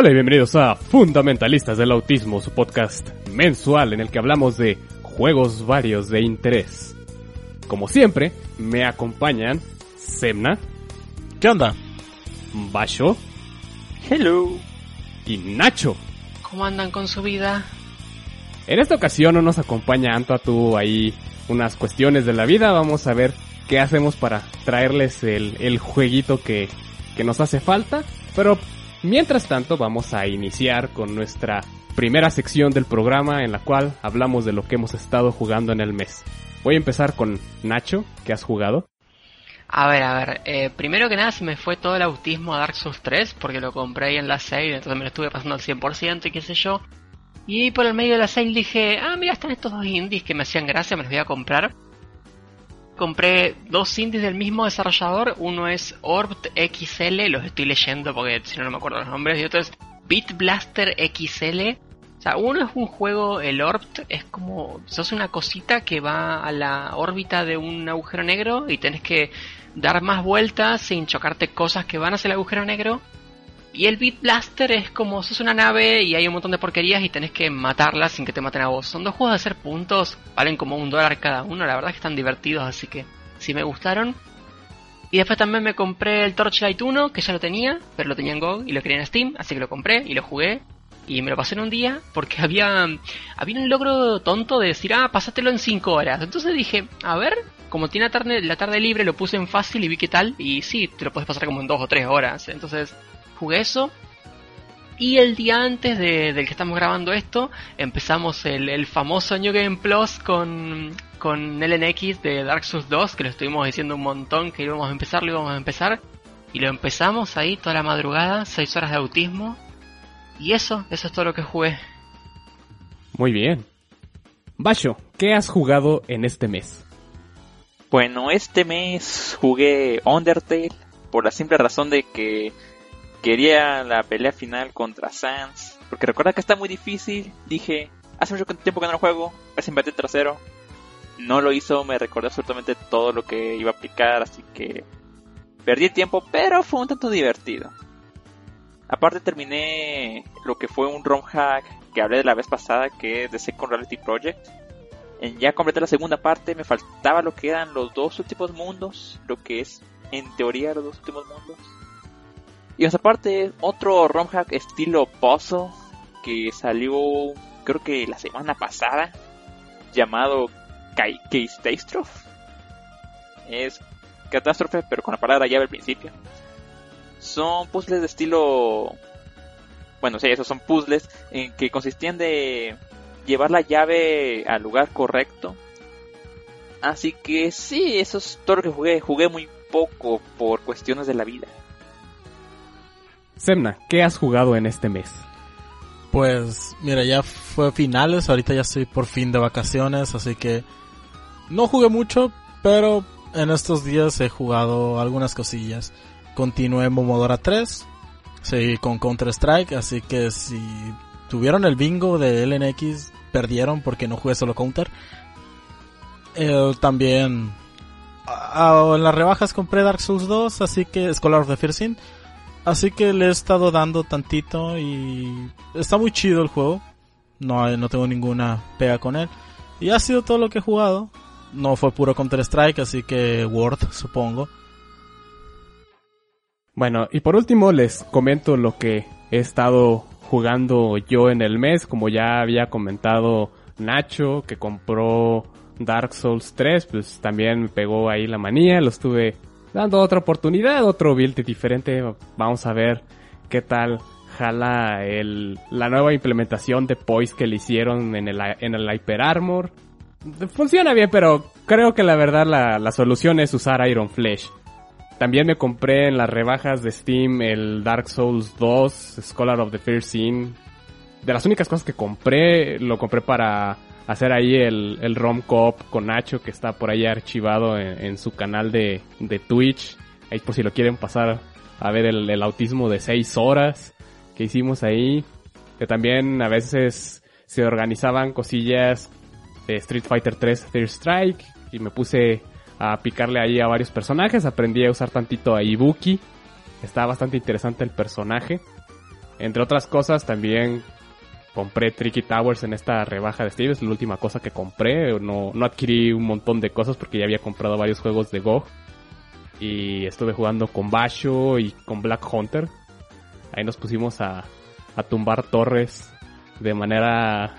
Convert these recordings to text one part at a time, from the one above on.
Hola y bienvenidos a Fundamentalistas del Autismo, su podcast mensual en el que hablamos de juegos varios de interés. Como siempre, me acompañan Semna. ¿Qué onda? Basho. Hello. Y Nacho. ¿Cómo andan con su vida? En esta ocasión no nos acompaña Anto tú ahí unas cuestiones de la vida. Vamos a ver qué hacemos para traerles el, el jueguito que, que nos hace falta. Pero mientras tanto vamos a iniciar con nuestra primera sección del programa en la cual hablamos de lo que hemos estado jugando en el mes. Voy a empezar con Nacho, ¿qué has jugado? A ver, a ver, eh, primero que nada se me fue todo el autismo a Dark Souls 3 porque lo compré ahí en la sale, entonces me lo estuve pasando al 100% y qué sé yo. Y por el medio de la sale dije, ah, mira, están estos dos indies que me hacían gracia, me los voy a comprar. Compré dos indies del mismo desarrollador, uno es Orbt XL, los estoy leyendo porque si no no me acuerdo los nombres, y otro es Beat Blaster XL. O sea, uno es un juego, el Orbt es como, sos una cosita que va a la órbita de un agujero negro y tenés que dar más vueltas sin chocarte cosas que van hacia el agujero negro. Y el Beat Blaster es como sos una nave y hay un montón de porquerías y tenés que matarlas sin que te maten a vos. Son dos juegos de hacer puntos, valen como un dólar cada uno, la verdad es que están divertidos, así que sí me gustaron. Y después también me compré el Torchlight 1, que ya lo tenía, pero lo tenía en GOG y lo quería en Steam, así que lo compré y lo jugué. Y me lo pasé en un día porque había, había un logro tonto de decir, ah, pásatelo en 5 horas. Entonces dije, a ver, como tiene la tarde, la tarde libre, lo puse en fácil y vi qué tal. Y sí, te lo puedes pasar como en 2 o 3 horas. Entonces jugué eso. Y el día antes de, del que estamos grabando esto, empezamos el, el, famoso New Game Plus con, con LNX de Dark Souls 2, que lo estuvimos diciendo un montón que íbamos a empezar, lo íbamos a empezar. Y lo empezamos ahí toda la madrugada, 6 horas de autismo. Y eso, eso es todo lo que jugué. Muy bien. Basho, ¿qué has jugado en este mes? Bueno, este mes jugué Undertale por la simple razón de que quería la pelea final contra Sans. Porque recuerda que está muy difícil. Dije, hace mucho tiempo que no lo juego. Ver si trasero. No lo hizo, me recordé absolutamente todo lo que iba a aplicar. Así que perdí el tiempo, pero fue un tanto divertido. Aparte terminé lo que fue un ROM hack que hablé de la vez pasada, que es de Second Reality Project. Ya completé la segunda parte, me faltaba lo que eran los dos últimos mundos, lo que es en teoría los dos últimos mundos. Y más aparte, otro ROM hack estilo puzzle que salió creo que la semana pasada, llamado Catastrophe. Es catástrofe, pero con la palabra llave al principio. Son puzzles de estilo... Bueno, sí, esos son puzzles en que consistían de llevar la llave al lugar correcto. Así que sí, eso es todo lo que jugué. Jugué muy poco por cuestiones de la vida. Semna, ¿qué has jugado en este mes? Pues mira, ya fue finales, ahorita ya estoy por fin de vacaciones, así que no jugué mucho, pero en estos días he jugado algunas cosillas. Continué Momodora 3, seguí con Counter Strike, así que si tuvieron el bingo de LNX, perdieron porque no jugué solo Counter. Eh, también en las rebajas compré Dark Souls 2, así que Scholar of the. Así que le he estado dando tantito y está muy chido el juego. No, no tengo ninguna pega con él. Y ha sido todo lo que he jugado. No fue puro Counter Strike, así que Word, supongo. Bueno, y por último les comento lo que he estado jugando yo en el mes. Como ya había comentado Nacho, que compró Dark Souls 3, pues también me pegó ahí la manía. Lo estuve dando otra oportunidad, otro build diferente. Vamos a ver qué tal jala el, la nueva implementación de Poise que le hicieron en el, en el Hyper Armor. Funciona bien, pero creo que la verdad la, la solución es usar Iron Flesh. También me compré en las rebajas de Steam el Dark Souls 2, Scholar of the First Sin. De las únicas cosas que compré, lo compré para hacer ahí el, el ROM Cop con Nacho, que está por ahí archivado en, su canal de, de, Twitch. Ahí por si lo quieren pasar a ver el, autismo de 6 horas que hicimos ahí. Que también a veces se organizaban cosillas de Street Fighter 3 Third Strike. Y me puse a picarle ahí a varios personajes. Aprendí a usar tantito a Ibuki. Está bastante interesante el personaje. Entre otras cosas, también compré Tricky Towers en esta rebaja de Steam. Es la última cosa que compré. No, no adquirí un montón de cosas porque ya había comprado varios juegos de GOG. Y estuve jugando con Basho y con Black Hunter. Ahí nos pusimos a, a tumbar torres de manera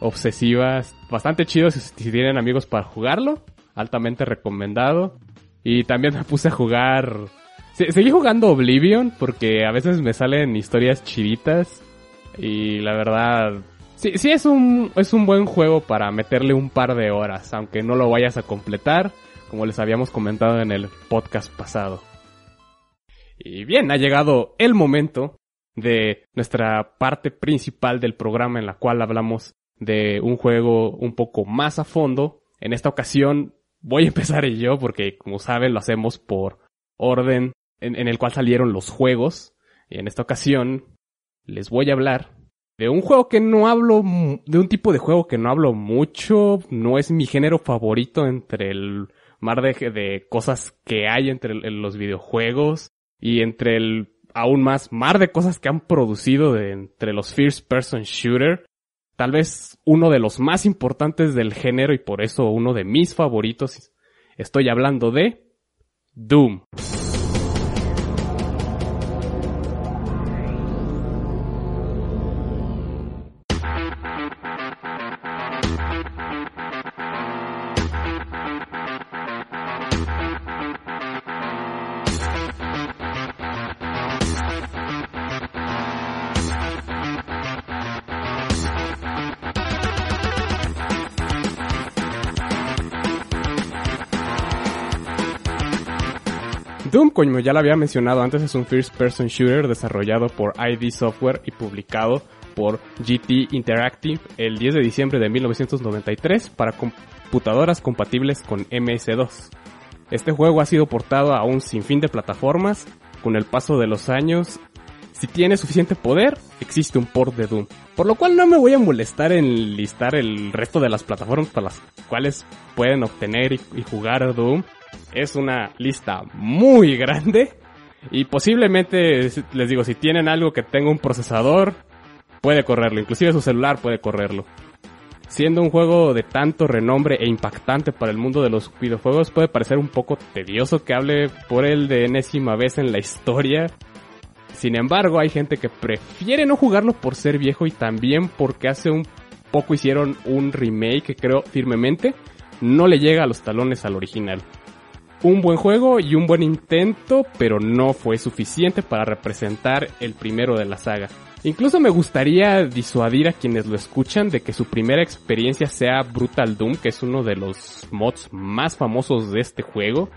obsesiva. Bastante chido si, tienen amigos para jugarlo. Altamente recomendado. Y también me puse a jugar... se- Seguí jugando Oblivion porque a veces me salen historias chiditas. Y la verdad... Sí, sí es un, es un buen juego para meterle un par de horas, aunque no lo vayas a completar, como les habíamos comentado en el podcast pasado. Y bien, ha llegado el momento de nuestra parte principal del programa en la cual hablamos de un juego un poco más a fondo. En esta ocasión voy a empezar yo porque como saben lo hacemos por orden en, en el cual salieron los juegos. Y en esta ocasión les voy a hablar de un juego que no hablo, de un tipo de juego que no hablo mucho, no es mi género favorito entre el mar de, cosas que hay entre los videojuegos y entre el aún más mar de cosas que han producido entre los first person shooter. Tal vez uno de los más importantes del género y por eso uno de mis favoritos. Estoy hablando de Doom. Como ya lo había mencionado antes, es un first person shooter desarrollado por ID Software y publicado por GT Interactive el 10 de diciembre de 1993 para computadoras compatibles con MS2. Este juego ha sido portado a un sinfín de plataformas. Con el paso de los años, si tiene suficiente poder, existe un port de Doom. Por lo cual no me voy a molestar en listar el resto de las plataformas para las cuales pueden obtener y, y jugar Doom. Es una lista muy grande. Y posiblemente, si- les digo, si tienen algo que tenga un procesador, puede correrlo. Inclusive su celular puede correrlo. Siendo un juego de tanto renombre e impactante para el mundo de los videojuegos, puede parecer un poco tedioso que hable por él de enésima vez en la historia. Sin embargo, hay gente que prefiere no jugarlo por ser viejo y también porque hace un poco hicieron un remake que creo firmemente no le llega a los talones al original. Un buen juego y un buen intento, pero no fue suficiente para representar el primero de la saga. Incluso me gustaría disuadir a quienes lo escuchan de que su primera experiencia sea Brutal Doom, que es uno de los mods más famosos de este juego.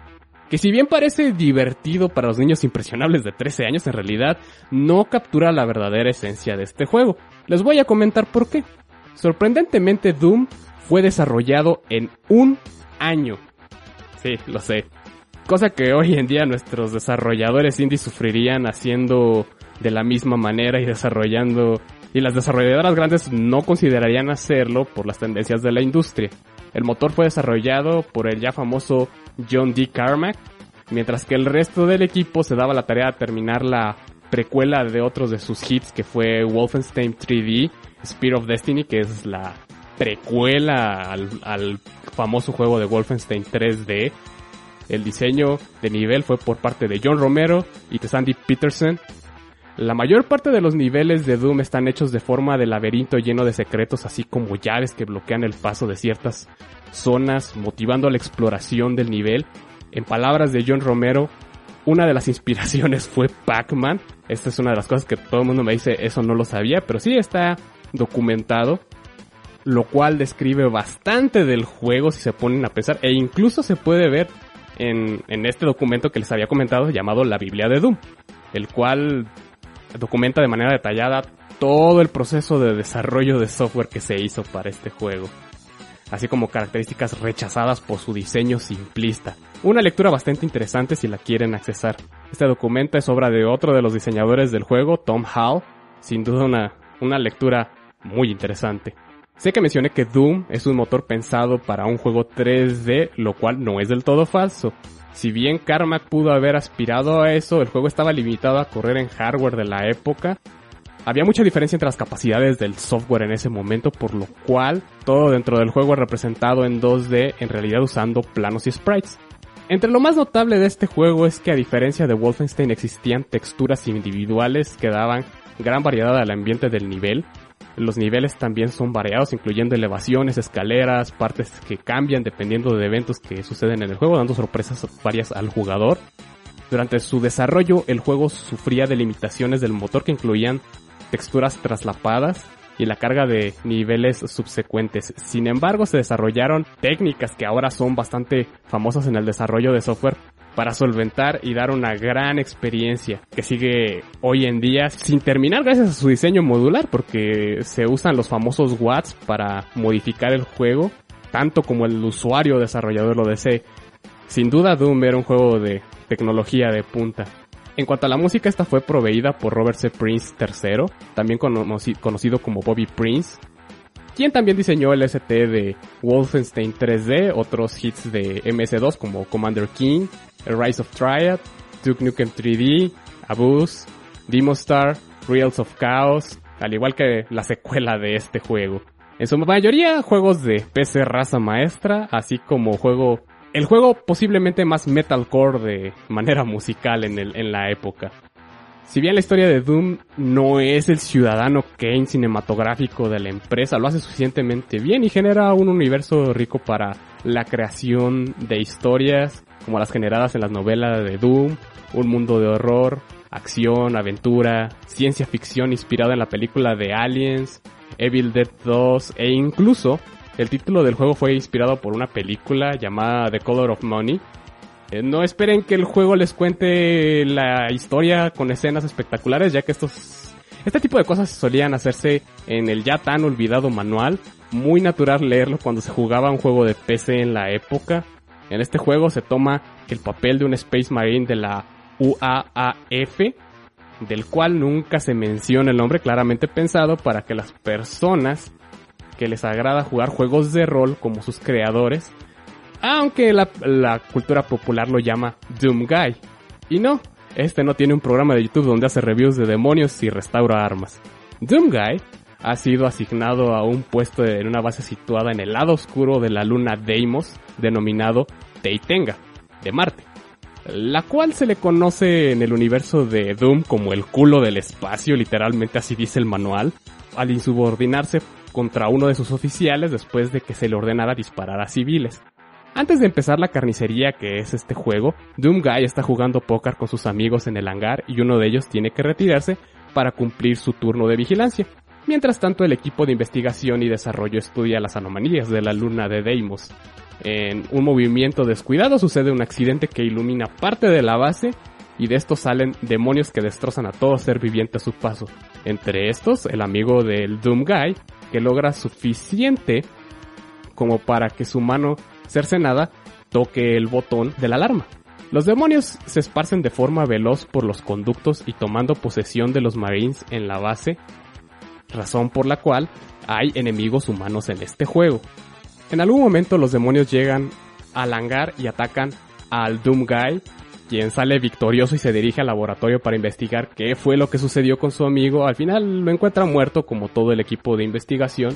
Que si bien parece divertido para los niños impresionables de 13 años, en realidad no captura la verdadera esencia de este juego. Les voy a comentar por qué. Sorprendentemente Doom fue desarrollado en un año. Sí, lo sé. Cosa que hoy en día nuestros desarrolladores indie sufrirían haciendo de la misma manera y desarrollando... Y las desarrolladoras grandes no considerarían hacerlo por las tendencias de la industria. El motor fue desarrollado por el ya famoso John D. Carmack, mientras que el resto del equipo se daba la tarea de terminar la precuela de otros de sus hits que fue Wolfenstein 3D, Spear of Destiny, que es la precuela al, al famoso juego de Wolfenstein 3D. El diseño de nivel fue por parte de John Romero y de Sandy Peterson. La mayor parte de los niveles de Doom están hechos de forma de laberinto lleno de secretos, así como llaves que bloquean el paso de ciertas zonas, motivando la exploración del nivel. En palabras de John Romero, una de las inspiraciones fue Pac-Man. Esta es una de las cosas que todo el mundo me dice, eso no lo sabía, pero sí está documentado. Lo cual describe bastante del juego si se ponen a pensar. E incluso se puede ver en, en este documento que les había comentado llamado la Biblia de Doom. El cual documenta de manera detallada todo el proceso de desarrollo de software que se hizo para este juego. Así como características rechazadas por su diseño simplista. Una lectura bastante interesante si la quieren accesar. Este documento es obra de otro de los diseñadores del juego, Tom Hall. Sin duda una, una lectura muy interesante. Sé que mencioné que Doom es un motor pensado para un juego 3D, lo cual no es del todo falso. Si bien Carmack pudo haber aspirado a eso, el juego estaba limitado a correr en hardware de la época Había mucha diferencia entre las capacidades del software en ese momento, por lo cual todo dentro del juego es representado en 2D, en realidad usando planos y sprites. Entre lo más notable de este juego es que a diferencia de Wolfenstein existían texturas individuales que daban gran variedad al ambiente del nivel. Los niveles también son variados, incluyendo elevaciones, escaleras, partes que cambian dependiendo de eventos que suceden en el juego, dando sorpresas varias al jugador. Durante su desarrollo, el juego sufría de limitaciones del motor que incluían texturas traslapadas y la carga de niveles subsecuentes. Sin embargo, se desarrollaron técnicas que ahora son bastante famosas en el desarrollo de software para solventar y dar una gran experiencia que sigue hoy en día sin terminar gracias a su diseño modular porque se usan los famosos watts para modificar el juego tanto como el usuario desarrollador lo desee. Sin duda Doom era un juego de tecnología de punta. En cuanto a la música, esta fue proveída por Robert C. Prince III, también conocido como Bobby Prince, quien también diseñó el ST de Wolfenstein 3D, otros hits de MS2 como Commander King, Rise of Triad, Duke Nukem 3D, Abuse, Demostar, Reels of Chaos, al igual que la secuela de este juego. En su mayoría juegos de PC raza maestra, así como juego el juego posiblemente más metalcore de manera musical en, el, en la época. Si bien la historia de Doom no es el ciudadano Kane cinematográfico de la empresa, lo hace suficientemente bien y genera un universo rico para la creación de historias como las generadas en las novelas de Doom, un mundo de horror, acción, aventura, ciencia ficción inspirada en la película de Aliens, Evil Dead 2 e incluso el título del juego fue inspirado por una película llamada The Color of Money. Eh, no esperen que el juego les cuente la historia con escenas espectaculares, ya que estos, este tipo de cosas solían hacerse en el ya tan olvidado manual. Muy natural leerlo cuando se jugaba un juego de PC en la época. En este juego se toma el papel de un Space Marine de la UAAF, del cual nunca se menciona el nombre claramente pensado para que las personas que les agrada jugar juegos de rol como sus creadores, aunque la, cultura popular lo llama Doom Guy. Y no, este no tiene un programa de YouTube donde hace reviews de demonios y restaura armas. Doom Guy ha sido asignado a un puesto en una base situada en el lado oscuro de la luna Deimos, denominado Teitenga, de Marte, la cual se le conoce en el universo de Doom como el culo del espacio, literalmente así dice el manual, al insubordinarse contra uno de sus oficiales después de que se le ordenara disparar a civiles. Antes de empezar la carnicería que es este juego, Doomguy está jugando póker con sus amigos en el hangar y uno de ellos tiene que retirarse para cumplir su turno de vigilancia. Mientras tanto, el equipo de investigación y desarrollo estudia las anomalías de la luna de Deimos. En un movimiento descuidado sucede un accidente que ilumina parte de la base y de estos salen demonios que destrozan a todo ser viviente a su paso. Entre estos, el amigo del Doom Guy, que logra suficiente como para que su mano cercenada toque el botón de la alarma. Los demonios se esparcen de forma veloz por los conductos y tomando posesión de los marines en la base, razón por la cual hay enemigos humanos en este juego. En algún momento los demonios llegan al hangar y atacan al Doom Guy, quien sale victorioso y se dirige al laboratorio para investigar qué fue lo que sucedió con su amigo. Al final lo encuentra muerto como todo el equipo de investigación.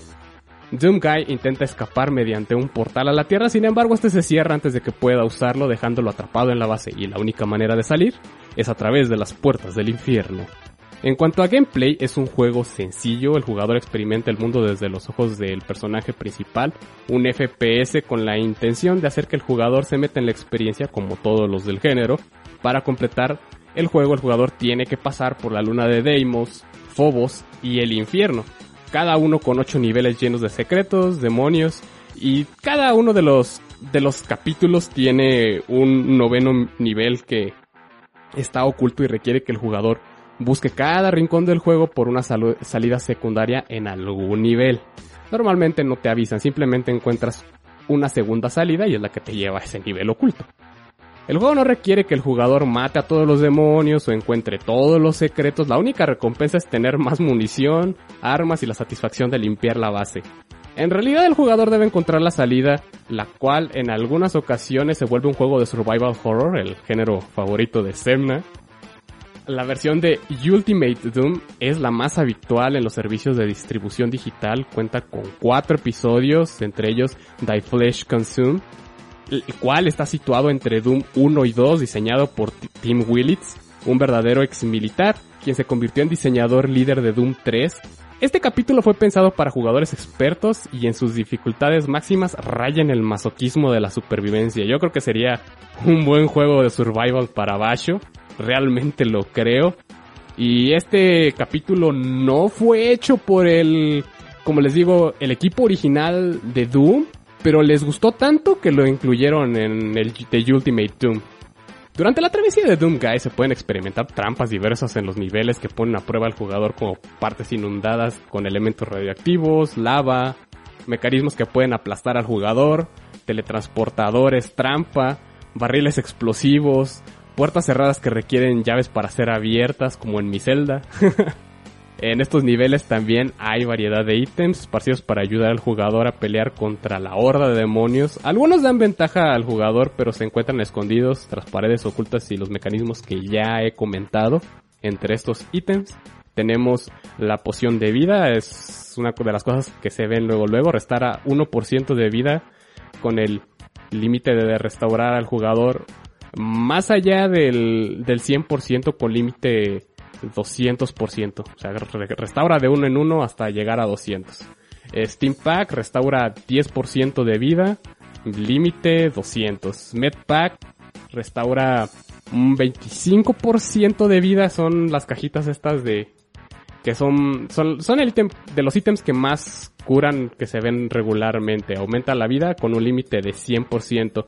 Doom Guy intenta escapar mediante un portal a la Tierra, sin embargo este se cierra antes de que pueda usarlo dejándolo atrapado en la base. Y la única manera de salir es a través de las puertas del infierno. En cuanto a gameplay, es un juego sencillo, el jugador experimenta el mundo desde los ojos del personaje principal, un FPS con la intención de hacer que el jugador se meta en la experiencia como todos los del género. Para completar el juego el jugador tiene que pasar por la luna de Deimos, Phobos y el infierno, cada uno con 8 niveles llenos de secretos, demonios y cada uno de los de los capítulos tiene un noveno nivel que está oculto y requiere que el jugador busque cada rincón del juego por una salida secundaria en algún nivel. Normalmente no te avisan, simplemente encuentras una segunda salida y es la que te lleva a ese nivel oculto. El juego no requiere que el jugador mate a todos los demonios o encuentre todos los secretos, la única recompensa es tener más munición, armas y la satisfacción de limpiar la base. En realidad el jugador debe encontrar la salida, la cual en algunas ocasiones se vuelve un juego de survival horror, el género favorito de Semna, La versión de Ultimate Doom es la más habitual en los servicios de distribución digital. Cuenta con cuatro episodios, entre ellos Die Flesh Consume, el cual está situado entre Doom 1 y 2, diseñado por Tim Willits, un verdadero ex militar, quien se convirtió en diseñador líder de Doom 3. Este capítulo fue pensado para jugadores expertos y en sus dificultades máximas rayen el masoquismo de la supervivencia. Yo creo que sería un buen juego de survival para Basho realmente lo creo. Y este capítulo no fue hecho por el, como les digo, el equipo original de Doom, pero les gustó tanto que lo incluyeron en el The Ultimate Doom. Durante la travesía de Doom Guy se pueden experimentar trampas diversas en los niveles que ponen a prueba al jugador como partes inundadas con elementos radioactivos, lava, mecanismos que pueden aplastar al jugador, teletransportadores, trampa, barriles explosivos, puertas cerradas que requieren llaves para ser abiertas, como en mi celda. en estos niveles también hay variedad de ítems esparcidos para ayudar al jugador a pelear contra la horda de demonios. Algunos dan ventaja al jugador, pero se encuentran escondidos tras paredes ocultas y los mecanismos que ya he comentado. Entre estos ítems tenemos la poción de vida, es una de las cosas que se ven luego luego, restar a 1% de vida con el límite de restaurar al jugador más allá del, del 100% con límite 200%. O sea, restaura de uno en uno hasta llegar a 200. Steam Pack restaura 10% de vida, límite 200. Med Pack restaura un 25% de vida, son las cajitas estas de que son son son el ítem de los ítems que más curan que se ven regularmente. Aumenta la vida con un límite de 100%.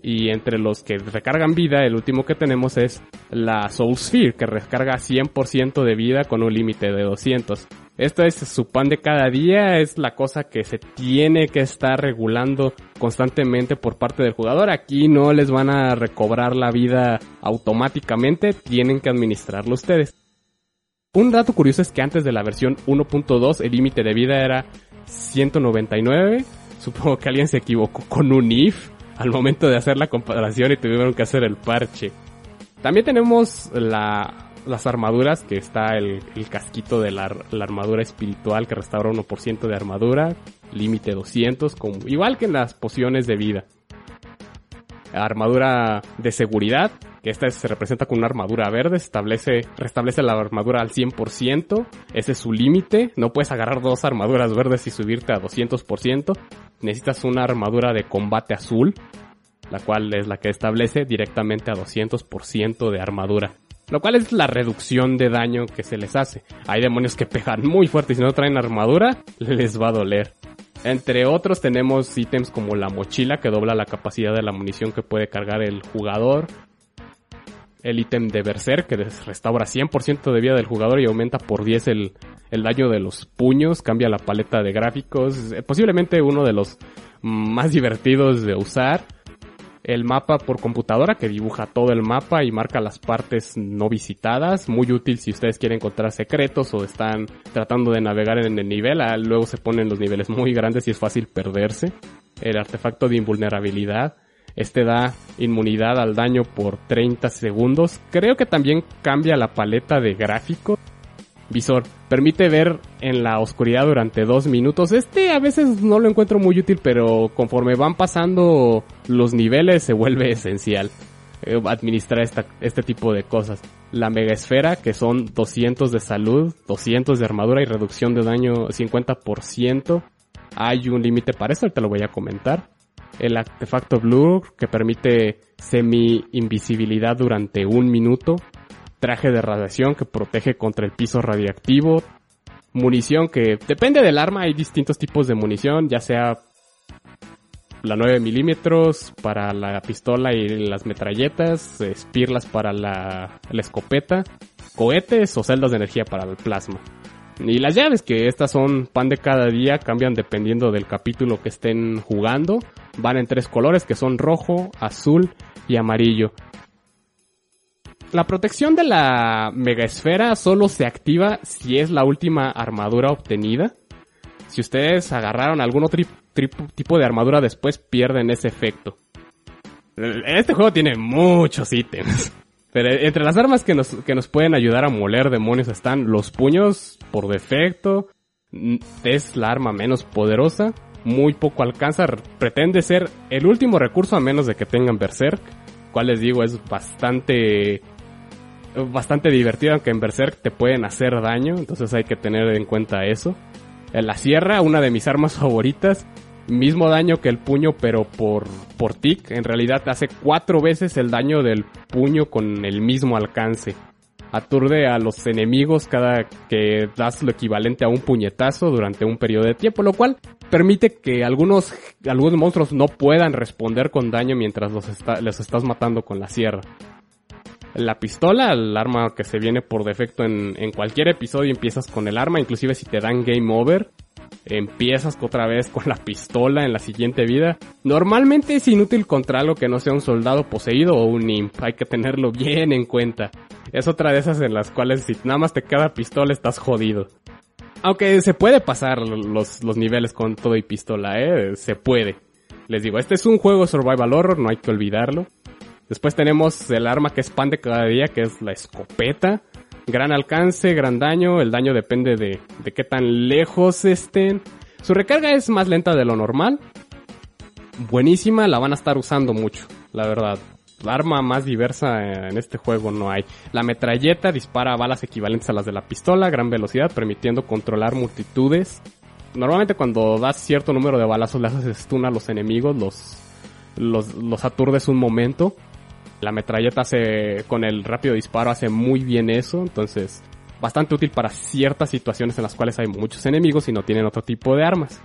Y entre los que recargan vida, el último que tenemos es la Soul Sphere, que recarga 100% de vida con un límite de 200. Esto es su pan de cada día, es la cosa que se tiene que estar regulando constantemente por parte del jugador. Aquí no les van a recobrar la vida automáticamente, tienen que administrarlo ustedes. Un dato curioso es que antes de la versión 1.2 el límite de vida era 199. Supongo que alguien se equivocó con un if al momento de hacer la comparación y tuvieron que hacer el parche. También tenemos las armaduras, que está el, casquito de la, armadura espiritual que restaura 1% de armadura, límite 200, como, igual que en las pociones de vida. Armadura de seguridad, que esta se representa con una armadura verde, establece, restablece la armadura al 100%, ese es su límite, no puedes agarrar dos armaduras verdes y subirte a 200%, necesitas una armadura de combate azul, la cual es la que establece directamente a 200% de armadura. Lo cual es la reducción de daño que se les hace. Hay demonios que pegan muy fuerte y si no traen armadura, les va a doler. Entre otros tenemos ítems como la mochila que dobla la capacidad de la munición que puede cargar el jugador. El ítem de Berserk que restaura 100% de vida del jugador y aumenta por 10 el, el daño de los puños, cambia la paleta de gráficos, eh, posiblemente uno de los más divertidos de usar. El mapa por computadora que dibuja todo el mapa y marca las partes no visitadas, muy útil si ustedes quieren encontrar secretos o están tratando de navegar en el nivel, ah, luego se ponen los niveles muy grandes y es fácil perderse. El artefacto de invulnerabilidad, este da inmunidad al daño por 30 segundos. Creo que también cambia la paleta de gráficos visor. Permite ver en la oscuridad durante dos minutos. Este a veces no lo encuentro muy útil, pero conforme van pasando los niveles se vuelve esencial. Eh, administrar este tipo de cosas. La mega esfera, que son 200 de salud, 200 de armadura y reducción de daño 50%. Hay un límite para eso, te lo voy a comentar. El artefacto Blur, que permite semi-invisibilidad durante un minuto traje de radiación que protege contra el piso radiactivo, munición que depende del arma, hay distintos tipos de munición, ya sea la 9 milímetros para la pistola y las metralletas, espirlas para la, la escopeta, cohetes o celdas de energía para el plasma. Y las llaves, que estas son pan de cada día, cambian dependiendo del capítulo que estén jugando. Van en tres colores que son rojo, azul y amarillo. La protección de la mega esfera solo se activa si es la última armadura obtenida. Si ustedes agarraron algún otro tipo de armadura después, pierden ese efecto. Este juego tiene muchos ítems. Pero entre las armas que nos, que nos pueden ayudar a moler demonios están los puños por defecto. Es la arma menos poderosa. Muy poco alcanza. Pretende ser el último recurso a menos de que tengan Berserk. Cual les digo es bastante bastante divertido, aunque en Berserk te pueden hacer daño, entonces hay que tener en cuenta eso. En la sierra, una de mis armas favoritas, mismo daño que el puño, pero por, por tic, en realidad hace cuatro veces el daño del puño con el mismo alcance. Aturde a los enemigos cada que das lo equivalente a un puñetazo durante un periodo de tiempo, lo cual permite que algunos, algunos monstruos no puedan responder con daño mientras los, los estás matando con la sierra la pistola, el arma que se viene por defecto en, en cualquier episodio, empiezas con el arma, inclusive si te dan game over, empiezas otra vez con la pistola en la siguiente vida. Normalmente es inútil contra algo que no sea un soldado poseído o un imp, hay que tenerlo bien en cuenta. Es otra de esas en las cuales si nada más te queda pistola estás jodido. Aunque se puede pasar los, los niveles con todo y pistola, eh, se puede. Les digo, este es un juego survival horror, no hay que olvidarlo. Después tenemos el arma que expande cada día, que es la escopeta. Gran alcance, gran daño. El daño depende de, de qué tan lejos estén. Su recarga es más lenta de lo normal. Buenísima, la van a estar usando mucho, la verdad. Arma más diversa en este juego no hay. La metralleta dispara balas equivalentes a las de la pistola, gran velocidad, permitiendo controlar multitudes. Normalmente cuando das cierto número de balazos le haces stun a los enemigos, los, los, los aturdes un momento. La metralleta hace, con el rápido disparo hace muy bien eso, entonces bastante útil para ciertas situaciones en las cuales hay muchos enemigos y no tienen otro tipo de armas.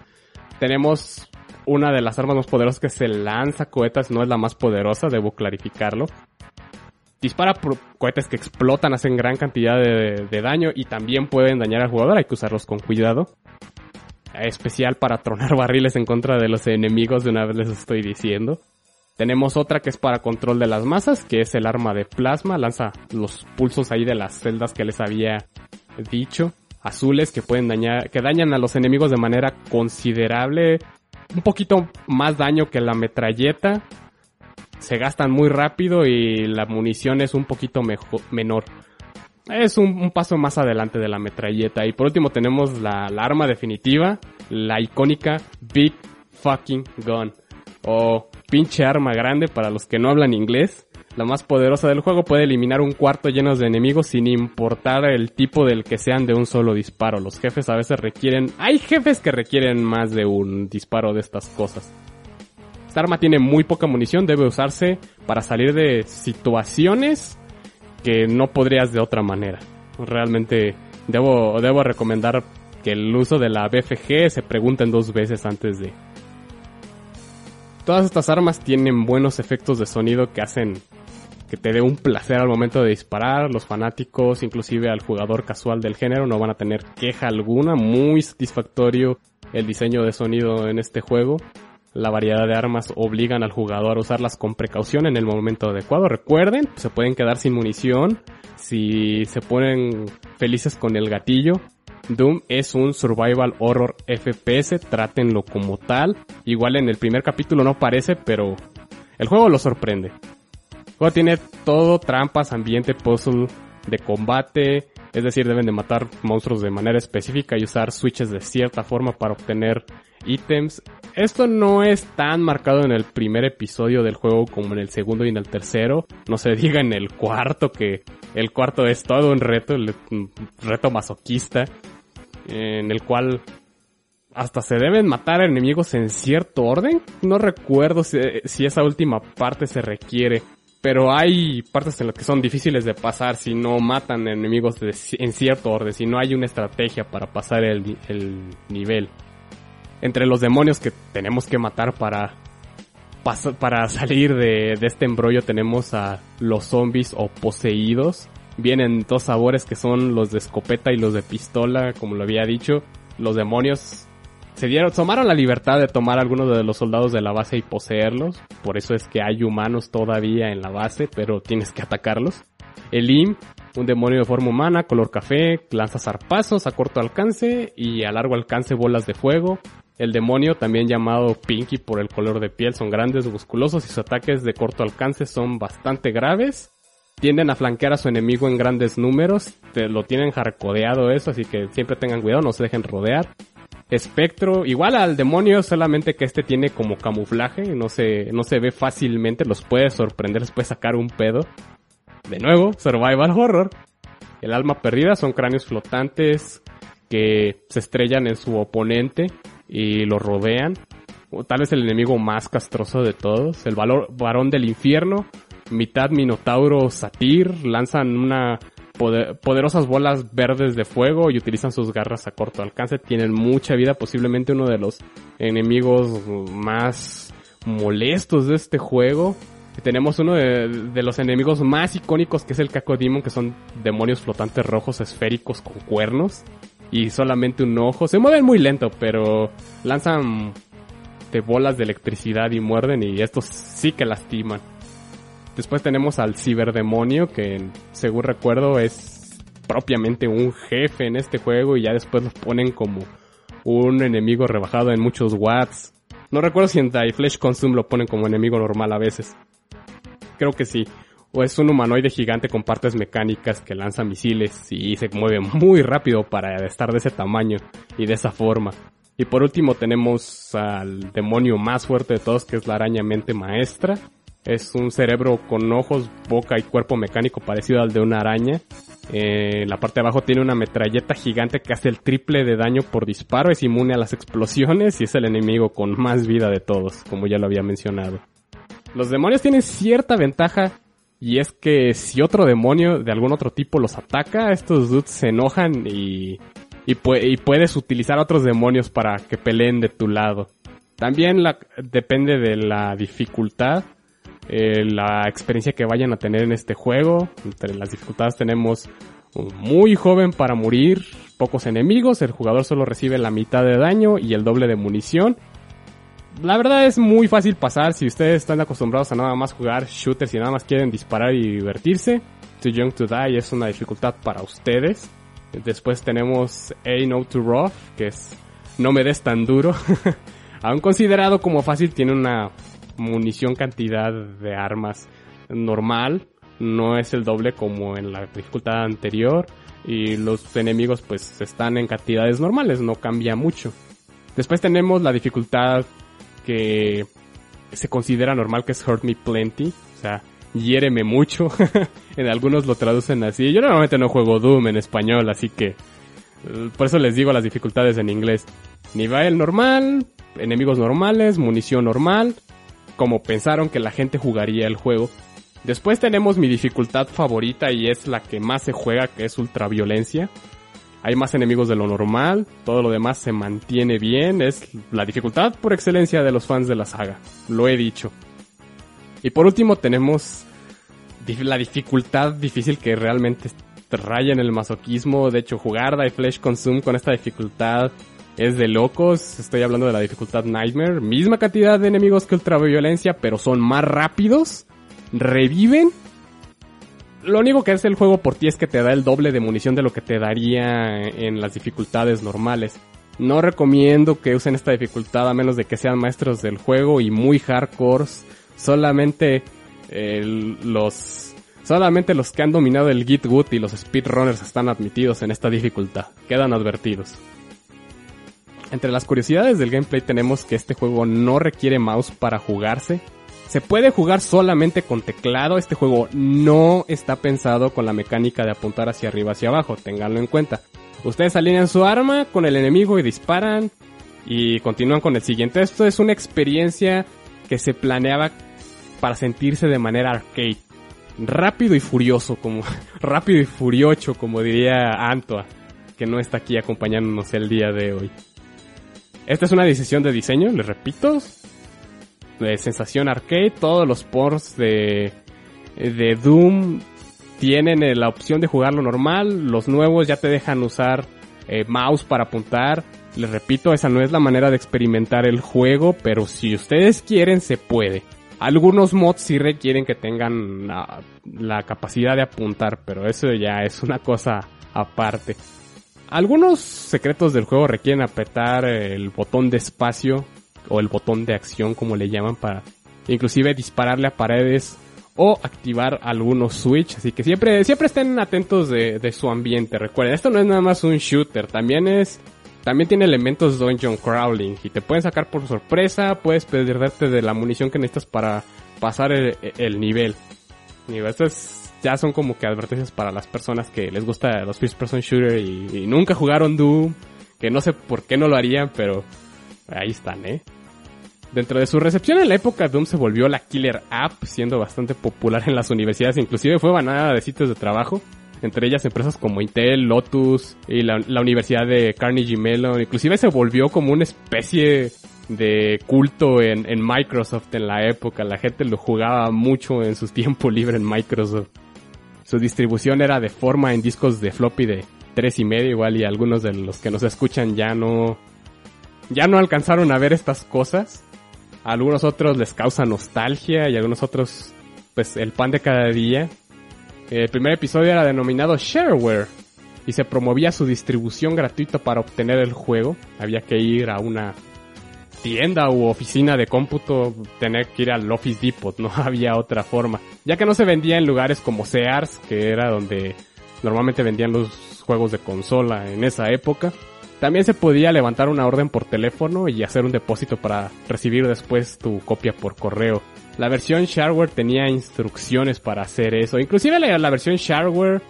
Tenemos una de las armas más poderosas que se lanza cohetes, no es la más poderosa, debo clarificarlo. Dispara cohetes que explotan, hacen gran cantidad de, de daño y también pueden dañar al jugador, hay que usarlos con cuidado. Especial para tronar barriles en contra de los enemigos, de una vez les estoy diciendo. Tenemos otra que es para control de las masas, que es el arma de plasma, lanza los pulsos ahí de las celdas que les había dicho, azules que pueden dañar, que dañan a los enemigos de manera considerable, un poquito más daño que la metralleta, se gastan muy rápido y la munición es un poquito mejor, menor. Es un, paso más adelante de la metralleta. Y por último tenemos la, la arma definitiva, la icónica Big Fucking Gun. O pinche arma grande para los que no hablan inglés. La más poderosa del juego puede eliminar un cuarto lleno de enemigos sin importar el tipo del que sean de un solo disparo. Los jefes a veces requieren... Hay jefes que requieren más de un disparo de estas cosas. Esta arma tiene muy poca munición, debe usarse para salir de situaciones que no podrías de otra manera. Realmente debo, debo recomendar que el uso de la BFG se pregunten dos veces antes de, Todas estas armas tienen buenos efectos de sonido que hacen que te dé un placer al momento de disparar. Los fanáticos, inclusive al jugador casual del género, no van a tener queja alguna. Muy satisfactorio el diseño de sonido en este juego. La variedad de armas obligan al jugador a usarlas con precaución en el momento adecuado. Recuerden, se pueden quedar sin munición si se ponen felices con el gatillo. Doom es un survival horror FPS, trátenlo como tal. Igual en el primer capítulo no parece, pero el juego lo sorprende. Tiene todo trampas, ambiente, puzzle, de combate, es decir, deben de matar monstruos de manera específica y usar switches de cierta forma para obtener ítems. Esto no es tan marcado en el primer episodio del juego como en el segundo y en el tercero. No se diga en el cuarto que el cuarto es todo un reto, un reto masoquista en el cual hasta se deben matar enemigos en cierto orden. No recuerdo si, esa última parte se requiere. Pero hay partes en las que son difíciles de pasar si no matan enemigos en cierto orden, si no hay una estrategia para pasar el, nivel. Entre los demonios que tenemos que matar para, para salir de, de este embrollo tenemos a los zombies o poseídos Vienen dos sabores que son los de escopeta y los de pistola, como lo había dicho. Los demonios se dieron, tomaron la libertad de tomar algunos de los soldados de la base y poseerlos. Por eso es que hay humanos todavía en la base, pero tienes que atacarlos. El Im, un demonio de forma humana, color café, lanza zarpazos a corto alcance y a largo alcance bolas de fuego. El demonio, también llamado Pinky por el color de piel, son grandes, musculosos y sus ataques de corto alcance son bastante graves tienden a flanquear a su enemigo en grandes números, te, lo tienen jarcodeado eso, así que siempre tengan cuidado, no se dejen rodear. Espectro, igual al demonio, solamente que este tiene como camuflaje, no se, no se ve fácilmente, los puede sorprender, les puede sacar un pedo. De nuevo, survival horror. El alma perdida son cráneos flotantes que se estrellan en su oponente y lo rodean. O tal vez el enemigo más castroso de todos, el valor, varón del infierno, mitad minotauro satir, lanzan una poderosas bolas verdes de fuego y utilizan sus garras a corto alcance. Tienen mucha vida, posiblemente uno de los enemigos más molestos de este juego. Tenemos uno de, los enemigos más icónicos que es el Demon, que son demonios flotantes rojos esféricos con cuernos y solamente un ojo. Se mueven muy lento, pero lanzan de bolas de electricidad y muerden y estos sí que lastiman. Después tenemos al ciberdemonio, que según recuerdo es propiamente un jefe en este juego y ya después lo ponen como un enemigo rebajado en muchos watts. No recuerdo si en Die Flesh Consume lo ponen como enemigo normal a veces. Creo que sí. O es un humanoide gigante con partes mecánicas que lanza misiles y se mueve muy rápido para estar de ese tamaño y de esa forma. Y por último tenemos al demonio más fuerte de todos que es la araña mente maestra es un cerebro con ojos, boca y cuerpo mecánico parecido al de una araña. Eh, la parte de abajo tiene una metralleta gigante que hace el triple de daño por disparo, es inmune a las explosiones y es el enemigo con más vida de todos, como ya lo había mencionado. Los demonios tienen cierta ventaja y es que si otro demonio de algún otro tipo los ataca, estos dudes se enojan y, y, puedes utilizar otros demonios para que peleen de tu lado. También depende de la dificultad eh, la experiencia que vayan a tener en este juego. Entre las dificultades tenemos muy joven para morir, pocos enemigos, el jugador solo recibe la mitad de daño y el doble de munición. La verdad es muy fácil pasar si ustedes están acostumbrados a nada más jugar shooters y nada más quieren disparar y divertirse. Too Young to Die es una dificultad para ustedes. Después tenemos A No Too Rough, que es No me des tan duro. Aún considerado como fácil, tiene una munición cantidad de armas normal, no es el doble como en la dificultad anterior y los enemigos pues están en cantidades normales, no cambia mucho. Después tenemos la dificultad que se considera normal que es Hurt Me Plenty, o sea, hiéreme mucho. en algunos lo traducen así. Yo normalmente no juego Doom en español, así que eh, por eso les digo las dificultades en inglés. Nivel normal, enemigos normales, munición normal, como pensaron que la gente jugaría el juego. Después tenemos mi dificultad favorita y es la que más se juega, que es ultraviolencia. Hay más enemigos de lo normal, todo lo demás se mantiene bien, es la dificultad por excelencia de los fans de la saga, lo he dicho. Y por último tenemos la dificultad difícil que realmente raya en el masoquismo, de hecho jugar Die Flesh Consume con esta dificultad es de locos. Estoy hablando de la dificultad Nightmare. Misma cantidad de enemigos que ultraviolencia, pero son más rápidos. Reviven. Lo único que hace el juego por ti es que te da el doble de munición de lo que te daría en las dificultades normales. No recomiendo que usen esta dificultad a menos de que sean maestros del juego y muy hardcore. Solamente los solamente los que han dominado el Git Good y los speedrunners están admitidos en esta dificultad. Quedan advertidos. Entre las curiosidades del gameplay tenemos que este juego no requiere mouse para jugarse. Se puede jugar solamente con teclado. Este juego no está pensado con la mecánica de apuntar hacia arriba hacia abajo. Ténganlo en cuenta. Ustedes alinean su arma con el enemigo y disparan y continúan con el siguiente. Esto es una experiencia que se planeaba para sentirse de manera arcade. Rápido y furioso, como rápido y furioso, como diría Antoa, que no está aquí acompañándonos el día de hoy. Esta es una decisión de diseño, les repito. De sensación arcade, todos los ports de, de Doom tienen eh, la opción de jugarlo normal. Los nuevos ya te dejan usar eh, mouse para apuntar. Les repito, esa no es la manera de experimentar el juego, pero si ustedes quieren, se puede. Algunos mods sí requieren que tengan la capacidad de apuntar, pero eso ya es una cosa aparte. Algunos secretos del juego requieren apretar el botón de espacio o el botón de acción como le llaman para inclusive dispararle a paredes o activar algunos switch. Así que siempre, siempre estén atentos de, su ambiente. Recuerden, esto no es nada más un shooter, también es también tiene elementos dungeon crawling y te pueden sacar por sorpresa, puedes perderte de la munición que necesitas para pasar el, el nivel. Estas ya son como que advertencias para las personas que les gusta los first person shooter y, nunca jugaron Doom, que no sé por qué no lo harían, pero ahí están, ¿eh? Dentro de su recepción en la época, Doom se volvió la killer app, siendo bastante popular en las universidades, inclusive fue banada de sitios de trabajo entre ellas empresas como Intel, Lotus y la, Universidad de Carnegie Mellon. Inclusive se volvió como una especie de culto en, en, Microsoft en la época. La gente lo jugaba mucho en su tiempo libre en Microsoft. Su distribución era de forma en discos de floppy de tres y medio igual y algunos de los que nos escuchan ya no ya no alcanzaron a ver estas cosas. A algunos otros les causa nostalgia y algunos otros pues el pan de cada día. El primer episodio era denominado Shareware y se promovía su distribución gratuita para obtener el juego. Había que ir a una tienda u oficina de cómputo, tener que ir al Office Depot, no había otra forma. Ya que no se vendía en lugares como Sears, que era donde normalmente vendían los juegos de consola en esa época. También se podía levantar una orden por teléfono y hacer un depósito para recibir después tu copia por correo. La versión shareware tenía instrucciones para hacer eso. Inclusive la, la versión shareware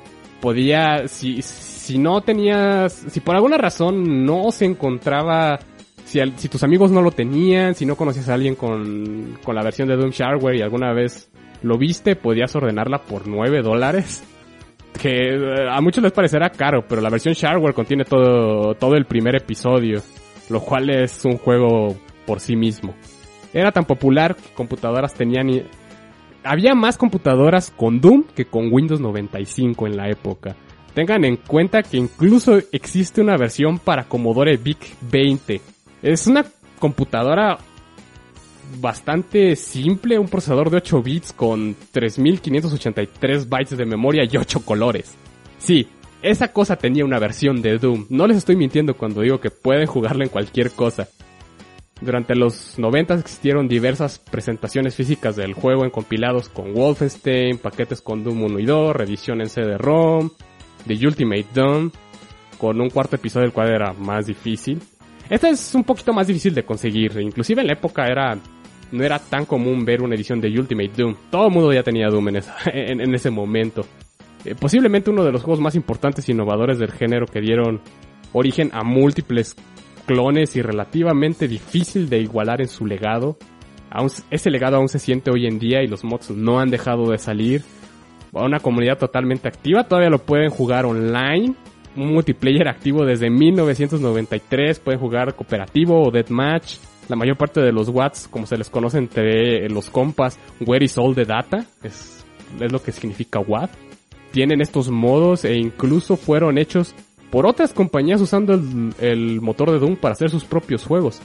podía, si, si no tenías, si por alguna razón no se encontraba, si, tus amigos no lo tenían, si no conocías a alguien con, con la versión de Doom shareware y alguna vez lo viste, podías ordenarla por 9 dólares. Que a muchos les parecerá caro, pero la versión shareware contiene todo, todo el primer episodio, lo cual es un juego por sí mismo. Era tan popular que computadoras tenían... Había más computadoras con Doom que con Windows 95 en la época. Tengan en cuenta que incluso existe una versión para Commodore VIC 20. Es una computadora bastante simple, un procesador de 8 bits con 3583 bytes de memoria y 8 colores. Sí, esa cosa tenía una versión de Doom. No les estoy mintiendo cuando digo que pueden jugarla en cualquier cosa. Durante los 90 existieron diversas presentaciones físicas del juego en compilados con Wolfenstein, paquetes con Doom 1 y 2, revisión en CD-ROM, The Ultimate Doom, con un cuarto episodio del cual era más difícil. Este es un poquito más difícil de conseguir, inclusive en la época era no era tan común ver una edición de Ultimate Doom. Todo el mundo ya tenía Doom en, ese momento. Eh, posiblemente uno de los juegos más importantes e innovadores del género que dieron origen a múltiples clones y relativamente difícil de igualar en su legado. Ese legado aún se siente hoy en día y los mods no han dejado de salir. A una comunidad totalmente activa, todavía lo pueden jugar online. Un multiplayer activo desde 1993, pueden jugar cooperativo o deathmatch. La mayor parte de los watts, como se les conoce entre los compas, where is all the data, es, es lo que significa watt. Tienen estos modos e incluso fueron hechos por otras compañías usando el, motor de Doom para hacer sus propios juegos.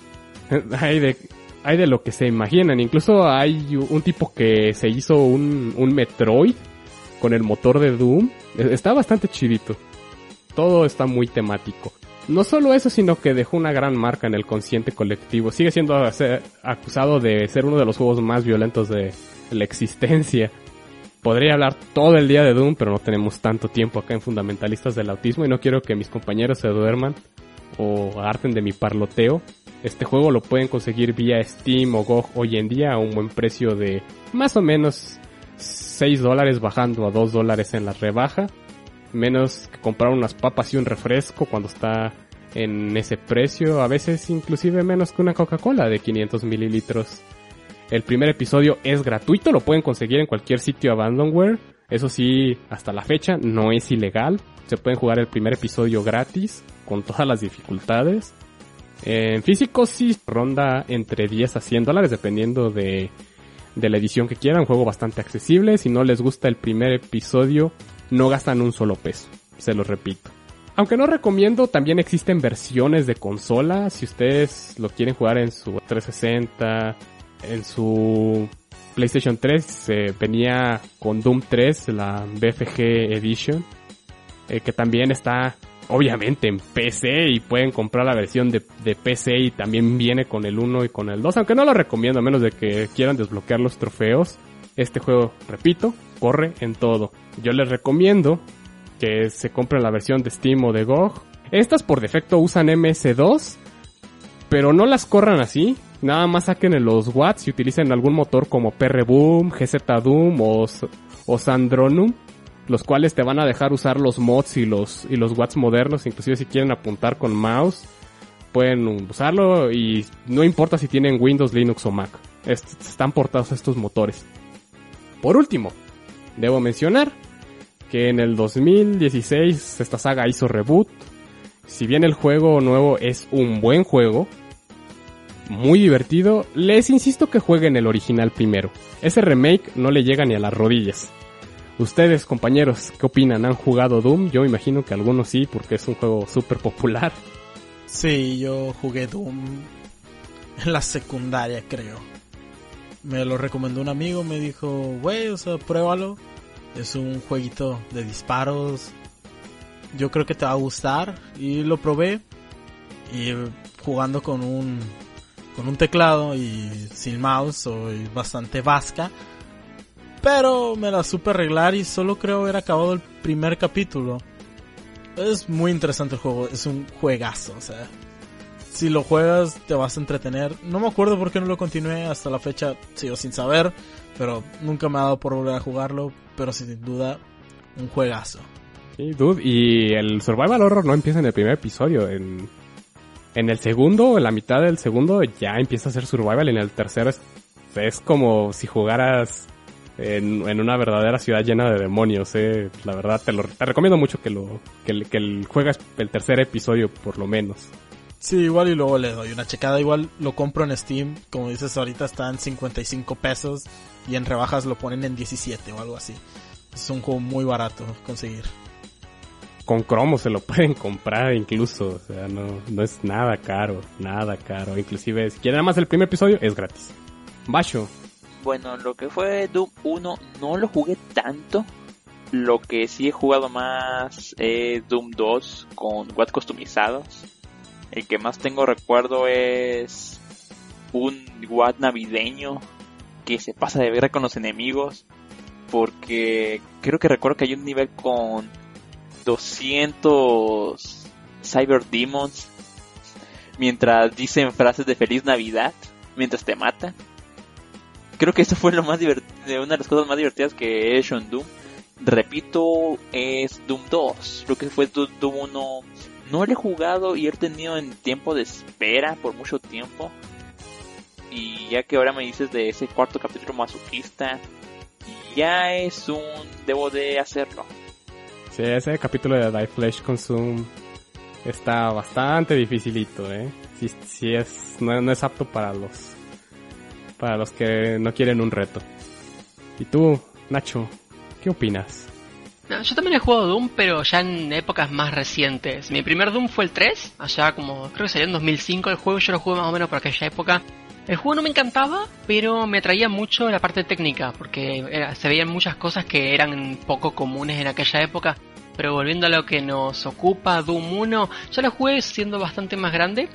hay, de, hay de lo que se imaginan. Incluso hay un tipo que se hizo un, un Metroid con el motor de Doom. Está bastante chidito. Todo está muy temático. No solo eso, sino que dejó una gran marca en el consciente colectivo. Sigue siendo acusado de ser uno de los juegos más violentos de la existencia. Podría hablar todo el día de Doom, pero no tenemos tanto tiempo acá en Fundamentalistas del Autismo y no quiero que mis compañeros se duerman o harten de mi parloteo. Este juego lo pueden conseguir vía Steam o GOG hoy en día a un buen precio de más o menos 6 dólares bajando a 2 dólares en la rebaja. Menos que comprar unas papas y un refresco cuando está en ese precio. A veces inclusive menos que una Coca-Cola de 500 mililitros. El primer episodio es gratuito, lo pueden conseguir en cualquier sitio Abandonware. Eso sí, hasta la fecha no es ilegal. Se pueden jugar el primer episodio gratis, con todas las dificultades. En físico sí ronda entre 10 a 100 dólares dependiendo de, de la edición que quieran. Un juego bastante accesible. Si no les gusta el primer episodio, no gastan un solo peso. Se los repito. Aunque no recomiendo, también existen versiones de consola. Si ustedes lo quieren jugar en su 360, en su PlayStation 3 eh, venía con Doom 3, la BFG Edition, eh, que también está obviamente en PC y pueden comprar la versión de, de, PC y también viene con el 1 y con el 2, aunque no lo recomiendo a menos de que quieran desbloquear los trofeos. Este juego, repito, corre en todo. Yo les recomiendo que se compren la versión de Steam o de GOG. Estas por defecto usan MS2, pero no las corran así. Nada más saquen en los watts y utilicen algún motor como PRBoom, GZ Doom o, o Sandronum, los cuales te van a dejar usar los mods y los, y los watts modernos, inclusive si quieren apuntar con mouse, pueden usarlo y no importa si tienen Windows, Linux o Mac. están portados estos motores. Por último, debo mencionar que en el 2016 esta saga hizo reboot. Si bien el juego nuevo es un buen juego, muy divertido, les insisto que jueguen el original primero. Ese remake no le llega ni a las rodillas. Ustedes, compañeros, ¿qué opinan? ¿Han jugado Doom? Yo imagino que algunos sí, porque es un juego súper popular. Sí, yo jugué Doom en la secundaria, creo. Me lo recomendó un amigo, me dijo, güey, o sea, pruébalo. Es un jueguito de disparos. Yo creo que te va a gustar. Y lo probé. Y jugando con un con un teclado y sin mouse soy bastante vasca. Pero me la supe arreglar y solo creo haber acabado el primer capítulo. Es muy interesante el juego, es un juegazo, o sea. Si lo juegas te vas a entretener. No me acuerdo por qué no lo continué hasta la fecha, sigo sin saber, pero nunca me ha dado por volver a jugarlo, pero sin duda un juegazo. Sí, dude, y el survival horror no empieza en el primer episodio, en en el segundo, en la mitad del segundo, ya empieza a ser survival. En el tercero es, como si jugaras en, una verdadera ciudad llena de demonios. Eh. La verdad, te, lo, te recomiendo mucho que lo que, que el, juegues el tercer episodio, por lo menos. Sí, igual y luego le doy una checada. Igual lo compro en Steam. Como dices, ahorita está en 55 pesos. Y en rebajas lo ponen en 17 o algo así. Es un juego muy barato conseguir con cromo se lo pueden comprar incluso, o sea, no, no es nada caro, nada caro. Inclusive si quieren nada más el primer episodio, es gratis. Basho. Bueno, lo que fue Doom 1 no lo jugué tanto. Lo que sí he jugado más es Doom 2 con watts customizados. El que más tengo recuerdo es un watt navideño que se pasa de ver con los enemigos. Porque creo que recuerdo que hay un nivel con 200 Cyber Demons mientras dicen frases de feliz Navidad mientras te matan. Creo que eso fue lo más divertido, una de las cosas más divertidas que he hecho en Doom. Repito, es Doom 2. Lo que fue Doom 1 no lo he jugado y he tenido en tiempo de espera por mucho tiempo. Y ya que ahora me dices de ese cuarto capítulo masoquista, ya es un... debo de hacerlo. Sí, ese capítulo de Die Flesh Consume está bastante dificilito, ¿eh? Sí, es, no, es apto para los, para los que no quieren un reto. ¿Y tú, Nacho, qué opinas? Yo también he jugado Doom, pero ya en épocas más recientes. Mi primer Doom fue el 3, allá como, creo que salió en 2005 el juego, yo lo jugué más o menos por aquella época. El juego no me encantaba, pero me atraía mucho la parte técnica, porque se veían muchas cosas que eran poco comunes en aquella época. Pero volviendo a lo que nos ocupa, Doom 1, yo lo jugué siendo bastante más grande.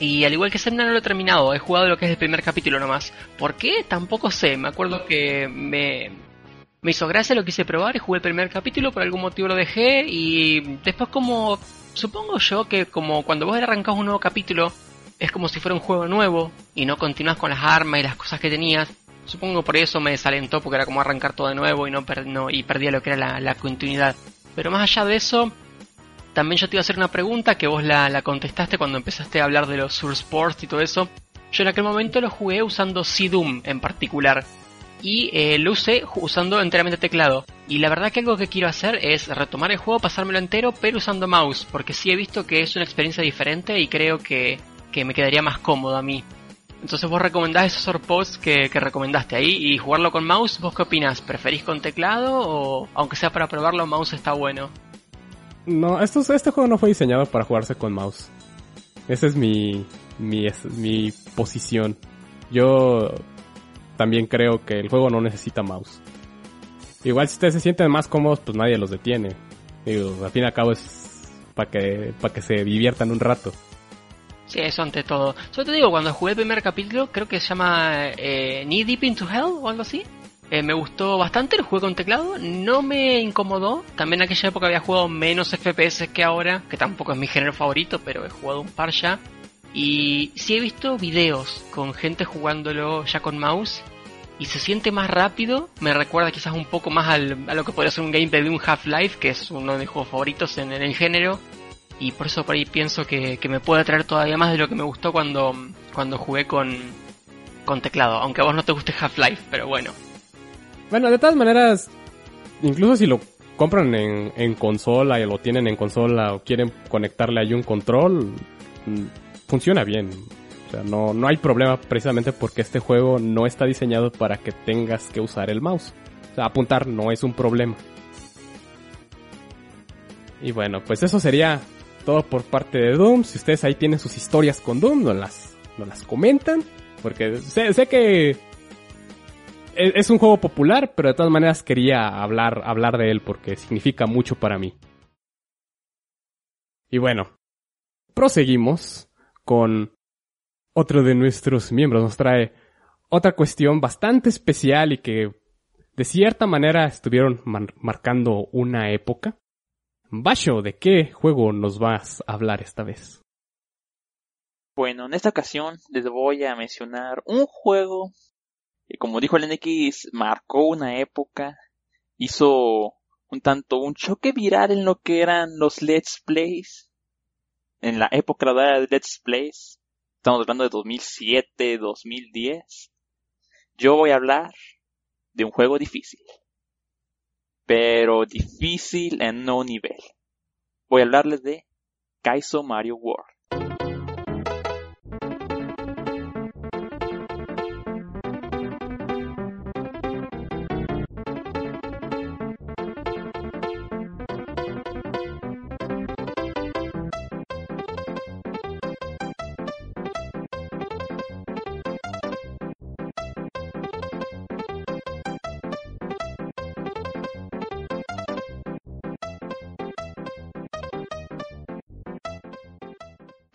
Y al igual que Semna no lo he terminado, he jugado lo que es el primer capítulo nomás. ¿Por qué? Tampoco sé. Me acuerdo que me, me hizo gracia, lo quise probar y jugué el primer capítulo, por algún motivo lo dejé y después como supongo yo que como cuando vos arrancás un nuevo capítulo es como si fuera un juego nuevo y no continúas con las armas y las cosas que tenías. Supongo por eso me desalentó porque era como arrancar todo de nuevo y no, y perdía lo que era la, continuidad. Pero más allá de eso, también yo te iba a hacer una pregunta que vos la, contestaste cuando empezaste a hablar de los Source Sports y todo eso. Yo en aquel momento lo jugué usando C-Doom en particular. Y eh, lo usé usando enteramente teclado. Y la verdad que algo que quiero hacer es retomar el juego, pasármelo entero, pero usando mouse. Porque sí he visto que es una experiencia diferente y creo que que me quedaría más cómodo a mí. Entonces vos recomendás esos orpods que, que recomendaste ahí y jugarlo con mouse, ¿vos qué opinás? ¿Preferís con teclado o aunque sea para probarlo, mouse está bueno? No, esto, este juego no fue diseñado para jugarse con mouse. Esa es mi, mi, mi posición. Yo también creo que el juego no necesita mouse. Igual si ustedes se sienten más cómodos, pues nadie los detiene. Digo, al fin y al cabo es para que, para que se diviertan un rato. Sí, eso ante todo. Solo te digo, cuando jugué el primer capítulo, creo que se llama eh, Knee Deep into Hell o algo así. Eh, me gustó bastante, el juego con teclado, no me incomodó. También en aquella época había jugado menos FPS que ahora, que tampoco es mi género favorito, pero he jugado un par ya. Y sí he visto videos con gente jugándolo ya con mouse y se siente más rápido. Me recuerda quizás un poco más al, a lo que podría ser un gameplay de un Half-Life, que es uno de mis juegos favoritos en, el género. Y por eso por ahí pienso que, me puede atraer todavía más de lo que me gustó cuando, cuando jugué con, con teclado. Aunque a vos no te guste Half-Life, pero bueno. Bueno, de todas maneras, incluso si lo compran en, en consola y lo tienen en consola o quieren conectarle ahí un control, mm, funciona bien. O sea, no, no hay problema precisamente porque este juego no está diseñado para que tengas que usar el mouse. O sea, apuntar no es un problema. Y bueno, pues eso sería todo por parte de Doom. Si ustedes ahí tienen sus historias con Doom, nos las, las comentan. Porque sé, sé que e, es, un juego popular, pero de todas maneras quería hablar, hablar de él porque significa mucho para mí. Y bueno, proseguimos con otro de nuestros miembros. Nos trae otra cuestión bastante especial y que de cierta manera estuvieron marcando una época. Basho, ¿de qué juego nos vas a hablar esta vez? Bueno, en esta ocasión les voy a mencionar un juego que, como dijo el NX, marcó una época, hizo un tanto un choque viral en lo que eran los Let's Plays, en la época de Let's Plays, Estamos hablando de 2007, 2010. Yo voy a hablar de un juego difícil. Pero difícil en no nivel. Voy a hablarles de Kaizo Mario World.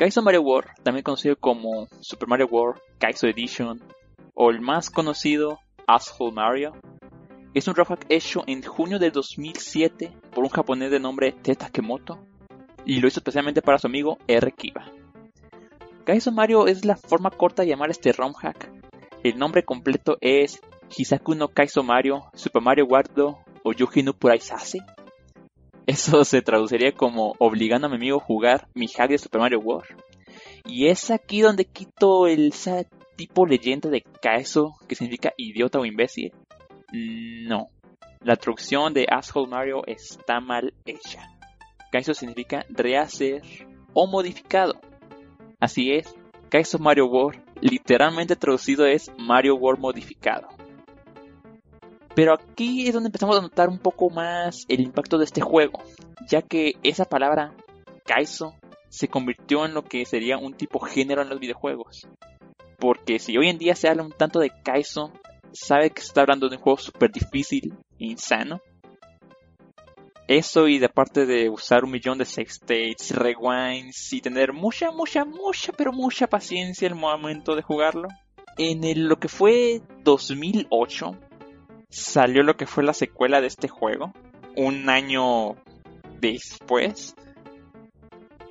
Kaizo Mario World, también conocido como Super Mario World Kaizo Edition o el más conocido Asshole Mario, es un rollback hecho en junio de 2007 por un japonés de nombre Teta Kemoto y lo hizo especialmente para su amigo R. Kiba. Kaizo Mario es la forma corta de llamar este ROM hack. El nombre completo es Hisaku no Kaizo Mario Super Mario World o Yuji no Puraisase eso se traduciría como obligando a mi amigo a jugar mi hack de Super Mario World. Y es aquí donde quito el tipo leyenda de Kaizo que significa idiota o imbécil. No. La traducción de Asshole Mario está mal hecha. Kaizo significa rehacer o modificado. Así es, Kaizo Mario World literalmente traducido es Mario World modificado. Pero aquí es donde empezamos a notar un poco más el impacto de este juego, ya que esa palabra Kaizo se convirtió en lo que sería un tipo género en los videojuegos. Porque si hoy en día se habla un tanto de Kaizo, sabe que está hablando de un juego súper difícil e insano. Eso y de parte de usar un millón de save states, rewinds y tener mucha, mucha, mucha, pero mucha paciencia el momento de jugarlo. En lo que fue 2008, salió lo que fue la secuela de este juego, un año después.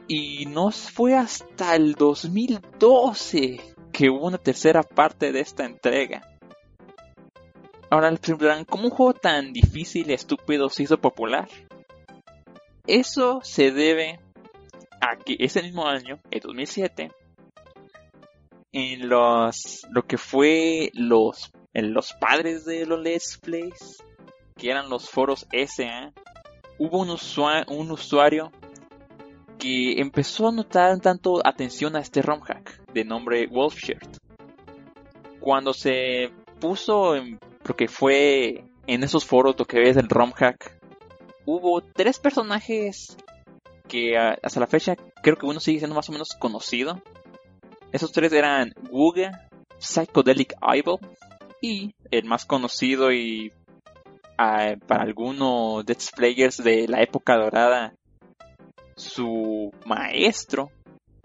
Y no fue hasta el 2012 que hubo una tercera parte de esta entrega. Ahora les preguntarán, ¿cómo un juego tan difícil y estúpido se hizo popular? Eso se debe a que ese mismo año, el 2007, en los, lo que fue los en los padres de los Let's Plays, que eran los foros SA, hubo un, un usuario que empezó a notar tanto atención a este ROM hack de nombre Wolfshirt. Cuando se puso en lo que fue en esos foros lo que ves del ROM hack, hubo tres personajes que hasta la fecha creo que uno sigue siendo más o menos conocido. Esos tres eran Wuga, Psychedelic Evil y el más conocido y ah, para algunos Dead Players de la época dorada, su maestro,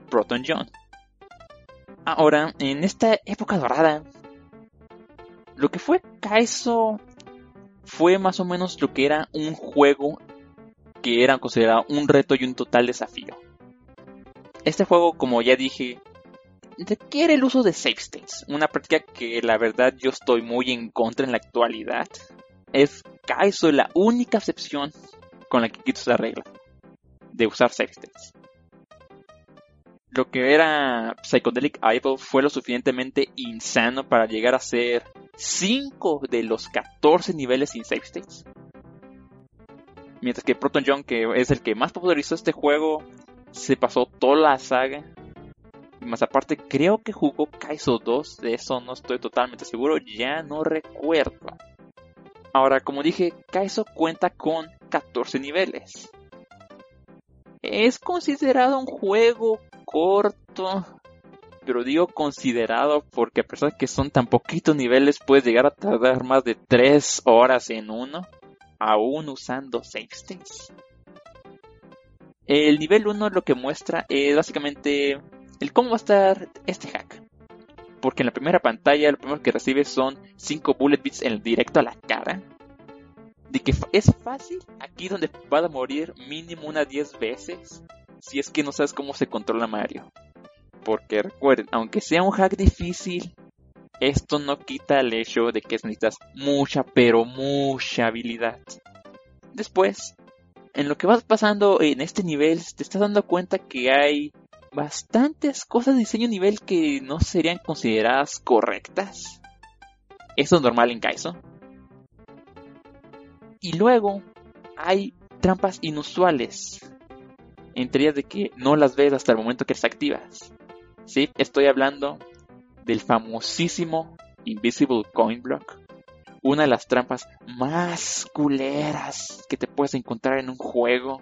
Proton John. Ahora, en esta época dorada, lo que fue Kaizo fue más o menos lo que era un juego que era considerado un reto y un total desafío. Este juego, como ya dije, requiere el uso de save states, una práctica que la verdad yo estoy muy en contra en la actualidad. Es Kaizo la única excepción con la que quito esa regla de usar save states. Lo que era Psychedelic Idol fue lo suficientemente insano para llegar a ser 5 de los 14 niveles sin save states. Mientras que Proton John, que es el que más popularizó este juego, se pasó toda la saga. Más aparte, creo que jugó Kaizo 2, de eso no estoy totalmente seguro, ya no recuerdo. Ahora, como dije, Kaizo cuenta con 14 niveles. Es considerado un juego corto, pero digo considerado porque a pesar de que son tan poquitos niveles, puedes llegar a tardar más de 3 horas en uno, aún usando save states. El nivel 1 lo que muestra es básicamente el cómo va a estar este hack. Porque en la primera pantalla lo primero que recibes son 5 bullet bits en directo a la cara. De que es fácil, aquí donde va a morir mínimo unas 10 veces. Si es que no sabes cómo se controla Mario. Porque recuerden, aunque sea un hack difícil, esto no quita el hecho de que necesitas mucha, pero mucha habilidad. Después, en lo que vas pasando en este nivel, te estás dando cuenta que hay bastantes cosas de diseño nivel que no serían consideradas correctas. Eso es normal en Kaizo. Y luego hay trampas inusuales. Entre ellas de que no las ves hasta el momento que las activas. Sí, estoy hablando del famosísimo Invisible Coin Block una de las trampas más culeras que te puedes encontrar en un juego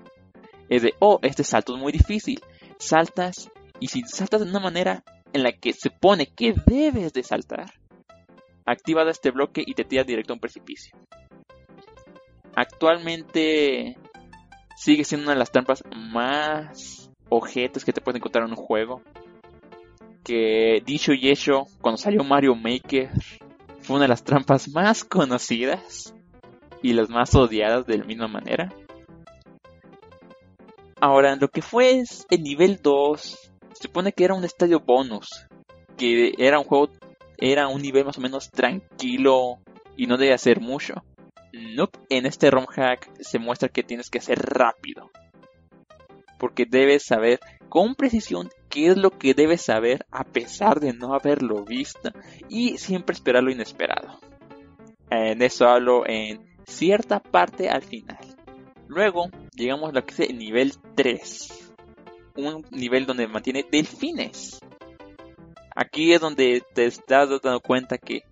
es de, oh, este salto es muy difícil. Saltas y si saltas de una manera en la que se pone que debes de saltar, activas este bloque y te tiras directo a un precipicio. Actualmente sigue siendo una de las trampas más ojetes que te puedes encontrar en un juego. Que dicho y hecho, cuando salió Mario Maker, fue una de las trampas más conocidas y las más odiadas de la misma manera. Ahora, lo que fue el nivel 2, se supone que era un estadio bonus, que era un juego, era un nivel más o menos tranquilo y no debía hacer mucho. No, en este ROM hack se muestra que tienes que hacer rápido, porque debes saber con precisión qué es lo que debes saber a pesar de no haberlo visto y siempre esperar lo inesperado. En eso hablo en cierta parte al final. Luego llegamos a lo que es el nivel 3. Un nivel donde mantiene delfines. Aquí es donde te estás dando cuenta que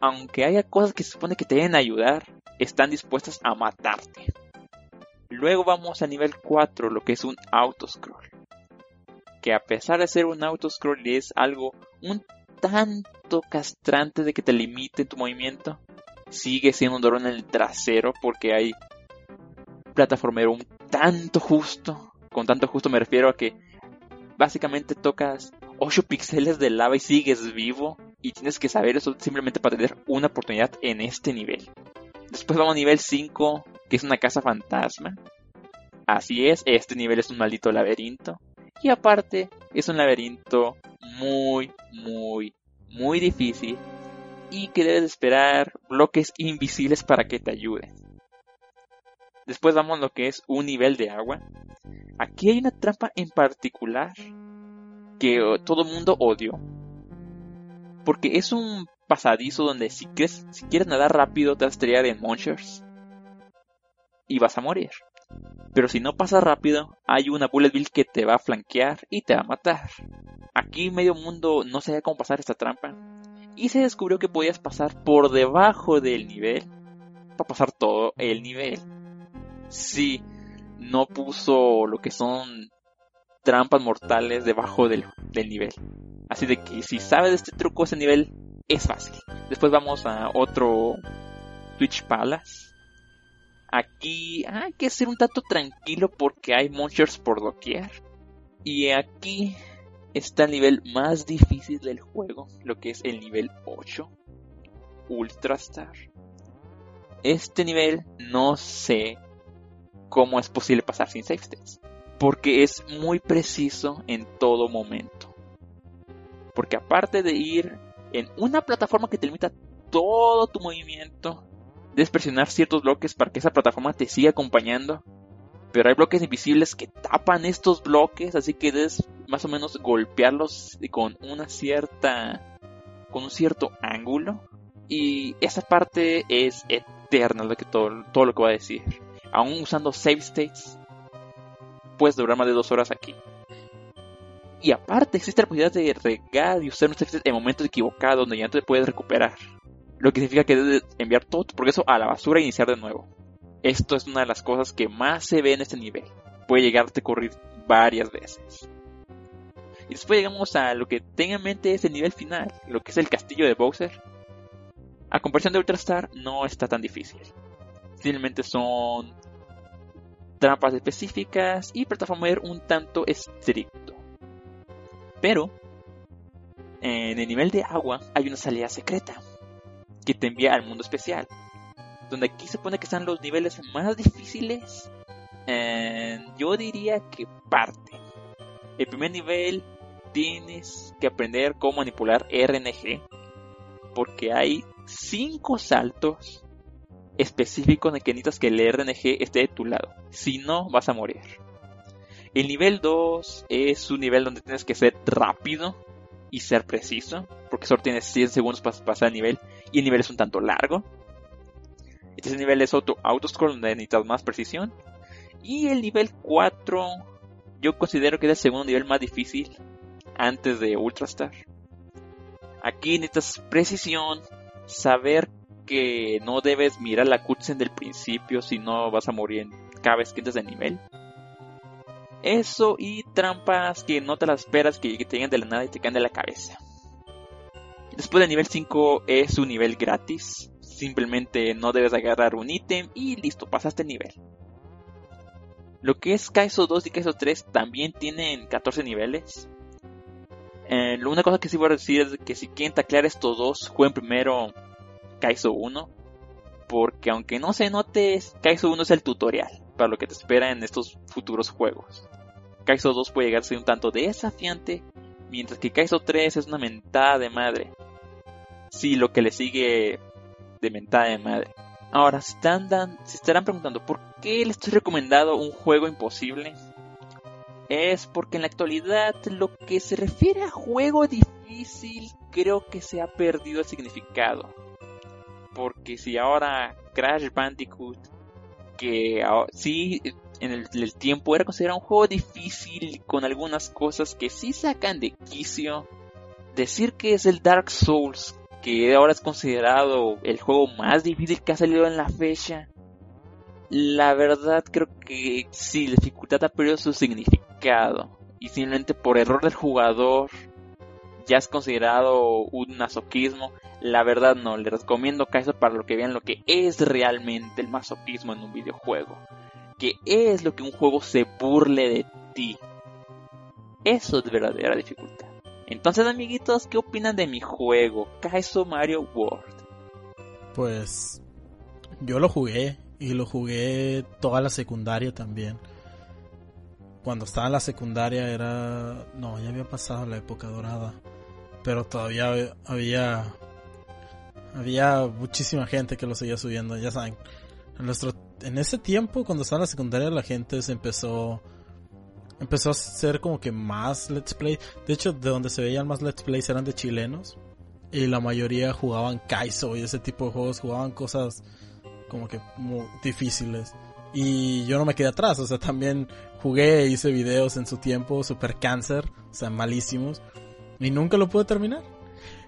aunque haya cosas que se supone que te deben ayudar, están dispuestas a matarte. Luego vamos a nivel 4, lo que es un autoscroll que a pesar de ser un autoscroll es algo un tanto castrante de que te limite tu movimiento, sigue siendo un dolor en el trasero porque hay plataformero un tanto justo. Con tanto justo me refiero a que básicamente tocas 8 píxeles de lava y sigues vivo. Y tienes que saber eso simplemente para tener una oportunidad en este nivel. Después vamos a nivel 5, que es una casa fantasma. Así es, este nivel es un maldito laberinto. Y aparte, es un laberinto muy, muy, muy difícil y que debes esperar bloques invisibles para que te ayuden. Después vamos a lo que es un nivel de agua. Aquí hay una trampa en particular que todo el mundo odió. Porque es un pasadizo donde si quieres, si quieres nadar rápido te vas a de monsters y vas a morir. Pero si no pasa rápido, hay una Bullet Bill que te va a flanquear y te va a matar. Aquí medio mundo no sabía cómo pasar esta trampa. Y se descubrió que podías pasar por debajo del nivel. Para pasar todo el nivel. Si no puso lo que son trampas mortales debajo del, del nivel. Así de que si sabes de este truco, ese nivel es fácil. Después vamos a otro Twitch Palace Aquí hay que ser un tanto tranquilo porque hay monsters por doquier. Y aquí está el nivel más difícil del juego, lo que es el nivel 8, Ultra Star. este nivel no sé cómo es posible pasar sin states. Porque es muy preciso en todo momento. Porque aparte de ir en una plataforma que te limita todo tu movimiento, debes presionar ciertos bloques para que esa plataforma te siga acompañando. Pero hay bloques invisibles que tapan estos bloques, así que debes más o menos golpearlos con una cierta con un cierto ángulo y esa parte es eterna lo que todo, todo lo que voy a decir. Aún usando save states puedes durar más de dos horas aquí. Y aparte existe la posibilidad de regar y usar un save state en momentos equivocados donde ya no te puedes recuperar. Lo que significa que debes enviar todo tu progreso a la basura e iniciar de nuevo. Esto es una de las cosas que más se ve en este nivel. Puede llegarte a ocurrir varias veces. Y después llegamos a lo que tenga en mente es el nivel final, lo que es el castillo de Bowser. A comparación de Ultra Star, no está tan difícil. Simplemente son trampas específicas y plataformer un tanto estricto. Pero, en el nivel de agua hay una salida secreta que te envía al mundo especial. Donde aquí se pone que están los niveles más difíciles. yo diría que parte. El primer nivel tienes que aprender cómo manipular RNG. Porque hay 5 saltos específicos de que necesitas que el RNG esté de tu lado. Si no, vas a morir. El nivel 2 es un nivel donde tienes que ser rápido y ser preciso. Porque solo tienes 100 segundos para pasar el nivel. Y el nivel es un tanto largo. Este nivel es auto, autoscroll donde necesitas más precisión. Y el nivel 4 yo considero que es el segundo nivel más difícil antes de Ultrastar. Aquí necesitas precisión, saber que no debes mirar la cutscene del principio si no vas a morir cada vez que entres de nivel. Eso y trampas que no te las esperas que te lleguen de la nada y te caen de la cabeza. Después del nivel 5 es un nivel gratis. Simplemente no debes agarrar un ítem y listo, pasaste el nivel. Lo que es Kaizo 2 y Kaizo 3 también tienen 14 niveles. Eh, única cosa que sí voy a decir es que si quieren taclear estos dos, jueguen primero Kaizo 1. Porque aunque no se note, Kaizo 1 es el tutorial para lo que te espera en estos futuros juegos. Kaizo 2 puede llegar a ser un tanto desafiante, mientras que Kaizo 3 es una mentada de madre. Sí, lo que le sigue de mentada de madre. Ahora, si, están, si estarán preguntando por qué le estoy recomendando un juego imposible, es porque en la actualidad lo que se refiere a juego difícil creo que se ha perdido el significado. Porque si ahora Crash Bandicoot, que sí en el, tiempo era considerado un juego difícil con algunas cosas que sí sacan de quicio, decir que es el Dark Souls, que ahora es considerado el juego más difícil que ha salido en la fecha, la verdad creo que sí, la dificultad ha perdido su significado. Y simplemente por error del jugador ya es considerado un masoquismo. La verdad no, le recomiendo eso para lo que vean lo que es realmente el masoquismo en un videojuego. Que es lo que un juego se burle de ti. Eso es verdadera dificultad. Entonces amiguitos, ¿qué opinan de mi juego? Kaizo Mario World. Pues yo lo jugué y lo jugué toda la secundaria también. Cuando estaba en la secundaria era... No, ya había pasado la época dorada. Pero todavía había... Había muchísima gente que lo seguía subiendo, ya saben. En, nuestro, en ese tiempo, cuando estaba en la secundaria, la gente se empezó... Empezó a ser como que más let's play. De hecho, de donde se veían más let's plays eran de chilenos. Y la mayoría jugaban Kaizo y ese tipo de juegos. Jugaban cosas como que muy difíciles. Y yo no me quedé atrás, o sea, también jugué, hice videos en su tiempo, super cáncer, o sea, malísimos. Y nunca lo pude terminar.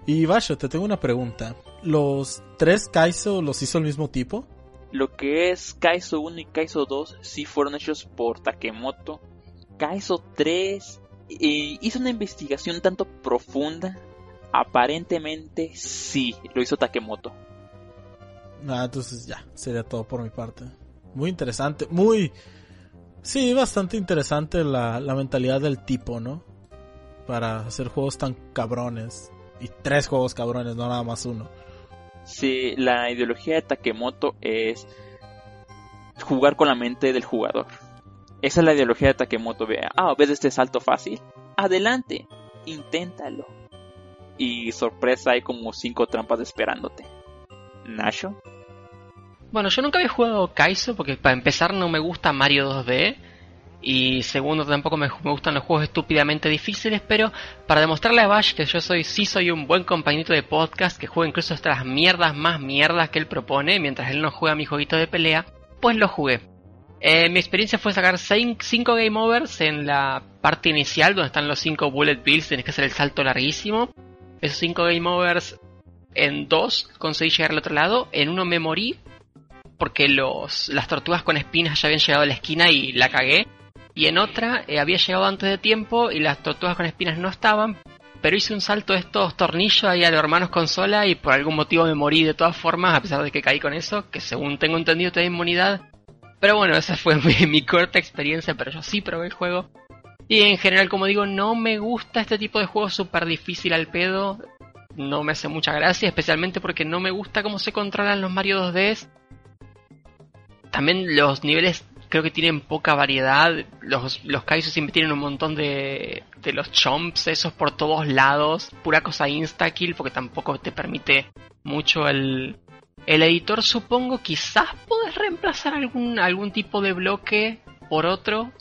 Y Basho, te tengo una pregunta. ¿Los tres Kaizo los hizo el mismo tipo? Lo que es Kaizo 1 y Kaizo 2 sí fueron hechos por Takemoto. Kaizo 3 eh, hizo una investigación tanto profunda. Aparentemente sí, lo hizo Takemoto. Ah, entonces ya, sería todo por mi parte. Muy interesante, muy... Sí, bastante interesante la, la mentalidad del tipo, ¿no? Para hacer juegos tan cabrones. Y tres juegos cabrones, no nada más uno. Sí, la ideología de Takemoto es jugar con la mente del jugador. Esa es la ideología de Takemoto. Ah, ¿ves este salto fácil? Adelante, inténtalo. Y sorpresa, hay como cinco trampas esperándote. Nacho. Bueno, yo nunca había jugado Kaizo porque para empezar no me gusta Mario 2D y segundo tampoco me, gustan los juegos estúpidamente difíciles, pero para demostrarle a Bash que yo soy sí soy un buen compañito de podcast que juega incluso hasta las mierdas más mierdas que él propone mientras él no juega mi jueguito de pelea, pues lo jugué. Eh, mi experiencia fue sacar 5 game overs en la parte inicial donde están los 5 bullet bills, tienes que hacer el salto larguísimo. Esos 5 game overs en 2 conseguí llegar al otro lado, en uno me morí porque los, las tortugas con espinas ya habían llegado a la esquina y la cagué. Y en otra eh, había llegado antes de tiempo y las tortugas con espinas no estaban. Pero hice un salto de estos tornillos ahí a los hermanos consola y por algún motivo me morí de todas formas, a pesar de que caí con eso, que según tengo entendido te da inmunidad. Pero bueno, esa fue mi, corta experiencia, pero yo sí probé el juego. Y en general, como digo, no me gusta este tipo de juego súper difícil al pedo. No me hace mucha gracia, especialmente porque no me gusta cómo se controlan los Mario 2D. También los niveles creo que tienen poca variedad. Los, los siempre tienen un montón de, de los chomps, esos por todos lados. Pura cosa insta-kill, porque tampoco te permite mucho el, el editor. Supongo quizás puedes reemplazar algún, algún tipo de bloque por otro.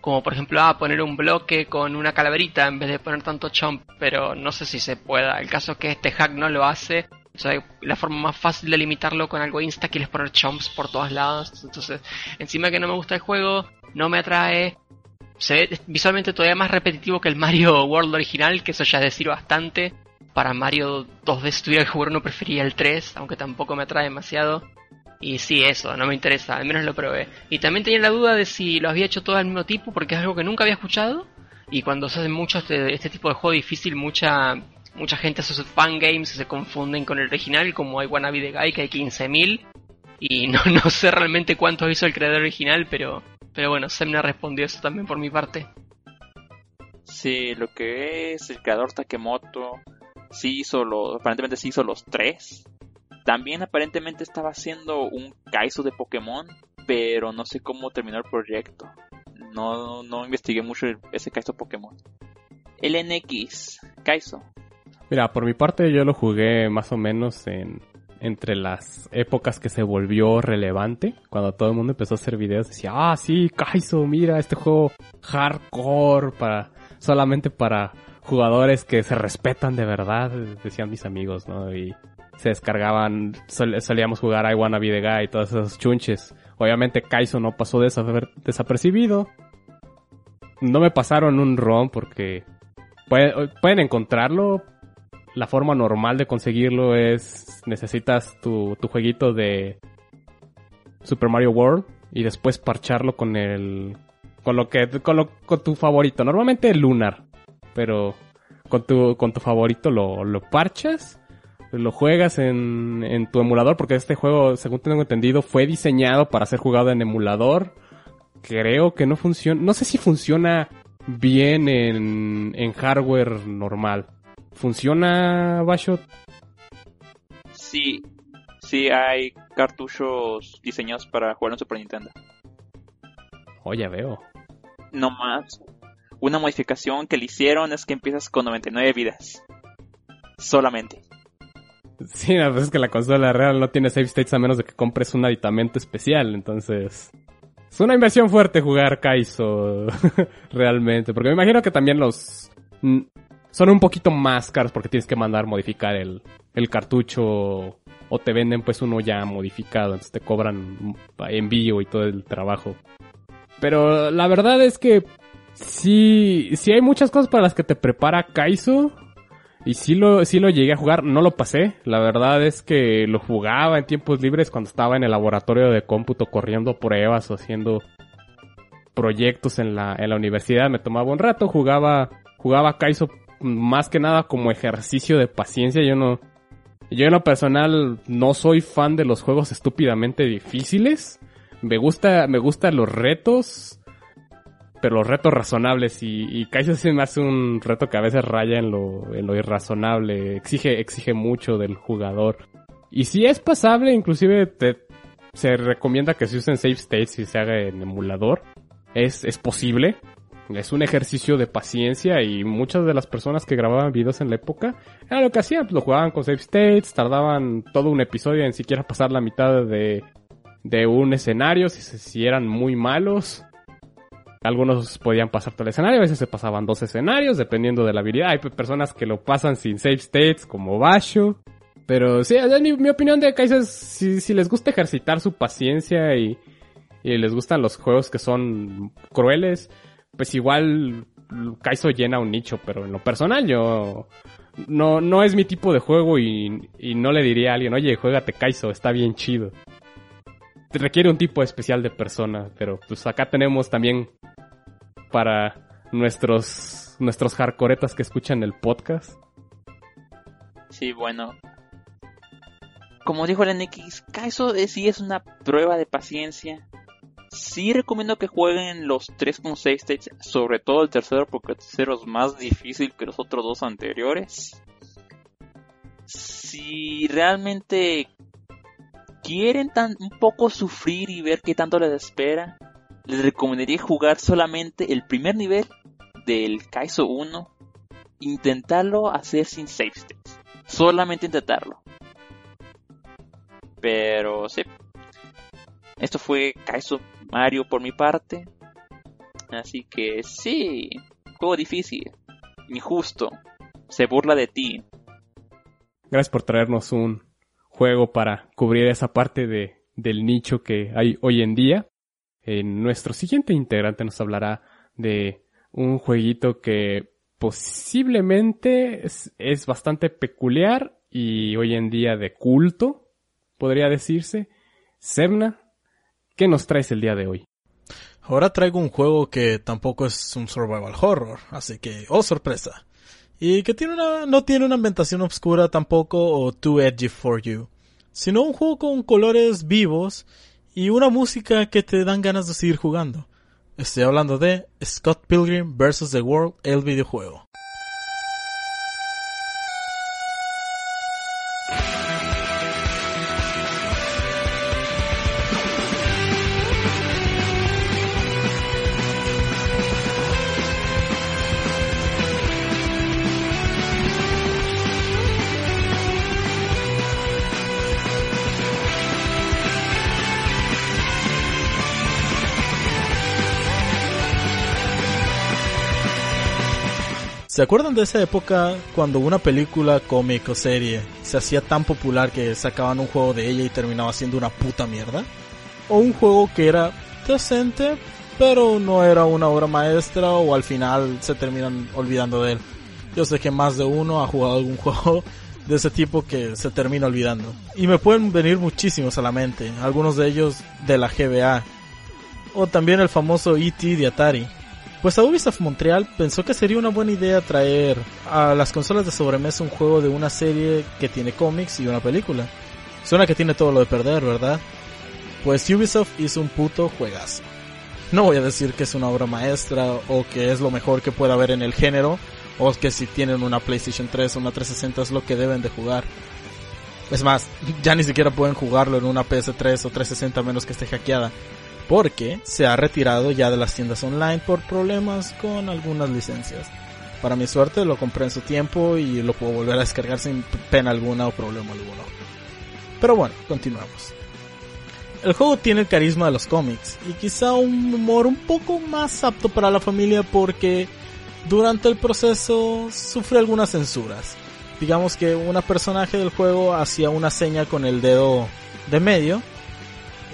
Como por ejemplo, ah, poner un bloque con una calaverita en vez de poner tanto chomp, pero no sé si se pueda. El caso es que este hack no lo hace o sea, la forma más fácil de limitarlo con algo insta que es poner chomps por todos lados. Entonces, encima que no me gusta el juego, no me atrae. Se ve visualmente todavía más repetitivo que el Mario World original, que eso ya es decir bastante. Para Mario 2D si tuviera que jugar no prefería el 3, aunque tampoco me atrae demasiado. Y sí, eso, no me interesa, al menos lo probé. Y también tenía la duda de si lo había hecho todo al mismo tipo, porque es algo que nunca había escuchado. Y cuando se hace mucho este, este tipo de juego difícil, mucha mucha gente hace sus fangames se confunden con el original, como hay Wannabe de Guy, que hay 15.000. Y no, no sé realmente cuántos hizo el creador original, pero, pero bueno, Semna respondió eso también por mi parte. Sí, lo que es el creador Takemoto, sí hizo los, aparentemente sí hizo los tres. También aparentemente estaba haciendo un Kaizo de Pokémon, pero no sé cómo terminó el proyecto. No, no investigué mucho ese Kaizo Pokémon. El NX, Kaizo, Mira, por mi parte yo lo jugué más o menos en entre las épocas que se volvió relevante, cuando todo el mundo empezó a hacer videos, decía, ah, sí, Kaizo, mira, este juego hardcore para, solamente para jugadores que se respetan de verdad, decían mis amigos, ¿no? Y se descargaban, solíamos jugar I Wanna Be The Guy y todos esos chunches. Obviamente Kaizo no pasó desapercibido. No me pasaron un ROM porque pueden encontrarlo, la forma normal de conseguirlo es necesitas tu, tu jueguito de Super Mario World y después parcharlo con el con lo que con, con tu favorito, normalmente Lunar, pero con tu con tu favorito lo, lo parchas, lo juegas en, en tu emulador porque este juego, según tengo entendido, fue diseñado para ser jugado en emulador. Creo que no funciona, no sé si funciona bien en, en hardware normal. ¿Funciona Bashot? Sí, sí hay cartuchos diseñados para jugar en Super Nintendo. Oh, ya veo. No más. Una modificación que le hicieron es que empiezas con 99 vidas. Solamente. Sí, la verdad es que la consola real no tiene save states a menos de que compres un aditamento especial, entonces... Es una inversión fuerte jugar Kaizo, realmente, porque me imagino que también los son un poquito más caros porque tienes que mandar modificar el, el cartucho o te venden pues uno ya modificado, entonces te cobran envío y todo el trabajo. Pero la verdad es que sí, sí hay muchas cosas para las que te prepara Kaizo. Y sí lo, sí lo llegué a jugar, no lo pasé. La verdad es que lo jugaba en tiempos libres cuando estaba en el laboratorio de cómputo corriendo pruebas o haciendo proyectos en la, en la universidad. Me tomaba un rato, jugaba, jugaba Kaizo más que nada como ejercicio de paciencia. Yo no, yo en lo personal no soy fan de los juegos estúpidamente difíciles. Me gusta, me gustan los retos. pero los retos razonables y, y Kaizo sí me hace un reto que a veces raya en lo, lo irrazonable, exige, exige mucho del jugador. Y si es pasable, inclusive se recomienda que se usen save states y se haga en emulador. Es, es posible. Es un ejercicio de paciencia y muchas de las personas que grababan videos en la época era lo que hacían, pues lo jugaban con save states, tardaban todo un episodio en siquiera pasar la mitad de, de un escenario si, si eran muy malos. Algunos podían pasar todo el escenario, a veces se pasaban dos escenarios, dependiendo de la habilidad. Hay personas que lo pasan sin save states, como Basho. Pero sí, es mi, mi opinión de Kaizo es si, si les gusta ejercitar su paciencia y, y les gustan los juegos que son crueles, pues igual Kaizo llena un nicho, pero en lo personal yo no, no es mi tipo de juego y, y no le diría a alguien, oye, juégate Kaizo, está bien chido. Te requiere un tipo especial de persona, pero pues acá tenemos también para nuestros nuestros hardcoretas que escuchan el podcast. Sí, bueno. Como dijo el NX, Kaizo sí es una prueba de paciencia. Sí recomiendo que jueguen los 3.6 stages, sobre todo el tercero, porque el tercero es más difícil que los otros dos anteriores. Si realmente quieren un poco sufrir y ver qué tanto les espera, les recomendaría jugar solamente el primer nivel del Kaizo 1. Intentarlo hacer sin save states. Solamente intentarlo. Pero sí. Esto fue Kaizo Mario por mi parte. Así que sí. Juego difícil. Injusto. Se burla de ti. Gracias por traernos un juego para cubrir esa parte de, del nicho que hay hoy en día. Eh, nuestro siguiente integrante nos hablará de un jueguito que posiblemente es, es, bastante peculiar y hoy en día de culto, podría decirse. Semna, ¿qué nos traes el día de hoy? Ahora traigo un juego que tampoco es un survival horror, así que, oh sorpresa. Y que tiene una, no tiene una ambientación oscura tampoco o too edgy for you, sino un juego con colores vivos y una música que te dan ganas de seguir jugando. Estoy hablando de Scott Pilgrim vs. The World, el videojuego. ¿Se acuerdan de esa época cuando una película, cómic o serie se hacía tan popular que sacaban un juego de ella y terminaba siendo una puta mierda? O un juego que era decente, pero no era una obra maestra o al final se terminan olvidando de él. Yo sé que más de uno ha jugado algún juego de ese tipo que se termina olvidando. Y me pueden venir muchísimos a la mente, algunos de ellos de la GBA. O también el famoso E.T. de Atari pues a Ubisoft Montreal pensó que sería una buena idea traer a las consolas de sobremesa un juego de una serie que tiene cómics y una película. Suena que tiene todo lo de perder, ¿verdad? Pues Ubisoft hizo un puto juegazo. No voy a decir que es una obra maestra o que es lo mejor que pueda haber en el género o que si tienen una PlayStation 3 o una 360 es lo que deben de jugar. Es más, ya ni siquiera pueden jugarlo en una PS3 o 360 menos que esté hackeada porque se ha retirado ya de las tiendas online por problemas con algunas licencias. Para mi suerte lo compré en su tiempo y lo puedo volver a descargar sin pena alguna o problema alguno. Pero bueno, continuamos. El juego tiene el carisma de los cómics y quizá un humor un poco más apto para la familia porque durante el proceso sufre algunas censuras. Digamos que una personaje del juego hacía una seña con el dedo de medio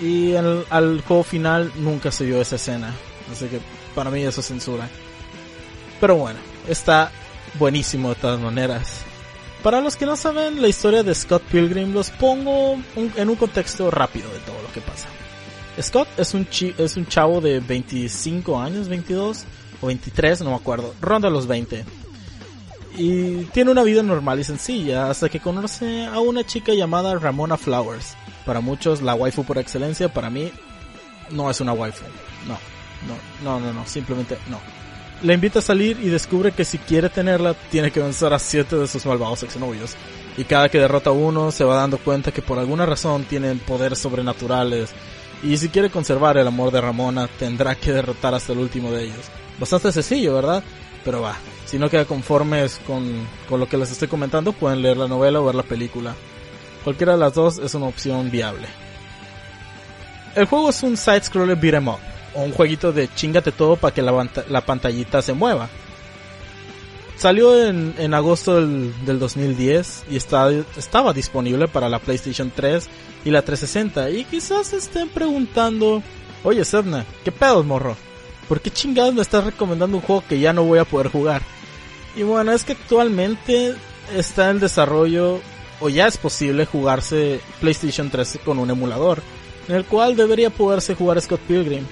y el, al juego final nunca se vio esa escena. Así que para mí eso es censura. Pero bueno, está buenísimo de todas maneras. Para los que no saben la historia de Scott Pilgrim, los pongo un, en un contexto rápido de todo lo que pasa. Scott es un, chi, es un chavo de 25 años, 22 o 23, no me acuerdo, ronda los 20. Y tiene una vida normal y sencilla hasta que conoce a una chica llamada Ramona Flowers para muchos la waifu por excelencia, para mí no es una waifu. No, no, no, no, no, simplemente no. La invita a salir y descubre que si quiere tenerla, tiene que vencer a siete de sus malvados exnovios. Y cada que derrota uno, se va dando cuenta que por alguna razón tienen poderes sobrenaturales. Y si quiere conservar el amor de Ramona, tendrá que derrotar hasta el último de ellos. Bastante sencillo, ¿verdad? Pero va, si no queda conformes con, con lo que les estoy comentando, pueden leer la novela o ver la película. Cualquiera de las dos es una opción viable. El juego es un side-scroller beat'em up, o un jueguito de chingate todo para que la, la, pantallita se mueva. Salió en, en agosto del, del, 2010 y está, estaba disponible para la PlayStation 3 y la 360. Y quizás estén preguntando, oye Sebna, ¿qué pedos morro? ¿Por qué chingados me estás recomendando un juego que ya no voy a poder jugar? Y bueno, es que actualmente está en desarrollo o ya es posible jugarse PlayStation 3 con un emulador en el cual debería poderse jugar Scott Pilgrim.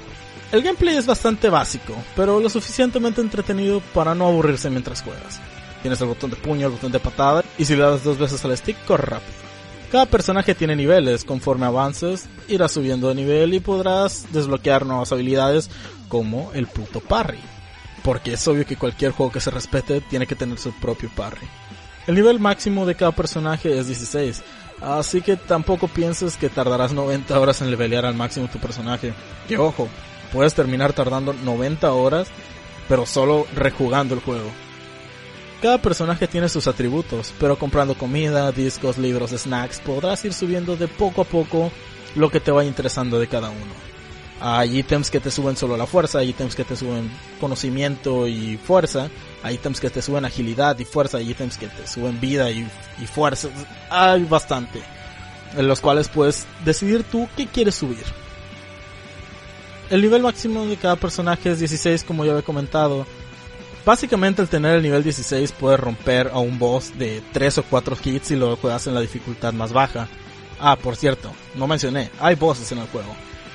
El gameplay es bastante básico, pero lo suficientemente entretenido para no aburrirse mientras juegas. Tienes el botón de puño, el botón de patada, y si le das dos veces al stick, corre rápido. Cada personaje tiene niveles, conforme avances, irás subiendo de nivel y podrás desbloquear nuevas habilidades como el puto parry. Porque es obvio que cualquier juego que se respete tiene que tener su propio parry. El nivel máximo de cada personaje es 16, Así que tampoco pienses que tardarás 90 horas en levelear al máximo tu personaje. Que ojo, puedes terminar tardando 90 horas, pero solo rejugando el juego. Cada personaje tiene sus atributos, pero comprando comida, discos, libros, snacks, podrás ir subiendo de poco a poco lo que te vaya interesando de cada uno. Hay ítems que te suben solo la fuerza, hay ítems que te suben conocimiento y fuerza, hay ítems que te suben agilidad y fuerza, hay ítems que te suben vida y, y fuerza. Hay bastante. En los cuales puedes decidir tú qué quieres subir. El nivel máximo de cada personaje es 16 como ya he comentado. Básicamente al tener el nivel 16 puedes romper a un boss de 3 o 4 hits y lo juegas en la dificultad más baja. Ah, por cierto, no mencioné, hay bosses en el juego.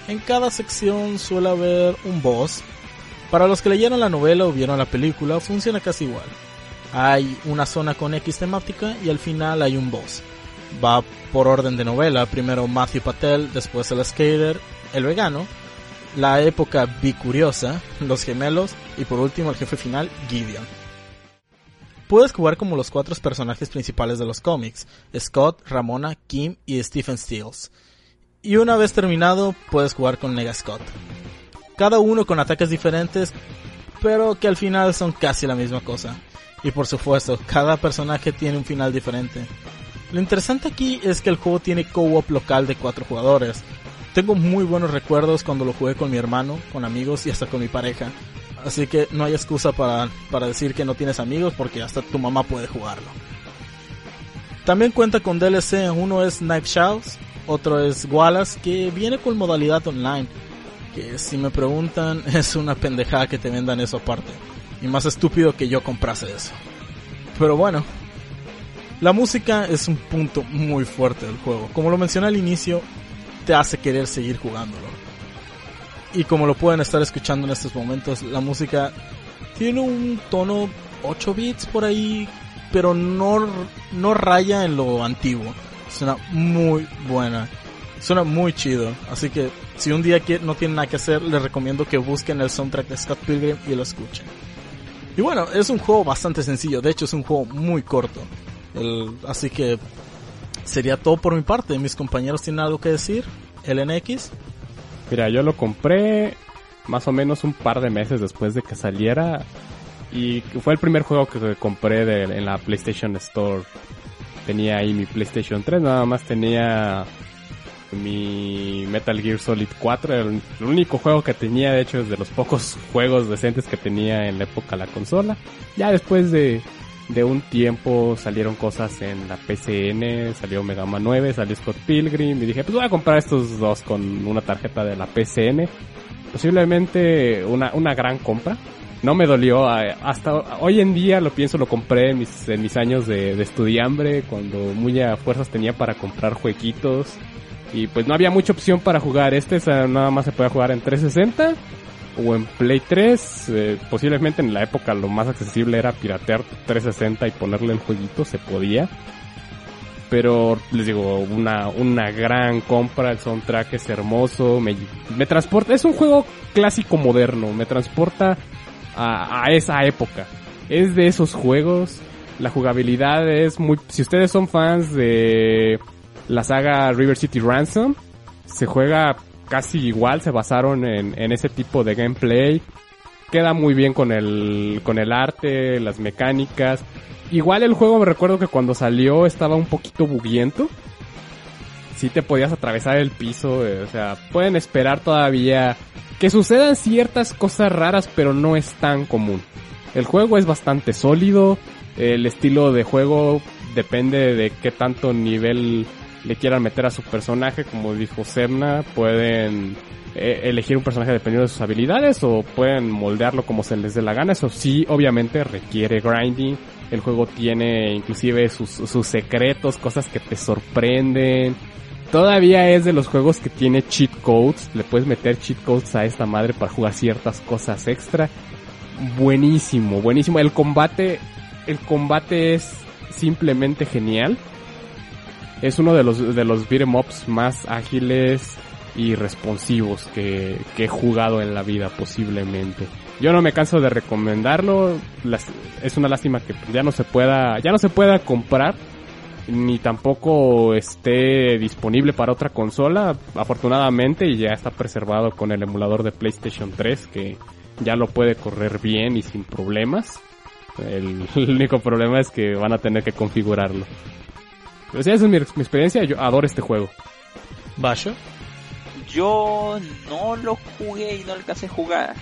En cada sección suele haber un boss. Para los que leyeron la novela o vieron la película, funciona casi igual. Hay una zona con X temática y al final hay un boss. Va por orden de novela, primero Matthew Patel, después el skater, el vegano, la época bicuriosa, los gemelos y por último el jefe final, Gideon. Puedes jugar como los cuatro personajes principales de los cómics, Scott, Ramona, Kim y Stephen Stills y una vez terminado puedes jugar con Nega Scott. Cada uno con ataques diferentes, pero que al final son casi la misma cosa. Y por supuesto, cada personaje tiene un final diferente. Lo interesante aquí es que el juego tiene co-op local de 4 jugadores. Tengo muy buenos recuerdos cuando lo jugué con mi hermano, con amigos y hasta con mi pareja. Así que no hay excusa para, para decir que no tienes amigos porque hasta tu mamá puede jugarlo. También cuenta con DLC, uno es Knife Shows, otro es Wallace, que viene con modalidad online. Que si me preguntan, es una pendejada que te vendan eso aparte. Y más estúpido que yo comprase eso. Pero bueno, la música es un punto muy fuerte del juego. Como lo mencioné al inicio, te hace querer seguir jugándolo. Y como lo pueden estar escuchando en estos momentos, la música tiene un tono 8 bits por ahí, pero no, no raya en lo antiguo. Suena muy buena. Suena muy chido. Así que si un día no tienen nada que hacer, les recomiendo que busquen el soundtrack de Scott Pilgrim y lo escuchen. Y bueno, es un juego bastante sencillo. De hecho, es un juego muy corto. así que sería todo por mi parte. Mis compañeros tienen algo que decir. LNX. Mira, yo lo compré más o menos un par de meses después de que saliera. Y fue el primer juego que compré en la PlayStation Store tenía ahí mi PlayStation 3, nada más tenía mi Metal Gear Solid 4, el, único juego que tenía, de hecho, es de los pocos juegos decentes que tenía en la época la consola. Ya después de, de un tiempo salieron cosas en la PCN, salió Mega Man 9, salió Scott Pilgrim y dije, pues voy a comprar estos dos con una tarjeta de la PCN. Posiblemente una, una gran compra no me dolió. Hasta hoy en día lo pienso, lo compré en mis, en mis años de, de estudiambre, cuando muy a fuerzas tenía para comprar jueguitos. Y pues no había mucha opción para jugar. Este nada más se puede jugar en 360 o en Play 3. Eh, posiblemente en la época lo más accesible era piratear 360 y ponerle el jueguito, se podía. Pero les digo, una, una gran compra, el soundtrack es hermoso, me, me transporta, es un juego clásico moderno, me transporta a, a esa época. Es de esos juegos, la jugabilidad es muy, si ustedes son fans de la saga River City Ransom, se juega casi igual, se basaron en, en ese tipo de gameplay. Queda muy bien con el, con el arte, las mecánicas. Igual el juego me recuerdo que cuando salió estaba un poquito buguiento. Sí te podías atravesar el piso, eh, o sea, pueden esperar todavía que sucedan ciertas cosas raras, pero no es tan común. El juego es bastante sólido, el estilo de juego depende de qué tanto nivel le quieran meter a su personaje, como dijo Semna, pueden eh, elegir un personaje dependiendo de sus habilidades o pueden moldearlo como se les dé la gana. Eso sí, obviamente requiere grinding. El juego tiene inclusive sus, sus secretos, cosas que te sorprenden. Todavía es de los juegos que tiene cheat codes. Le puedes meter cheat codes a esta madre para jugar ciertas cosas extra. Buenísimo, buenísimo. El combate, el combate es simplemente genial. Es uno de los, de los beat'em ups más ágiles y responsivos que, he jugado en la vida posiblemente. Yo no me canso de recomendarlo. Es una lástima que ya no se pueda, ya no se pueda comprar ni tampoco esté disponible para otra consola, afortunadamente, ya está preservado con el emulador de PlayStation 3 que ya lo puede correr bien y sin problemas. El único problema es que van a tener que configurarlo. Pero sí, esa es mi, mi experiencia, yo adoro este juego. Basho. Yo no lo jugué y no alcancé a jugar.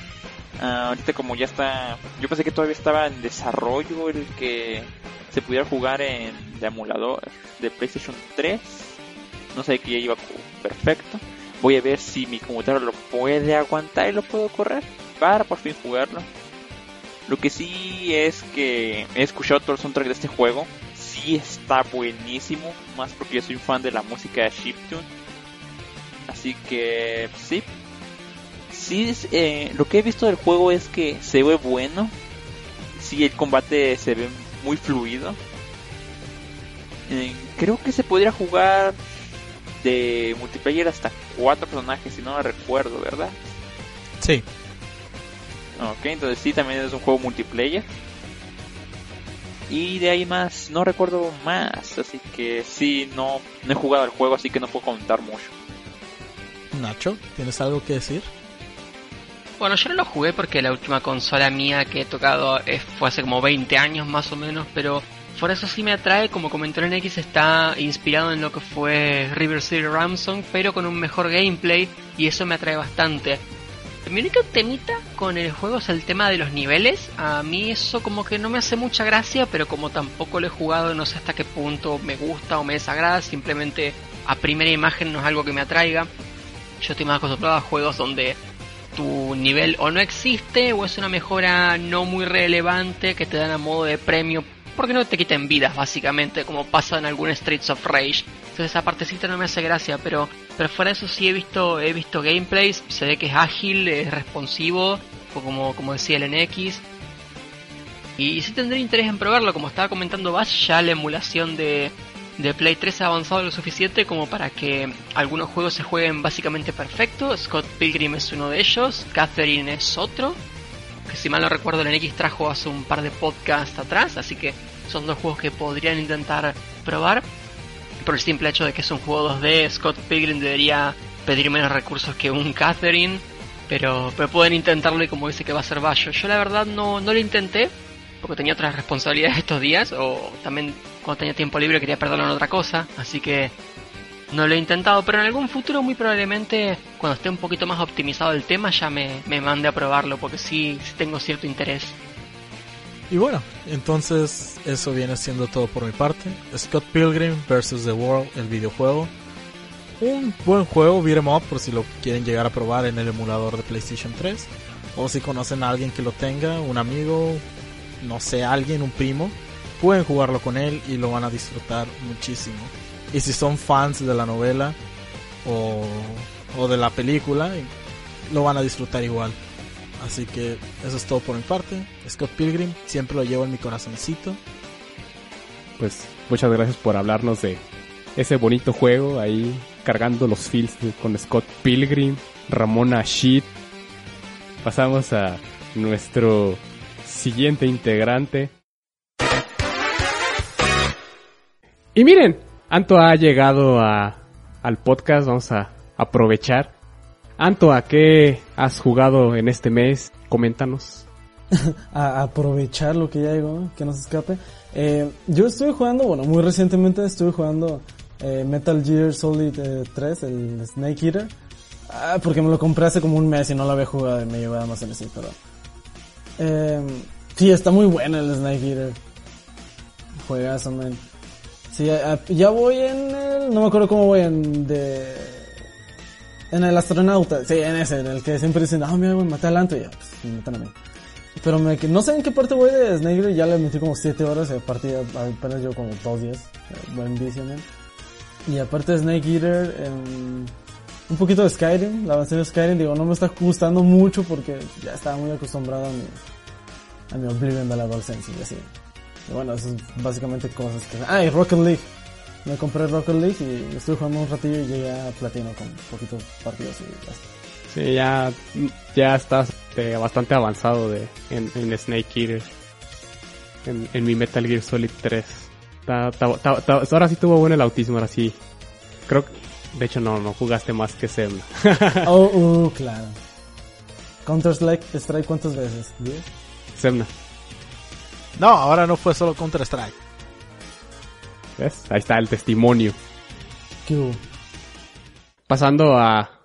Ah, ahorita como ya está, yo pensé que todavía estaba en desarrollo el que se pudiera jugar en de emulador de PlayStation 3. No sé que ya iba perfecto. Voy a ver si mi computadora lo puede aguantar y lo puedo correr para por fin jugarlo. Lo que sí es que he escuchado todo el soundtrack de este juego. Sí está buenísimo, más porque yo soy un fan de la música de Chiptune. Así que sí. Sí, es, eh, lo que he visto del juego es que se ve bueno. Sí, el combate se ve muy fluido. Eh, creo que se podría jugar de multiplayer hasta cuatro personajes, si no me recuerdo, ¿verdad? Sí. Ok, entonces sí, también es un juego multiplayer. Y de ahí más, no recuerdo más, así que sí, no, no he jugado el juego, así que no puedo comentar mucho. Nacho, ¿tienes algo que decir? Bueno, yo no lo jugué porque la última consola mía que he tocado fue hace como 20 años más o menos, pero por eso sí me atrae, como comentó en X, está inspirado en lo que fue River City Ransom, pero con un mejor gameplay y eso me atrae bastante. Mi único temita con el juego es el tema de los niveles. A mí eso como que no me hace mucha gracia, pero como tampoco lo he jugado, no sé hasta qué punto me gusta o me desagrada. Simplemente a primera imagen no es algo que me atraiga. Yo estoy más acostumbrado a juegos donde tu nivel o no existe o es una mejora no muy relevante que te dan a modo de premio porque no te quiten vidas básicamente como pasa en algún Streets of Rage. Entonces esa partecita no me hace gracia pero pero fuera de eso sí he visto he visto gameplays se ve que es ágil es responsivo como como decía el NX y sí tendré interés en probarlo como estaba comentando Bash ya la emulación de de Play 3 ha avanzado lo suficiente como para que algunos juegos se jueguen básicamente perfecto. Scott Pilgrim es uno de ellos, Catherine es otro, que si mal no recuerdo el NX trajo hace un par de podcasts atrás, así que son dos juegos que podrían intentar probar. Por el simple hecho de que es un juego 2D, Scott Pilgrim debería pedir menos recursos que un Catherine, pero, pero pueden intentarlo y como dice que va a ser Bayo. Yo la verdad no, no lo intenté, porque tenía otras responsabilidades estos días, o también cuando tenía tiempo libre quería perderlo en otra cosa, así que no lo he intentado, pero en algún futuro muy probablemente cuando esté un poquito más optimizado el tema ya me, me mande a probarlo, porque sí, tengo cierto interés. Y bueno, entonces eso viene siendo todo por mi parte. Scott Pilgrim vs. The World, el videojuego. Un buen juego, beat'em up, por si lo quieren llegar a probar en el emulador de PlayStation 3. O si conocen a alguien que lo tenga, un amigo, no sé, alguien, un primo, pueden jugarlo con él y lo van a disfrutar muchísimo. Y si son fans de la novela o, o de la película, lo van a disfrutar igual. Así que eso es todo por mi parte. Scott Pilgrim, siempre lo llevo en mi corazoncito. Pues muchas gracias por hablarnos de ese bonito juego ahí cargando los fields con Scott Pilgrim, Ramona Sheet. Pasamos a nuestro siguiente integrante. Y miren, Anto ha llegado a, al podcast, vamos a aprovechar. Anto, ¿a qué has jugado en este mes? Coméntanos. a aprovechar lo que ya llegó, que no se escape. Eh, yo estuve jugando, bueno, muy recientemente estuve jugando eh, Metal Gear Solid 3, eh, el Snake Eater. Ah, porque me lo compré hace como un mes y no lo había jugado y me llevaba más en ese, pero... Eh, sí, está muy bueno el Snake Eater. Juegazo, man. Sí, ya voy en el... No me acuerdo cómo voy en... De... En el astronauta, sí, en ese, en el que siempre dicen, ah, mira, güey, maté al y ya, pues, me matan a mí. Pero me, no sé en qué parte voy de Snake ya le metí como 7 horas y aparte apenas llevo como 2 días. Eh, buen vicio, man. Y aparte de Snake Eater, em, un poquito de Skyrim, la avanzada de Skyrim, digo, no me está gustando mucho porque ya estaba muy acostumbrado a mi, a mi Oblivion de la DualSense y así. Y bueno, eso es básicamente cosas que... Ah, y Rocket League. Me compré Rocket League y estuve jugando un ratillo y llegué a platino con poquitos partidos y ya Sí, ya, ya estás este, bastante avanzado de, en, en Snake Eater. En, en, mi Metal Gear Solid 3. ahora sí tuvo bueno el autismo, ahora sí. Creo que, de hecho no, no jugaste más que Sem. oh, uh, claro. Counter Strike, Strike cuántas veces? ¿10? Semna. No, ahora no fue solo Counter Strike. ¿Ves? Ahí está el testimonio. ¿Qué hubo? Pasando a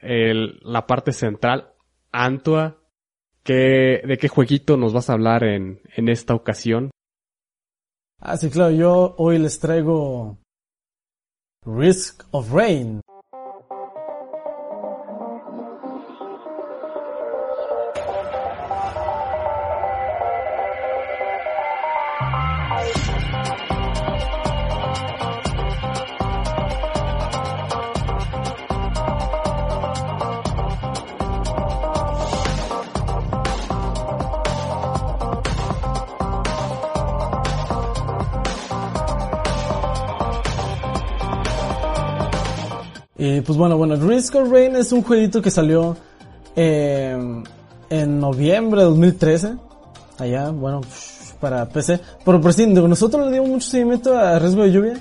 el, la parte central, Antua, ¿qué, ¿de qué jueguito nos vas a hablar en, en esta ocasión? Ah, sí, claro, yo hoy les traigo Risk of Rain. Pues bueno, bueno, Risk of Rain es un jueguito que salió eh, en noviembre de 2013. Allá, bueno, para PC. Pero por sí, nosotros le dimos mucho seguimiento a Riesgo de Lluvia.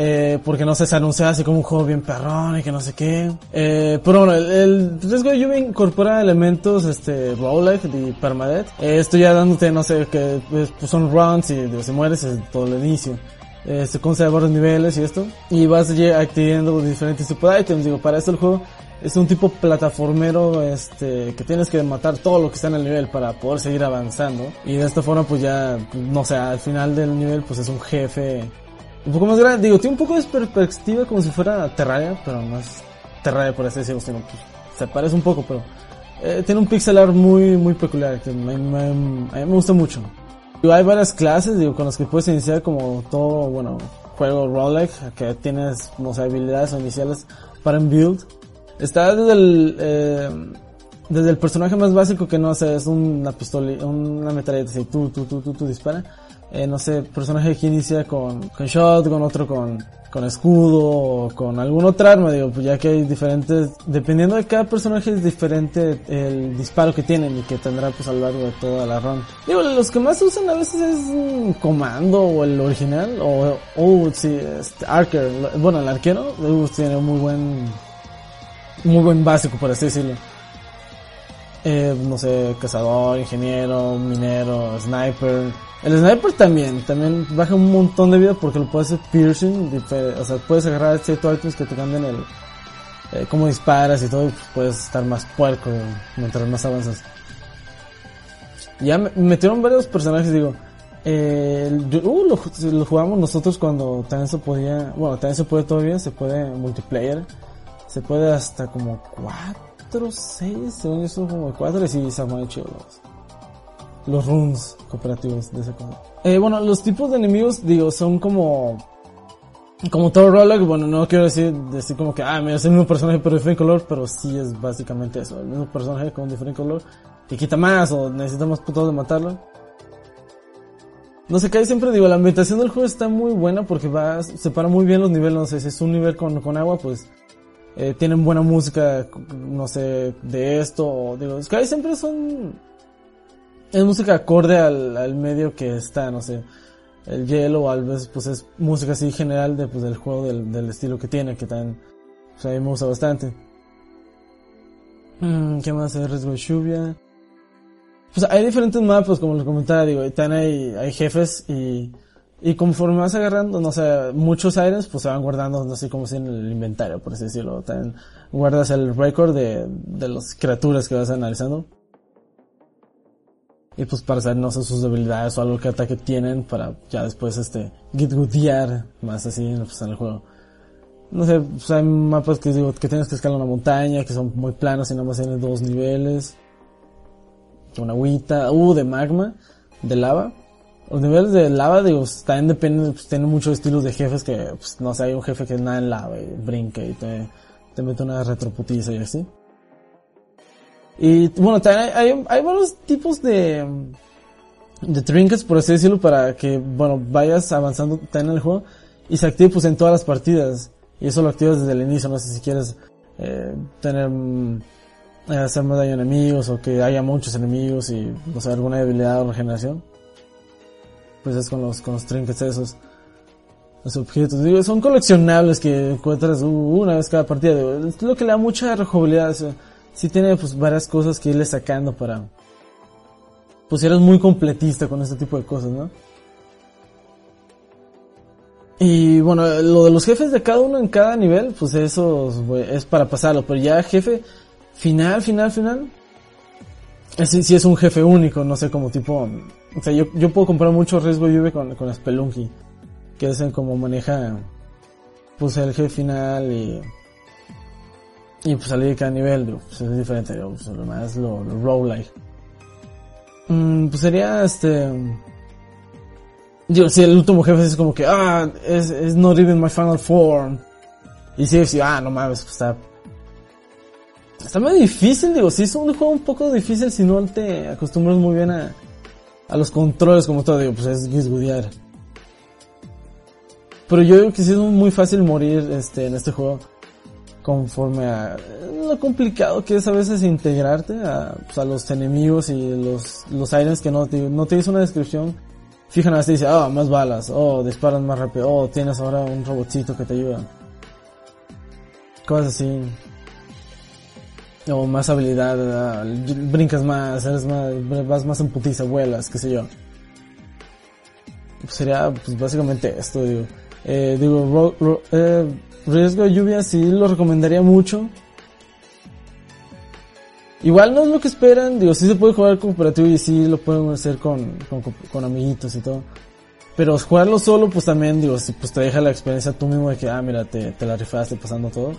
Eh, porque no sé, se anunció así como un juego bien perrón y que no sé qué. Eh, pero bueno, el, Riesgo de Lluvia incorpora elementos, este, roguelike y permadeath. Eh, esto ya dándote, no sé, que pues, son runs y si mueres es todo el inicio se conserva los niveles y esto. Y vas adquiriendo diferentes tipos de. Digo, para esto el juego es un tipo plataformero este que tienes que matar todo lo que está en el nivel para poder seguir avanzando. Y de esta forma pues ya, no sé, al final del nivel pues es un jefe un poco más grande. Digo, tiene un poco de perspectiva como si fuera Terraria, pero no es Terraria por así decirlo, sino se parece un poco, pero eh, tiene un pixel art muy, muy peculiar que me, me, a mí me gusta mucho. Hay varias clases, digo, con las que puedes iniciar como todo, bueno, juego roguelike, que tienes, no habilidades iniciales para un build. Está desde el, eh, desde el personaje más básico que no sé, es una pistola, una metralleta así, tú, tú, tú, tú, tú dispara. Eh, no sé, personaje que inicia con, con shotgun, otro con, con escudo o con algún otro arma, digo, pues ya que hay diferentes, dependiendo de cada personaje es diferente el disparo que tienen y que tendrá pues a lo largo de toda la run. Digo, los que más usan a veces es un comando o el original o, o sí, este, archer, bueno, el arquero tiene un muy buen, muy buen básico por así decirlo. Eh, no sé, cazador, ingeniero, minero, sniper, el sniper también, también baja un montón de vida porque lo puedes hacer piercing, o sea, puedes agarrar ciertos items que te cambian el, eh, cómo disparas y todo, y puedes estar más puerco mientras más avanzas. Ya metieron varios personajes, digo, eh, uh, lo, jugamos nosotros cuando también se podía, bueno, también se puede todavía, se puede multiplayer, se puede hasta como 4, 6, según eso como 4 y sí, se muy chido los runes cooperativos de ese juego. Eh, bueno, los tipos de enemigos, digo, son como... Como todo roguelike, bueno, no quiero decir, decir como que, ah, mira, es el mismo personaje pero diferente color, pero sí es básicamente eso, el mismo personaje con diferente color, que quita más o necesita más putos de matarlo. No sé, que siempre digo, la ambientación del juego está muy buena porque va, separa muy bien los niveles, no sé, si es un nivel con, con agua, pues eh, tienen buena música, no sé, de esto, o digo, Sky siempre son, es música acorde al, al medio que está, no sé, el hielo, a veces pues es música así general de, pues, del juego, del, del estilo que tiene, que también, pues a mí me gusta bastante. Mm, ¿Qué más? Hay riesgo de lluvia. Pues hay diferentes mapas, como les comentaba, digo, y también hay, hay jefes y, y conforme vas agarrando, no sé, muchos aires, pues se van guardando, no sé cómo si en el inventario, por así decirlo. También guardas el récord de, de las criaturas que vas analizando. Y pues para saber, no sé, sus debilidades o algo que ataque tienen para ya después, este, gitgudear más así, pues en el juego. No sé, pues hay mapas que digo, que tienes que escalar una montaña, que son muy planos y nada más tienen dos niveles. Una agüita, uh, de magma, de lava. Los niveles de lava, digo, también dependen, pues tienen muchos estilos de jefes que, pues no sé, hay un jefe que nada en lava y brinca y te, te mete una retroputiza y así. Y bueno, también hay, hay, varios tipos de, de trinkets, por así decirlo, para que, bueno, vayas avanzando también en el juego y se active pues en todas las partidas. Y eso lo activas desde el inicio, no sé si quieres eh, tener, eh, hacer más daño a enemigos o que haya muchos enemigos y, no sé, alguna debilidad o regeneración. Pues es con los, con los trinkets esos. Los objetos, digo, son coleccionables que encuentras una vez cada partida. Es lo que le da mucha rejugabilidad. O sea, sí tiene pues varias cosas que irle sacando para... Pues eres muy completista con este tipo de cosas, ¿no? Y bueno, lo de los jefes de cada uno en cada nivel, pues eso es para pasarlo. Pero ya jefe final, final, final. Sí, sí es un jefe único, no sé, como tipo... O sea, yo, yo puedo comprar mucho riesgo lluvia con, con Spelunky. Que es en como maneja... Pues el jefe final y... Y pues salir de cada nivel, digo, pues es diferente, digo, pues lo más lo, roguelike. Mm, pues sería este... Digo, si el último jefe es como que, ah, es, es not even my final form. Y si sí, ah, no mames, pues está... Está muy difícil, digo, sí es un juego un poco difícil si no te acostumbras muy bien a, a los controles como todo, digo, pues es guisgudear. Pero yo creo que sí es muy fácil morir este, en este juego conforme a lo complicado que es a veces integrarte a, pues, a los enemigos y los, los que no te, no te dice una descripción Fijan así dice, oh, más balas, oh, disparan más rápido, oh, tienes ahora un robotcito que te ayuda. Cosas así. O más habilidad, brincas más, eres más, vas más en putiza, vuelas, qué sé yo. Pues sería, pues básicamente esto, digo. Eh, digo, eh, riesgo de lluvia sí lo recomendaría mucho. Igual no es lo que esperan, digo, sí se puede jugar cooperativo y sí lo pueden hacer con, con, amiguitos y todo. Pero jugarlo solo, pues también, digo, si pues te deja la experiencia tú mismo de que, ah, mira, te, te la rifaste pasando todo.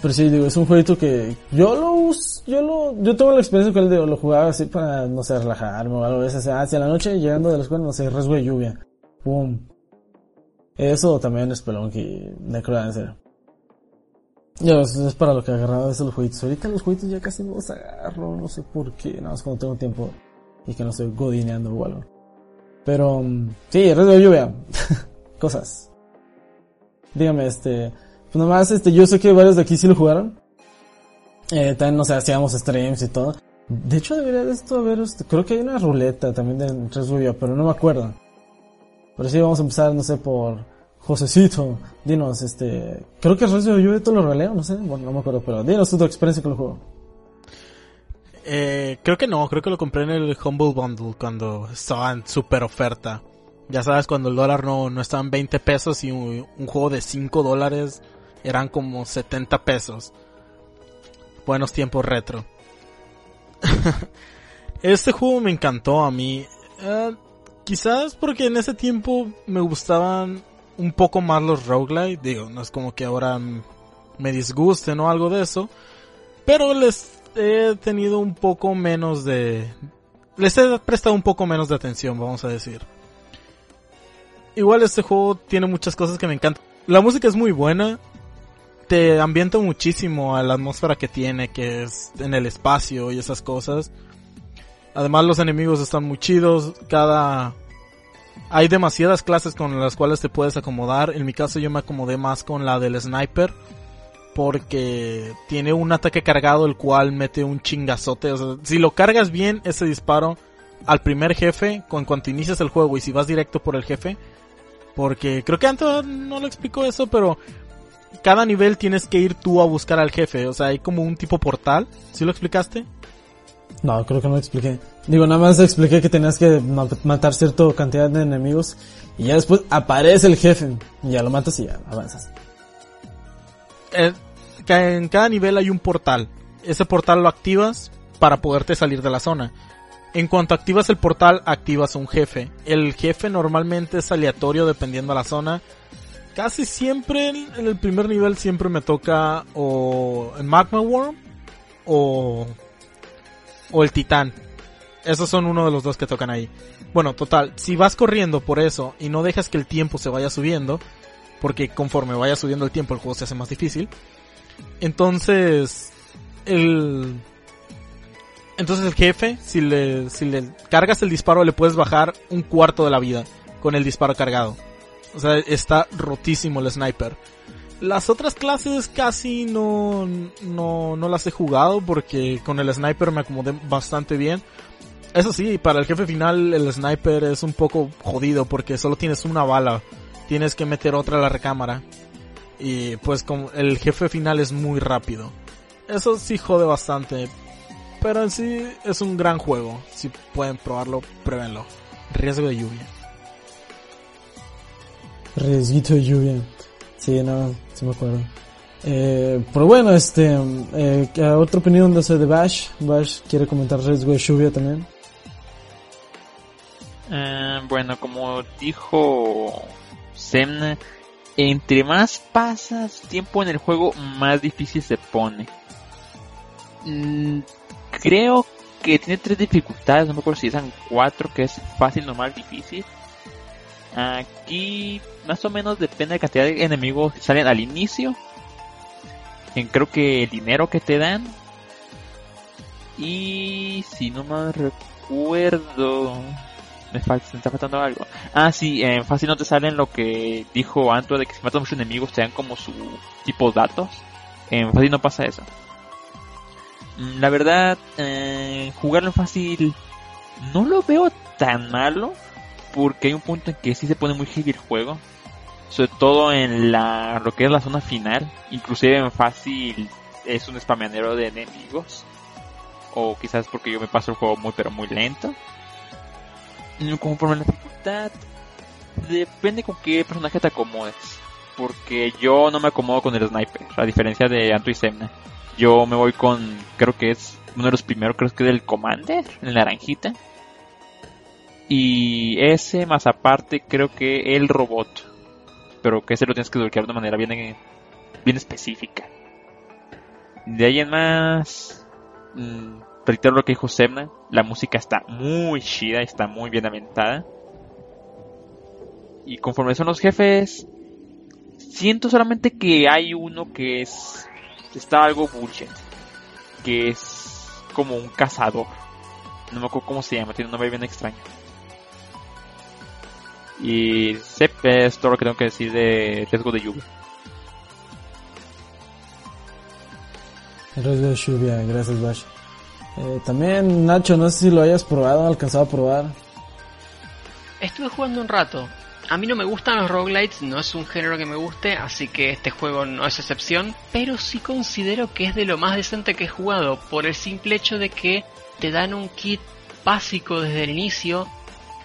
Pero sí, digo, es un jueguito que yo lo uso, yo lo, yo tengo la experiencia con él, digo, lo jugaba así para, no sé, relajarme o algo, a veces hacia la noche llegando de la escuela, no sé, riesgo de lluvia. Pum. Eso también es Pelonky, Necrodancer. Ya, es para lo que agarraba esos los jueguitos. Ahorita los jueguitos ya casi no los agarro, no sé por qué, nada más cuando tengo tiempo y que no estoy godineando o algo. Pero, mm, sí, Red de Lluvia. Cosas. Dígame, este, pues nomás, este, yo sé que varios de aquí sí lo jugaron. Eh, también, no sé, hacíamos streams y todo. De hecho, debería de esto haber, este, creo que hay una ruleta también de Red Lluvia, pero no me acuerdo. Pero sí, vamos a empezar, no sé, por, Josecito, dinos, este, creo que Resident Evil te lo releo, no sé, bueno, no me acuerdo, pero dinos tu experiencia con el juego. Eh, creo que no, creo que lo compré en el Humble Bundle cuando estaba en super oferta. Ya sabes, cuando el dólar no, no estaba en 20 pesos y un, un juego de 5 dólares eran como 70 pesos. Buenos tiempos retro. este juego me encantó a mí. Eh, quizás porque en ese tiempo me gustaban un poco más los roguelite. Digo, no es como que ahora me disgusten o algo de eso. Pero les he tenido un poco menos de... Les he prestado un poco menos de atención, vamos a decir. Igual este juego tiene muchas cosas que me encantan. La música es muy buena. Te ambienta muchísimo a la atmósfera que tiene, que es en el espacio y esas cosas. Además los enemigos están muy chidos, cada... Hay demasiadas clases con las cuales te puedes acomodar. En mi caso yo me acomodé más con la del sniper. Porque tiene un ataque cargado el cual mete un chingazote. O sea, si lo cargas bien ese disparo al primer jefe, con cuanto inicias el juego y si vas directo por el jefe. Porque creo que antes no lo explicó eso, pero cada nivel tienes que ir tú a buscar al jefe. O sea, hay como un tipo portal. ¿Sí lo explicaste? No, creo que no expliqué. Digo, nada más expliqué que tenías que ma- matar cierta cantidad de enemigos y ya después aparece el jefe y ya lo matas y ya avanzas. Eh, en cada nivel hay un portal. Ese portal lo activas para poderte salir de la zona. En cuanto activas el portal, activas un jefe. El jefe normalmente es aleatorio dependiendo de la zona. Casi siempre en en el primer nivel siempre me toca o el Magma Worm o, o el Titán. Esos son uno de los dos que tocan ahí. Bueno, total, si vas corriendo por eso y no dejas que el tiempo se vaya subiendo, porque conforme vaya subiendo el tiempo el juego se hace más difícil. Entonces, el entonces el jefe, si le si le cargas el disparo le puedes bajar un cuarto de la vida con el disparo cargado. O sea, está rotísimo el sniper. Las otras clases casi no, no, no las he jugado porque con el sniper me acomodé bastante bien. Eso sí, para el jefe final el sniper es un poco jodido porque solo tienes una bala. Tienes que meter otra a la recámara. Y pues como el jefe final es muy rápido. Eso sí jode bastante. Pero en sí es un gran juego. Si pueden probarlo, pruébenlo. Riesgo de lluvia. Riesguito de lluvia. Sí, no, sí me acuerdo. Eh, pero bueno, este, eh, ¿qué otra opinión de, de Bash. Bash quiere comentar riesgo de también. Eh, bueno, como dijo Semna, entre más pasas tiempo en el juego, más difícil se pone. Mm, creo que tiene tres dificultades, no me acuerdo si eran cuatro, que es fácil, normal, difícil. Aquí más o menos depende de la cantidad de enemigos que salen al inicio. En creo que el dinero que te dan. Y si no me recuerdo, me, falta, me está faltando algo. Ah, sí, en fácil no te salen lo que dijo Anto de que si matas muchos enemigos te dan como su tipo datos. En fácil no pasa eso. Mm, La verdad, eh, jugarlo en fácil no lo veo tan malo. Porque hay un punto en que sí se pone muy heavy el juego. Sobre todo en la lo que es la zona final. Inclusive en fácil es un spameanero de enemigos. O quizás porque yo me paso el juego muy pero muy lento. Conforme la dificultad, depende con qué personaje te acomodes. Porque yo no me acomodo con el sniper, a diferencia de Anto y Semna. Yo me voy con, creo que es uno de los primeros, creo que es del Commander, el naranjita. Y ese más aparte creo que el robot. Pero que ese lo tienes que bloquear de una manera bien, bien específica. De ahí en más... mm, reitero lo que dijo Semna. La música está muy chida, está muy bien ambientada. Y conforme son los jefes... Siento solamente que hay uno que es... Está algo bullshit. Que es como un cazador. No me acuerdo cómo se llama, tiene un nombre bien extraño. Y sep, es todo lo que tengo que decir de riesgo de lluvia. Riesgo de lluvia, gracias Bash. Eh, también Nacho, no sé si lo hayas probado, alcanzado a probar. Estuve jugando un rato. A mí no me gustan los roguelites, no es un género que me guste, así que este juego no es excepción, pero sí considero que es de lo más decente que he jugado, por el simple hecho de que te dan un kit básico desde el inicio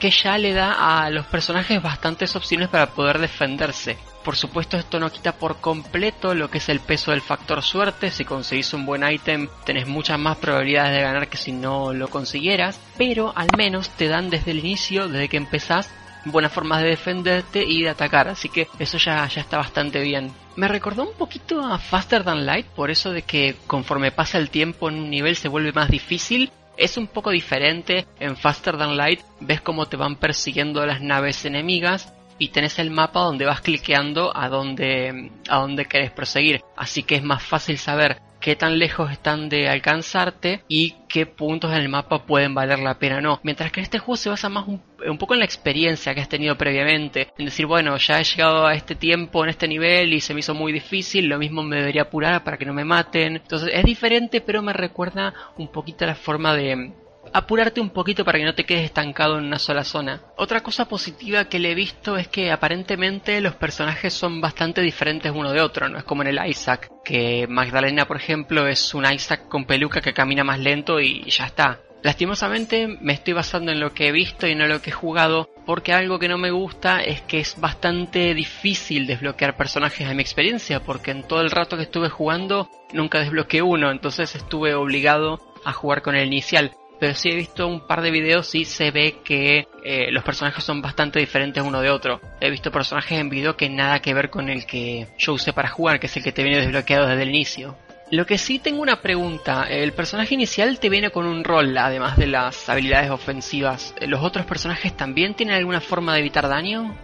que ya le da a los personajes bastantes opciones para poder defenderse. Por supuesto esto no quita por completo lo que es el peso del factor suerte, si conseguís un buen ítem tenés muchas más probabilidades de ganar que si no lo consiguieras, pero al menos te dan desde el inicio, desde que empezás, buenas formas de defenderte y de atacar, así que eso ya, ya está bastante bien. Me recordó un poquito a Faster Than Light, por eso de que conforme pasa el tiempo en un nivel se vuelve más difícil. Es un poco diferente, en Faster Than Light. Ves cómo te van persiguiendo las naves enemigas y tenés el mapa donde vas cliqueando a donde, a donde querés proseguir, así que es más fácil saber qué tan lejos están de alcanzarte y qué puntos en el mapa pueden valer la pena o no. Mientras que en este juego se basa más un, poco en la experiencia que has tenido previamente. En decir, bueno, ya he llegado a este tiempo en este nivel y se me hizo muy difícil, lo mismo me debería apurar para que no me maten. Entonces es diferente, pero me recuerda un poquito la forma de apurarte un poquito para que no te quedes estancado en una sola zona. Otra cosa positiva que le he visto es que aparentemente los personajes son bastante diferentes uno de otro, no es como en el Isaac, que Magdalena por ejemplo es un Isaac con peluca que camina más lento y ya está. Lastimosamente me estoy basando en lo que he visto y no en lo que he jugado, porque algo que no me gusta es que es bastante difícil desbloquear personajes a mi experiencia, porque en todo el rato que estuve jugando nunca desbloqueé uno, entonces estuve obligado a jugar con el inicial pero sí he visto un par de videos y se ve que eh, los personajes son bastante diferentes uno de otro. He visto personajes en video que nada que ver con el que yo usé para jugar, que es el que te viene desbloqueado desde el inicio. Lo que sí tengo una pregunta, el personaje inicial te viene con un rol, además de las habilidades ofensivas. ¿Los otros personajes también tienen alguna forma de evitar daño?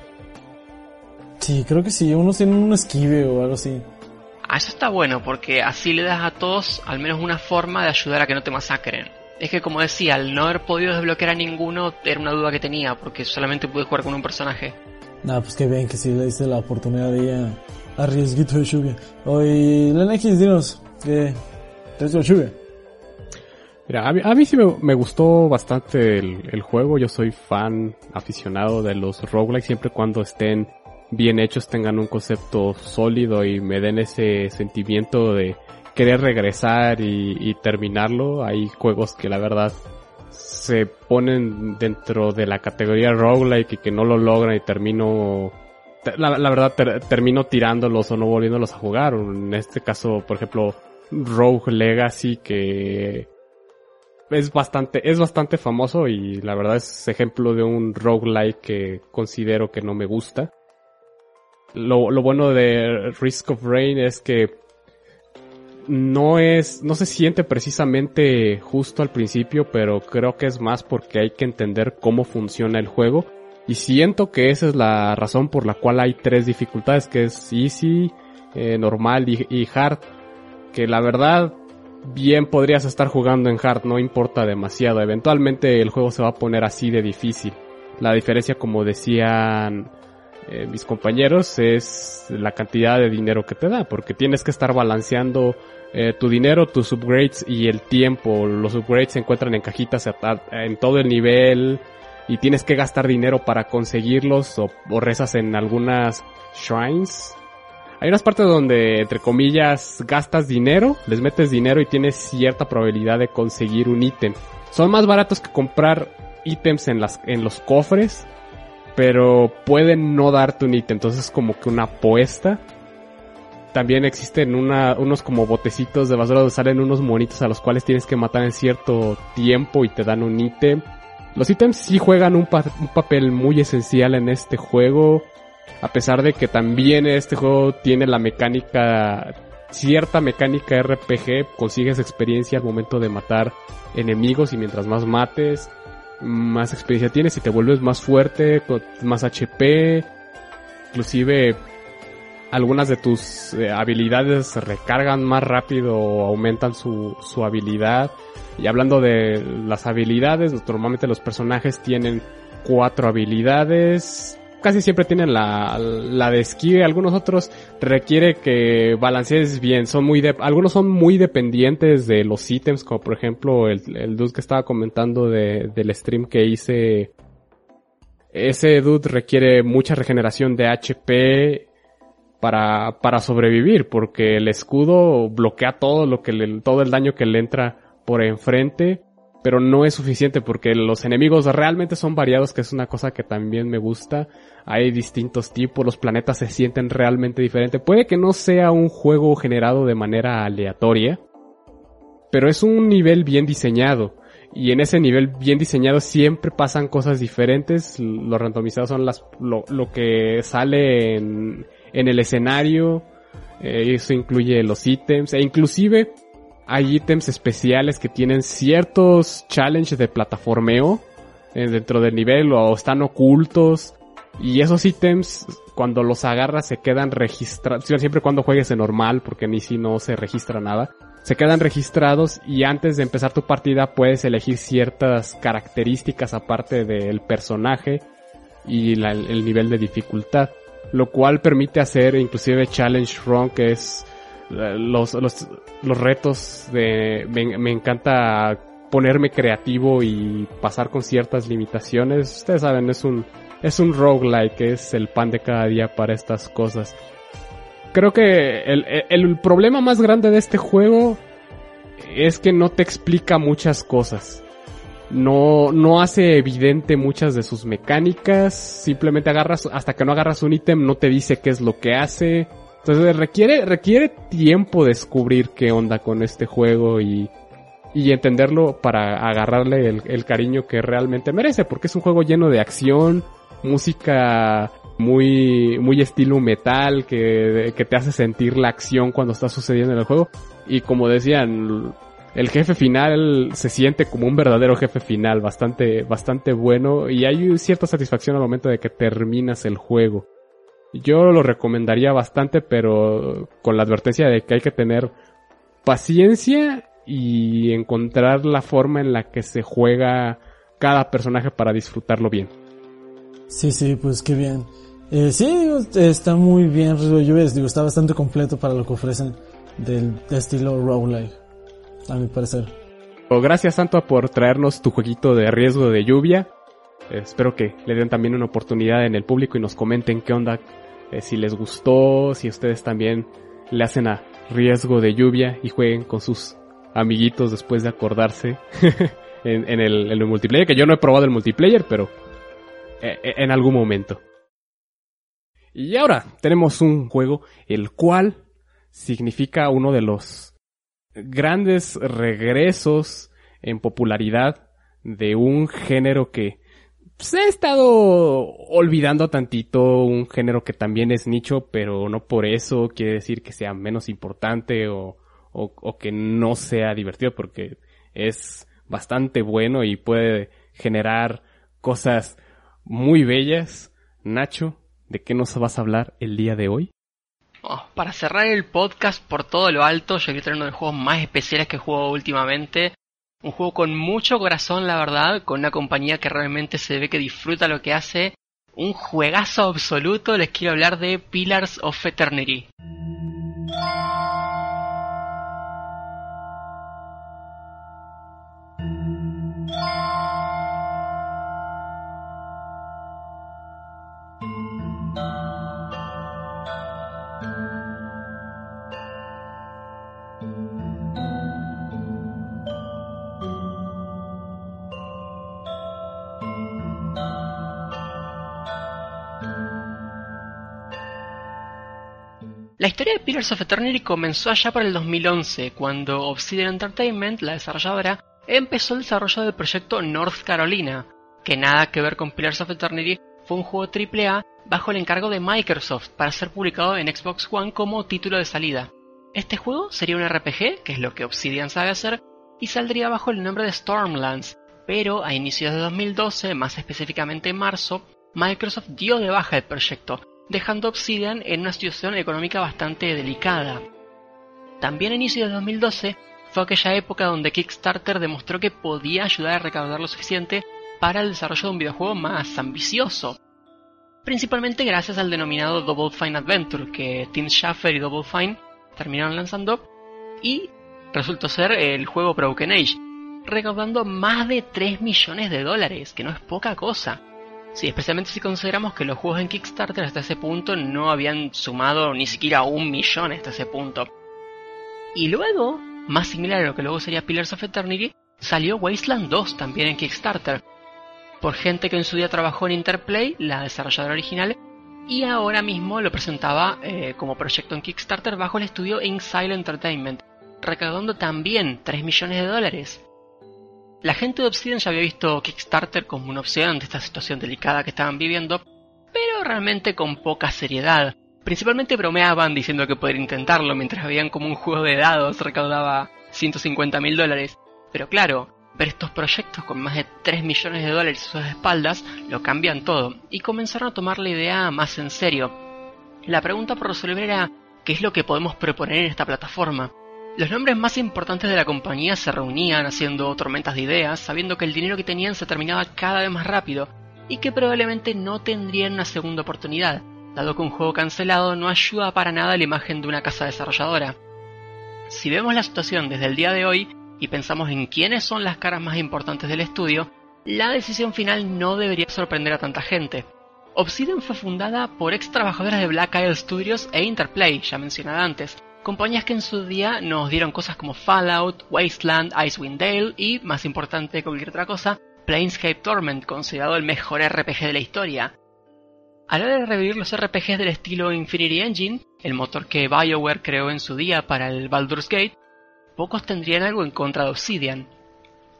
Sí, creo que sí, unos tienen un esquive o algo así. Ah, eso está bueno, porque así le das a todos al menos una forma de ayudar a que no te masacren. Es que como decía, al no haber podido desbloquear a ninguno, era una duda que tenía, porque solamente pude jugar con un personaje. Nada, pues que bien que sí le hice la oportunidad de ir a, a riesguito de lluvia. Oye, Lenexis, dinos, ¿qué te has lluvia? Mira, a mí, a mí sí me, me, gustó bastante el, el, juego. Yo soy fan aficionado de los roguelikes siempre cuando estén bien hechos, tengan un concepto sólido y me den ese sentimiento de querer regresar y, terminarlo. Hay juegos que la verdad se ponen dentro de la categoría roguelike y que no lo logran y termino la, la verdad ter, termino tirándolos o no volviéndolos a jugar. En este caso, por ejemplo, Rogue Legacy que es bastante es bastante famoso y la verdad es ejemplo de un roguelike que considero que no me gusta. Lo, lo bueno de Risk of Rain es que no es, no se siente precisamente justo al principio, pero creo que es más porque hay que entender cómo funciona el juego. Y siento que esa es la razón por la cual hay tres dificultades, que es easy, eh, normal y, y, hard. Que la verdad, bien podrías estar jugando en hard, no importa demasiado. Eventualmente el juego se va a poner así de difícil. La diferencia, como decían eh, mis compañeros es la cantidad de dinero que te da, porque tienes que estar balanceando eh, tu dinero, tus upgrades y el tiempo. Los upgrades se encuentran en cajitas en todo el nivel y tienes que gastar dinero para conseguirlos o, rezas en algunas shrines. Hay unas partes donde, entre comillas, gastas dinero, les metes dinero y tienes cierta probabilidad de conseguir un ítem. Son más baratos que comprar ítems en, las, en los cofres pero pueden no darte un ítem, entonces es como que una apuesta. También existen una, unos como botecitos de basura donde salen unos monitos a los cuales tienes que matar en cierto tiempo y te dan un ítem. Los ítems sí juegan un, un papel muy esencial en este juego, a pesar de que también este juego tiene la mecánica, cierta mecánica RPG, consigues experiencia al momento de matar enemigos y mientras más mates, más experiencia tienes y te vuelves más fuerte, con más HP, inclusive algunas de tus eh, habilidades se recargan más rápido o aumentan su, su habilidad. Y hablando de las habilidades, normalmente los personajes tienen cuatro habilidades, casi siempre tienen la, la de esquive, algunos otros requiere que balancees bien, son muy algunos son muy dependientes de los ítems, como por ejemplo el, el dude que estaba comentando de, del stream que hice, ese dude requiere mucha regeneración de HP para, para sobrevivir, porque el escudo bloquea todo lo que todo el daño que le entra por enfrente pero no es suficiente porque los enemigos realmente son variados, que es una cosa que también me gusta. Hay distintos tipos, los planetas se sienten realmente diferentes. Puede que no sea un juego generado de manera aleatoria, pero es un nivel bien diseñado. Y en ese nivel bien diseñado siempre pasan cosas diferentes. Los randomizados son las, lo, lo que sale en, en el escenario. Eh, eso incluye los ítems. E inclusive hay ítems especiales que tienen ciertos challenges de plataformeo eh, dentro del nivel o están ocultos. Y esos ítems, cuando los agarras, se quedan registrados. Siempre cuando juegues en normal, porque ni si no se registra nada. se quedan registrados y antes de empezar tu partida puedes elegir ciertas características aparte del personaje y el nivel de dificultad, lo cual permite hacer inclusive challenge run que es los, los, los retos de me, me encanta ponerme creativo y pasar con ciertas limitaciones. Ustedes saben, es un es un roguelike, es el pan de cada día para estas cosas. Creo que el, el- el problema más grande de este juego es que no te explica muchas cosas. No, no hace evidente muchas de sus mecánicas. Simplemente agarras, hasta que no agarras un ítem, no te dice qué es lo que hace. Entonces requiere, requiere tiempo descubrir qué onda con este juego y, y entenderlo para agarrarle el, el cariño que realmente merece, porque es un juego lleno de acción, música muy, muy estilo metal, que, que te hace sentir la acción cuando está sucediendo en el juego. Y como decían, el jefe final se siente como un verdadero jefe final, bastante, bastante bueno, y hay cierta satisfacción al momento de que terminas el juego. Yo lo recomendaría bastante, pero con la advertencia de que hay que tener paciencia y encontrar la forma en la que se juega cada personaje para disfrutarlo bien. Sí, sí, pues qué bien. Eh, sí, digo, está muy bien Lluvia, digo, está bastante completo para lo que ofrecen del de estilo roguelike, a mi parecer. O Gracias Santo por traernos tu jueguito de riesgo de lluvia. Eh, espero que le den también una oportunidad en el público y nos comenten qué onda, eh, si les gustó, si ustedes también le hacen a riesgo de lluvia y jueguen con sus amiguitos después de acordarse en, el multiplayer, que yo no he probado el multiplayer, pero eh, eh, en algún momento. Y ahora tenemos un juego el cual significa uno de los grandes regresos en popularidad de un género que se ha estado olvidando tantito, un género que también es nicho, pero no por eso quiere decir que sea menos importante o, o, o que no sea divertido, porque es bastante bueno y puede generar cosas muy bellas. Nacho, ¿de qué nos vas a hablar el día de hoy? Oh, para cerrar el podcast por todo lo alto, yo quiero traer uno de los juegos más especiales que he jugado últimamente. Un juego con mucho corazón, la verdad, con una compañía que realmente se ve que disfruta lo que hace. Un juegazo absoluto, les quiero hablar de Pillars of Eternity. Pillars of Eternity comenzó allá por el 2011, cuando Obsidian Entertainment, la desarrolladora, empezó el desarrollo del proyecto North Carolina, que nada que ver con Pillars of Eternity, fue un juego AAA bajo el encargo de Microsoft para ser publicado en Xbox One como título de salida. Este juego sería un RPG, que es lo que Obsidian sabe hacer, y saldría bajo el nombre de Stormlands, pero a inicios de 2012, más específicamente en marzo, Microsoft dio de baja el proyecto, dejando Obsidian en una situación económica bastante delicada. También a inicios de 2012 fue aquella época donde Kickstarter demostró que podía ayudar a recaudar lo suficiente para el desarrollo de un videojuego más ambicioso. Principalmente gracias al denominado Double Fine Adventure que Tim Schafer y Double Fine terminaron lanzando y resultó ser el juego Broken Age, recaudando más de 3 millones de dólares, que no es poca cosa. Sí, especialmente si consideramos que los juegos en Kickstarter hasta ese punto no habían sumado ni siquiera un millón hasta ese punto. Y luego, más similar a lo que luego sería Pillars of Eternity, salió Wasteland 2 también en Kickstarter. Por gente que en su día trabajó en Interplay, la desarrolladora original, y ahora mismo lo presentaba eh, como proyecto en Kickstarter bajo el estudio Inxile Entertainment, recaudando también 3 millones de dólares. La gente de Obsidian ya había visto Kickstarter como una opción ante esta situación delicada que estaban viviendo, pero realmente con poca seriedad. Principalmente bromeaban diciendo que podrían intentarlo mientras veían como un juego de dados recaudaba 150 mil dólares. Pero claro, ver estos proyectos con más de 3 millones de dólares a sus espaldas lo cambian todo y comenzaron a tomar la idea más en serio. La pregunta por resolver era ¿qué es lo que podemos proponer en esta plataforma? Los nombres más importantes de la compañía se reunían haciendo tormentas de ideas, sabiendo que el dinero que tenían se terminaba cada vez más rápido y que probablemente no tendrían una segunda oportunidad, dado que un juego cancelado no ayuda para nada a la imagen de una casa desarrolladora. Si vemos la situación desde el día de hoy y pensamos en quiénes son las caras más importantes del estudio, la decisión final no debería sorprender a tanta gente. Obsidian fue fundada por ex trabajadores de Black Isle Studios e Interplay, ya mencionada antes, compañías que en su día nos dieron cosas como Fallout, Wasteland, Icewind Dale y, más importante que cualquier otra cosa, Planescape Torment, considerado el mejor RPG de la historia. A la hora de revivir los RPGs del estilo Infinity Engine, el motor que BioWare creó en su día para el Baldur's Gate, pocos tendrían algo en contra de Obsidian.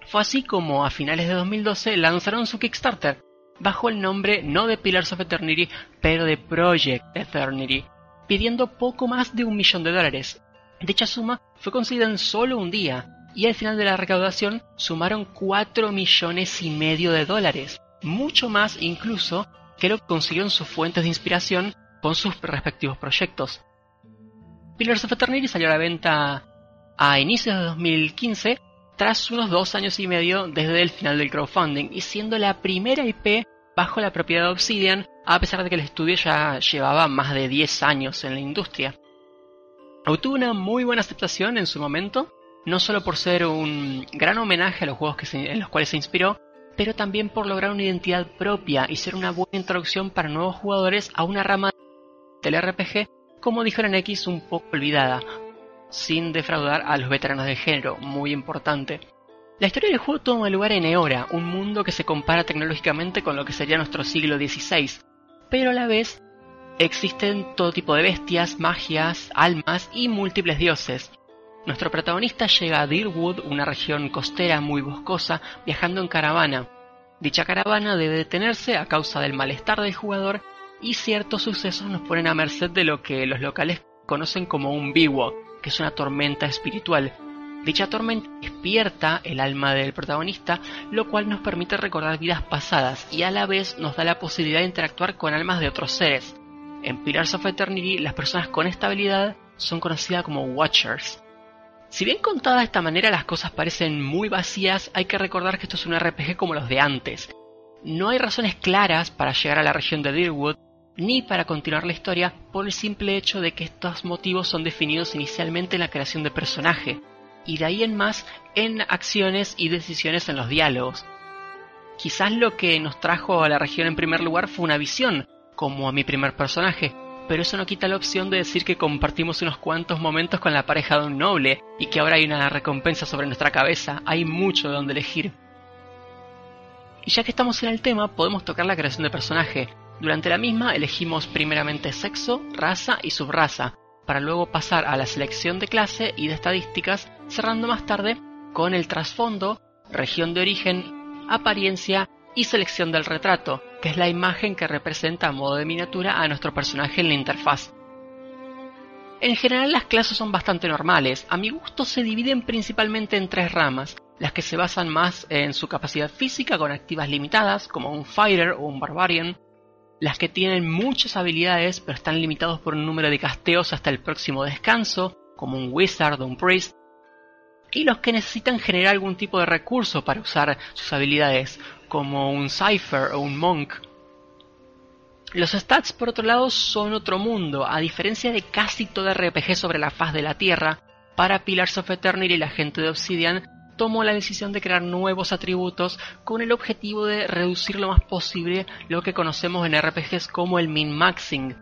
Fue así como a finales de 2012 lanzaron su Kickstarter, bajo el nombre no de Pillars of Eternity, pero de Project Eternity, pidiendo poco más de un millón de dólares. Dicha suma fue conseguida en solo un día, y al final de la recaudación sumaron 4 millones y medio de dólares, mucho más incluso que lo que consiguieron sus fuentes de inspiración con sus respectivos proyectos. Pillars of Eternity salió a la venta a inicios de 2015 tras unos dos años y medio desde el final del crowdfunding y siendo la primera IP bajo la propiedad de Obsidian a pesar de que el estudio ya llevaba más de 10 años en la industria. Obtuvo una muy buena aceptación en su momento, no solo por ser un gran homenaje a los juegos en los cuales se inspiró, pero también por lograr una identidad propia y ser una buena introducción para nuevos jugadores a una rama del RPG, como dijo X, un poco olvidada, sin defraudar a los veteranos del género, muy importante. La historia del juego toma lugar en Eora, un mundo que se compara tecnológicamente con lo que sería nuestro siglo XVI, pero a la vez existen todo tipo de bestias, magias, almas y múltiples dioses. Nuestro protagonista llega a Deerwood, una región costera muy boscosa, viajando en caravana. Dicha caravana debe detenerse a causa del malestar del jugador y ciertos sucesos nos ponen a merced de lo que los locales conocen como un biwo, que es una tormenta espiritual. Dicha tormenta despierta el alma del protagonista, lo cual nos permite recordar vidas pasadas y a la vez nos da la posibilidad de interactuar con almas de otros seres. En Pillars of Eternity, las personas con esta habilidad son conocidas como Watchers. Si bien contada de esta manera las cosas parecen muy vacías, hay que recordar que esto es un RPG como los de antes. No hay razones claras para llegar a la región de Deerwood, ni para continuar la historia por el simple hecho de que estos motivos son definidos inicialmente en la creación de personaje, y de ahí en más en acciones y decisiones en los diálogos. Quizás lo que nos trajo a la región en primer lugar fue una visión, como a mi primer personaje, pero eso no quita la opción de decir que compartimos unos cuantos momentos con la pareja de un noble y que ahora hay una recompensa sobre nuestra cabeza, hay mucho de donde elegir. Y ya que estamos en el tema, podemos tocar la creación de personaje. Durante la misma elegimos primeramente sexo, raza y subraza, para luego pasar a la selección de clase y de estadísticas, cerrando más tarde con el trasfondo, región de origen, apariencia y selección del retrato, que es la imagen que representa a modo de miniatura a nuestro personaje en la interfaz. En general las clases son bastante normales, a mi gusto se dividen principalmente en tres ramas, las que se basan más en su capacidad física con activas limitadas, como un fighter o un barbarian, las que tienen muchas habilidades pero están limitados por un número de casteos hasta el próximo descanso, como un wizard o un priest, y los que necesitan generar algún tipo de recurso para usar sus habilidades, como un cipher o un monk. Los stats, por otro lado, son otro mundo, a diferencia de casi todo RPG sobre la faz de la Tierra, para Pillars of Eternity la gente de Obsidian tomó la decisión de crear nuevos atributos con el objetivo de reducir lo más posible lo que conocemos en RPGs como el min-maxing,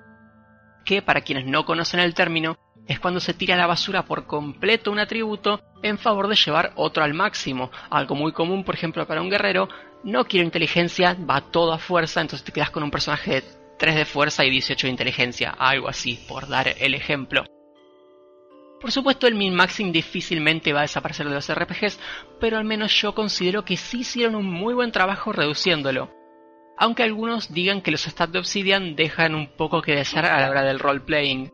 que para quienes no conocen el término es cuando se tira a la basura por completo un atributo en favor de llevar otro al máximo, algo muy común por ejemplo para un guerrero, no quiero inteligencia, va todo a fuerza, entonces te quedas con un personaje de 3 de fuerza y 18 de inteligencia, algo así, por dar el ejemplo. Por supuesto, el min-maxing difícilmente va a desaparecer de los RPGs, pero al menos yo considero que sí hicieron un muy buen trabajo reduciéndolo. Aunque algunos digan que los stats de Obsidian dejan un poco que desear a la hora del roleplaying.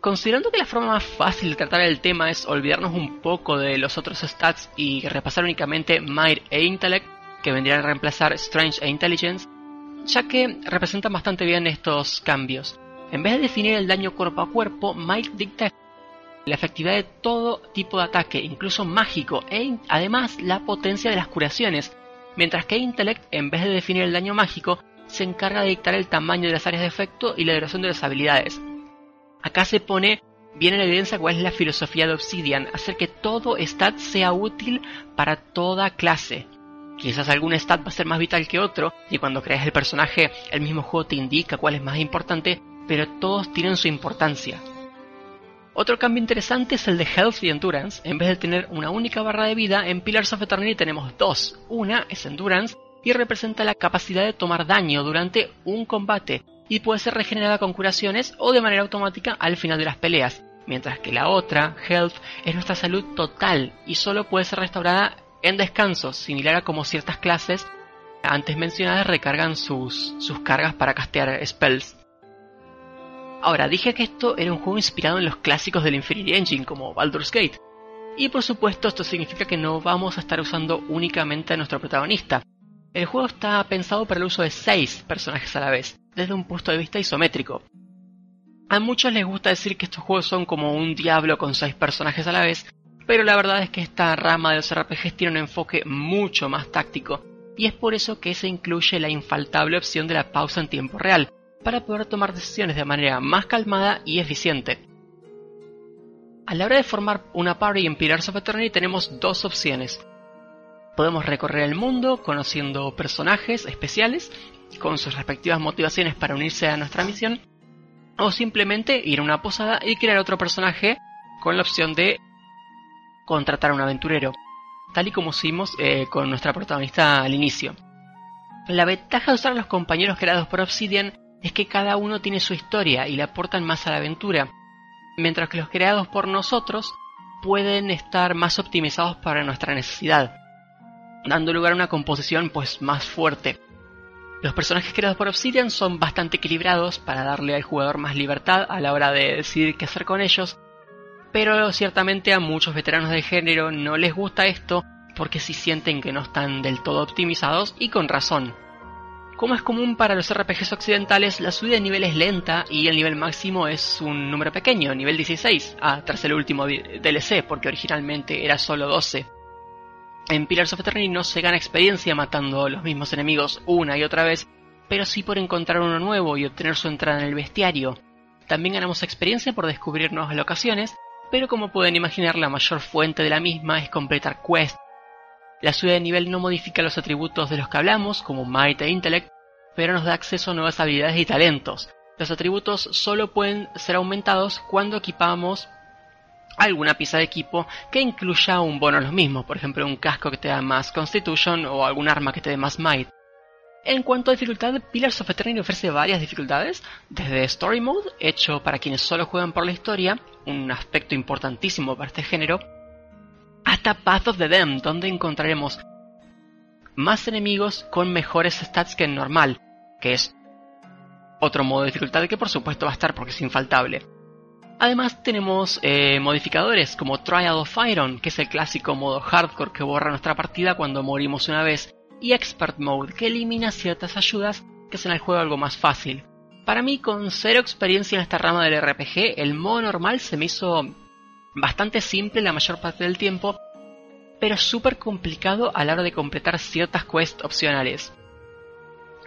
Considerando que la forma más fácil de tratar el tema es olvidarnos un poco de los otros stats y repasar únicamente Might e Intellect, que vendrían a reemplazar Strange e Intelligence, ya que representan bastante bien estos cambios. En vez de definir el daño cuerpo a cuerpo, Might dicta la efectividad de todo tipo de ataque, incluso mágico, e además la potencia de las curaciones, mientras que Intellect, en vez de definir el daño mágico, se encarga de dictar el tamaño de las áreas de efecto y la duración de las habilidades. Acá se pone bien en evidencia cuál es la filosofía de Obsidian, hacer que todo stat sea útil para toda clase. Quizás algún stat va a ser más vital que otro, y cuando creas el personaje, el mismo juego te indica cuál es más importante, pero todos tienen su importancia. Otro cambio interesante es el de Health y Endurance. En vez de tener una única barra de vida, en Pillars of Eternity tenemos dos. Una es Endurance y representa la capacidad de tomar daño durante un combate y puede ser regenerada con curaciones o de manera automática al final de las peleas, mientras que la otra, Health, es nuestra salud total y solo puede ser restaurada en descanso, similar a como ciertas clases antes mencionadas recargan sus, sus cargas para castear spells. Ahora, dije que esto era un juego inspirado en los clásicos del Infinity Engine, como Baldur's Gate. Y por supuesto, esto significa que no vamos a estar usando únicamente a nuestro protagonista. El juego está pensado para el uso de 6 personajes a la vez, desde un punto de vista isométrico. A muchos les gusta decir que estos juegos son como un diablo con 6 personajes a la vez, pero la verdad es que esta rama de los RPGs tiene un enfoque mucho más táctico, y es por eso que se incluye la infaltable opción de la pausa en tiempo real, para poder tomar decisiones de manera más calmada y eficiente. A la hora de formar una party en Pillars of Eternity tenemos dos opciones. Podemos recorrer el mundo conociendo personajes especiales con sus respectivas motivaciones para unirse a nuestra misión, o simplemente ir a una posada y crear otro personaje con la opción de contratar a un aventurero, tal y como hicimos eh, con nuestra protagonista al inicio. La ventaja de usar a los compañeros creados por Obsidian es que cada uno tiene su historia y le aportan más a la aventura, mientras que los creados por nosotros pueden estar más optimizados para nuestra necesidad, dando lugar a una composición pues más fuerte. Los personajes creados por Obsidian son bastante equilibrados para darle al jugador más libertad a la hora de decidir qué hacer con ellos, pero ciertamente a muchos veteranos de género no les gusta esto porque si sienten que no están del todo optimizados y con razón. Como es común para los RPGs occidentales, la subida de nivel es lenta y el nivel máximo es un número pequeño, nivel 16, ah, tras el último DLC, porque originalmente era solo 12. En Pillars of Eternity no se gana experiencia matando los mismos enemigos una y otra vez, pero sí por encontrar uno nuevo y obtener su entrada en el bestiario. También ganamos experiencia por descubrir nuevas locaciones, pero como pueden imaginar la mayor fuente de la misma es completar quests la subida de nivel no modifica los atributos de los que hablamos, como Might e Intellect, pero nos da acceso a nuevas habilidades y talentos. Los atributos solo pueden ser aumentados cuando equipamos alguna pieza de equipo que incluya un bono a los mismos, por ejemplo un casco que te da más Constitution o algún arma que te dé más Might. En cuanto a dificultad, Pillars of Eternity ofrece varias dificultades, desde Story Mode, hecho para quienes solo juegan por la historia, un aspecto importantísimo para este género, hasta Path of the Damned, donde encontraremos más enemigos con mejores stats que en normal, que es otro modo de dificultad que por supuesto va a estar porque es infaltable. Además tenemos eh, modificadores como Trial of Iron, que es el clásico modo hardcore que borra nuestra partida cuando morimos una vez, y Expert Mode, que elimina ciertas ayudas que hacen el juego algo más fácil. Para mí, con cero experiencia en esta rama del RPG, el modo normal se me hizo bastante simple la mayor parte del tiempo, pero súper complicado a la hora de completar ciertas quests opcionales.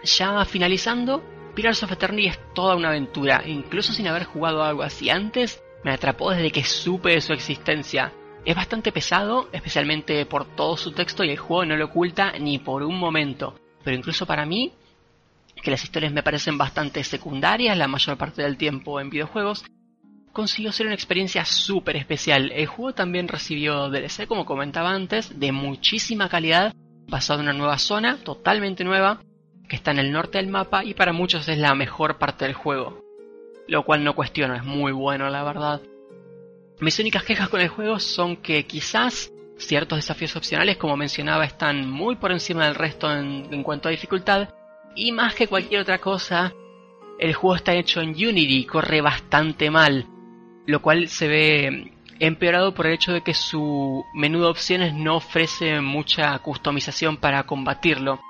Ya finalizando, Pillars of Eternity es toda una aventura, incluso sin haber jugado algo así antes, me atrapó desde que supe de su existencia. Es bastante pesado, especialmente por todo su texto y el juego no lo oculta ni por un momento, pero incluso para mí, que las historias me parecen bastante secundarias la mayor parte del tiempo en videojuegos, consiguió ser una experiencia súper especial. El juego también recibió DLC, como comentaba antes, de muchísima calidad, basado en una nueva zona, totalmente nueva, que está en el norte del mapa y para muchos es la mejor parte del juego. Lo cual no cuestiono, es muy bueno la verdad. Mis únicas quejas con el juego son que quizás ciertos desafíos opcionales, como mencionaba, están muy por encima del resto en, en cuanto a dificultad, y más que cualquier otra cosa, el juego está hecho en Unity, corre bastante mal lo cual se ve empeorado por el hecho de que su menú de opciones no ofrece mucha customización para combatirlo.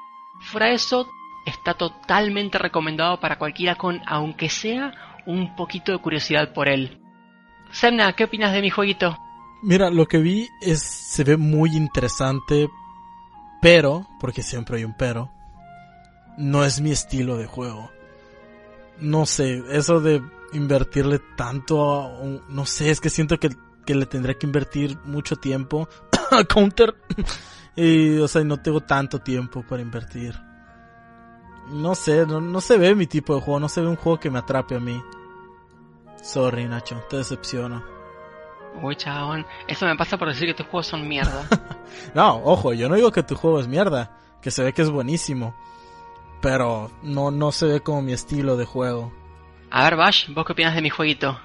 Fuera eso, está totalmente recomendado para cualquiera con, aunque sea, un poquito de curiosidad por él. Semna, ¿qué opinas de mi jueguito? Mira, lo que vi es se ve muy interesante, pero, porque siempre hay un pero, no es mi estilo de juego. No sé, eso de invertirle tanto a un- no sé, es que siento que, que le tendré que invertir mucho tiempo a Counter. y, o sea, no tengo tanto tiempo para invertir. No sé, no, no se ve mi tipo de juego, no se ve un juego que me atrape a mí. Sorry, Nacho, te decepciono. Uy, chabón, eso me pasa por decir que tus juegos son mierda. No, ojo, yo no digo que tu juego es mierda, que se ve que es buenísimo, pero no, no se ve como mi estilo de juego. A ver, Bash, ¿vos qué opinas de mi jueguito?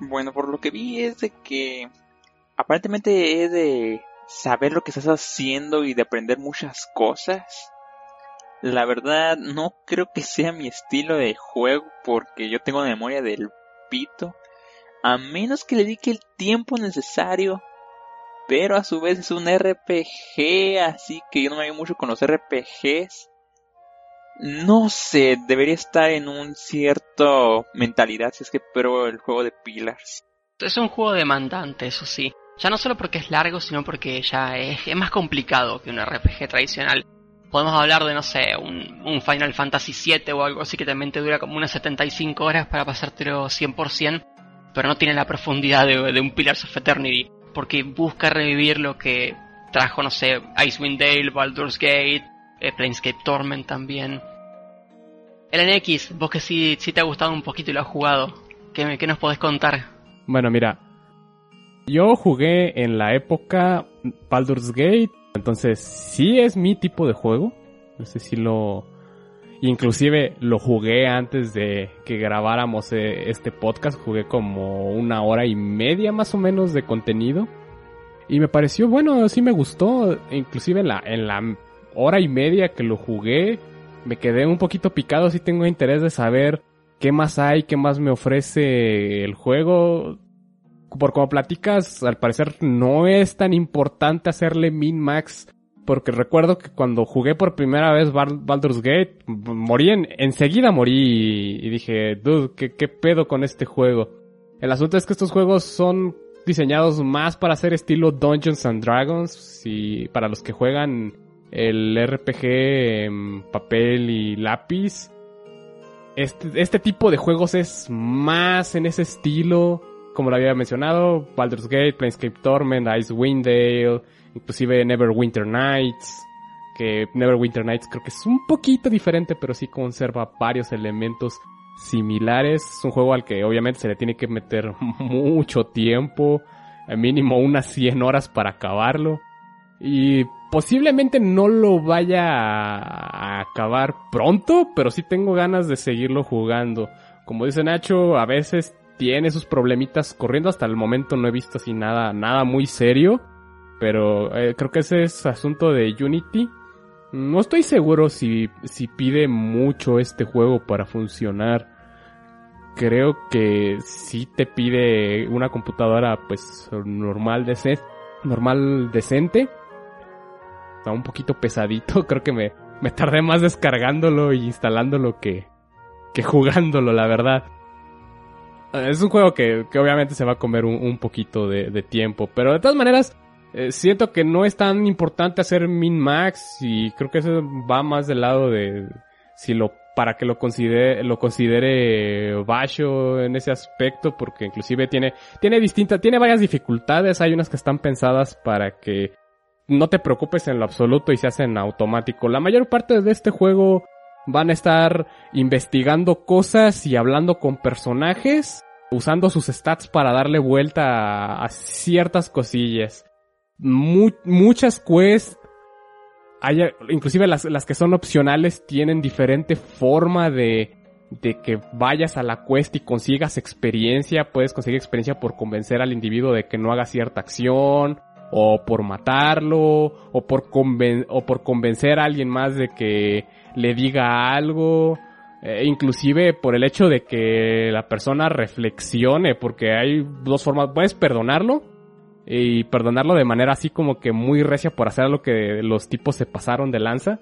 Bueno, por lo que vi es de que aparentemente es de saber lo que estás haciendo y de aprender muchas cosas. La verdad no creo que sea mi estilo de juego porque yo tengo memoria del pito. A menos que le dedique el tiempo necesario. Pero a su vez es un RPG, así que yo no me veo mucho con los RPGs. No sé, debería estar en un cierto mentalidad si es que pruebo el juego de Pillars. Es un juego demandante, eso sí. Ya no solo porque es largo, sino porque ya es, más complicado que un RPG tradicional. Podemos hablar de, no sé, un, un Final Fantasy VII o algo así que también te dura como unas 75 horas para pasártelo 100%, pero no tiene la profundidad de, de un Pillars of Eternity, porque busca revivir lo que trajo, no sé, Icewind Dale, Baldur's Gate, eh, Planescape Torment también. El NX, vos que sí, te ha gustado un poquito y lo has jugado, ¿qué, qué nos podés contar? Bueno, mira. Yo jugué en la época Baldur's Gate. Entonces, sí es mi tipo de juego. No sé si lo... Inclusive lo jugué antes de que grabáramos eh, este podcast. Jugué como una hora y media más o menos de contenido. Y me pareció, bueno, sí me gustó. Inclusive en la, en la hora y media que lo jugué, me quedé un poquito picado. Sí tengo interés de saber qué más hay, qué más me ofrece el juego. Por como platicas, al parecer no es tan importante hacerle min-max. Porque recuerdo que cuando jugué por primera vez Bal- Baldur's Gate, morí en, enseguida morí y, dije, dude, ¿qué, ¿qué pedo con este juego? El asunto es que estos juegos son diseñados más para hacer estilo Dungeons and Dragons y para los que juegan el RPG en papel y lápiz. Este, este tipo de juegos es más en ese estilo, como lo había mencionado, Baldur's Gate, Planescape Torment, Icewind Dale, inclusive Neverwinter Nights, que Neverwinter Nights creo que es un poquito diferente, pero sí conserva varios elementos similares. Es un juego al que obviamente se le tiene que meter mucho tiempo, mínimo unas 100 horas para acabarlo. Y posiblemente no lo vaya a acabar pronto, pero sí tengo ganas de seguirlo jugando. Como dice Nacho, a veces tiene sus problemitas corriendo. Hasta el momento no he visto así nada, nada muy serio. Pero eh, creo que ese es asunto de Unity. No estoy seguro si, si pide mucho este juego para funcionar. Creo que sí te pide una computadora pues normal, dece- normal decente. Un poquito pesadito. Creo que me, me tardé más descargándolo y instalándolo que, que jugándolo, la verdad. Eh, Es un juego que, que obviamente se va a comer un, un poquito de, tiempo. Pero de todas maneras, eh, siento que no es tan importante hacer min-max. Y creo que eso va más del lado de si lo para que lo considere lo considere Basho en ese aspecto porque inclusive tiene tiene distintas tiene varias dificultades hay unas que están pensadas para que no te preocupes en lo absoluto y se hacen automático la mayor parte de este juego van a estar investigando cosas y hablando con personajes usando sus stats para darle vuelta a, ciertas cosillas Mu- muchas quests hay, inclusive las, las que son opcionales tienen diferente forma de, de que vayas a la quest y consigas experiencia. Puedes conseguir experiencia por convencer al individuo de que no haga cierta acción, o por matarlo, o por, conven- o por convencer a alguien más de que le diga algo. Eh, inclusive por el hecho de que la persona reflexione, porque hay dos formas, puedes perdonarlo, y perdonarlo de manera así como que muy recia por hacer lo que los tipos se pasaron de lanza,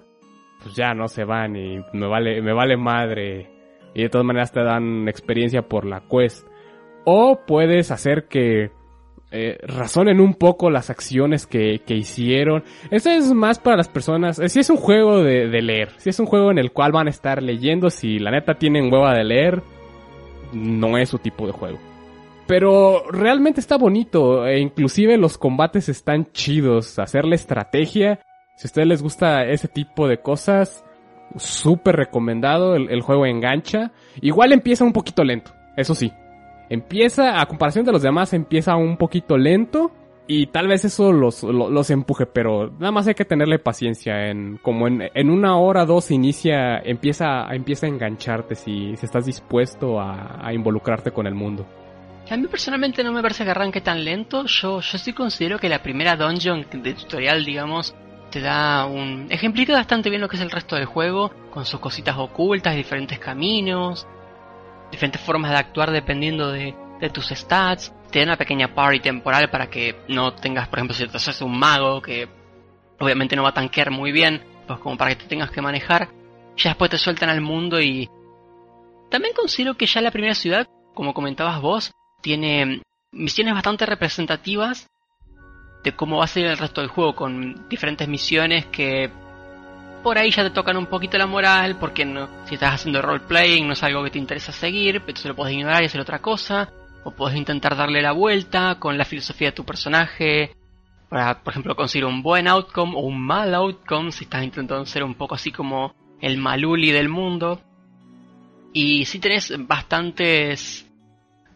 pues ya no se van y me vale, me vale madre. Y de todas maneras te dan experiencia por la quest. O puedes hacer que eh, razonen un poco las acciones que, hicieron. Eso es más para las personas. eh, si es un juego de, leer, si es un juego en el cual van a estar leyendo, si la neta tienen hueva de leer, no es su tipo de juego. Pero realmente está bonito, e inclusive los combates están chidos, hacerle estrategia. Si a ustedes les gusta ese tipo de cosas, súper recomendado, el juego engancha. Igual empieza un poquito lento, eso sí. Empieza, a comparación de los demás, empieza un poquito lento. Y tal vez eso los, lo- los, empuje, pero nada más hay que tenerle paciencia. En, como en, en una hora, dos, inicia, empieza, empieza a engancharte si, si estás dispuesto a, a involucrarte con el mundo. A mí personalmente no me parece que arranque tan lento. Yo, yo sí considero que la primera dungeon de tutorial, digamos, te da un... Ejemplifica bastante bien lo que es el resto del juego, con sus cositas ocultas, diferentes caminos, diferentes formas de actuar dependiendo de, de tus stats. Te da una pequeña party temporal para que no tengas, por ejemplo, si te haces un mago que obviamente no va a tanquear muy bien, pues como para que te tengas que manejar. Ya después te sueltan al mundo y... También considero que ya la primera ciudad, como comentabas vos, tiene misiones bastante representativas de cómo va a ser el resto del juego, con diferentes misiones que por ahí ya te tocan un poquito la moral, porque si estás haciendo roleplaying no es algo que te interesa seguir, pero se lo puedes ignorar y hacer otra cosa, o puedes intentar darle la vuelta con la filosofía de tu personaje, para, por ejemplo, conseguir un buen outcome o un mal outcome, si estás intentando ser un poco así como el maluli del mundo. Y si tenés bastantes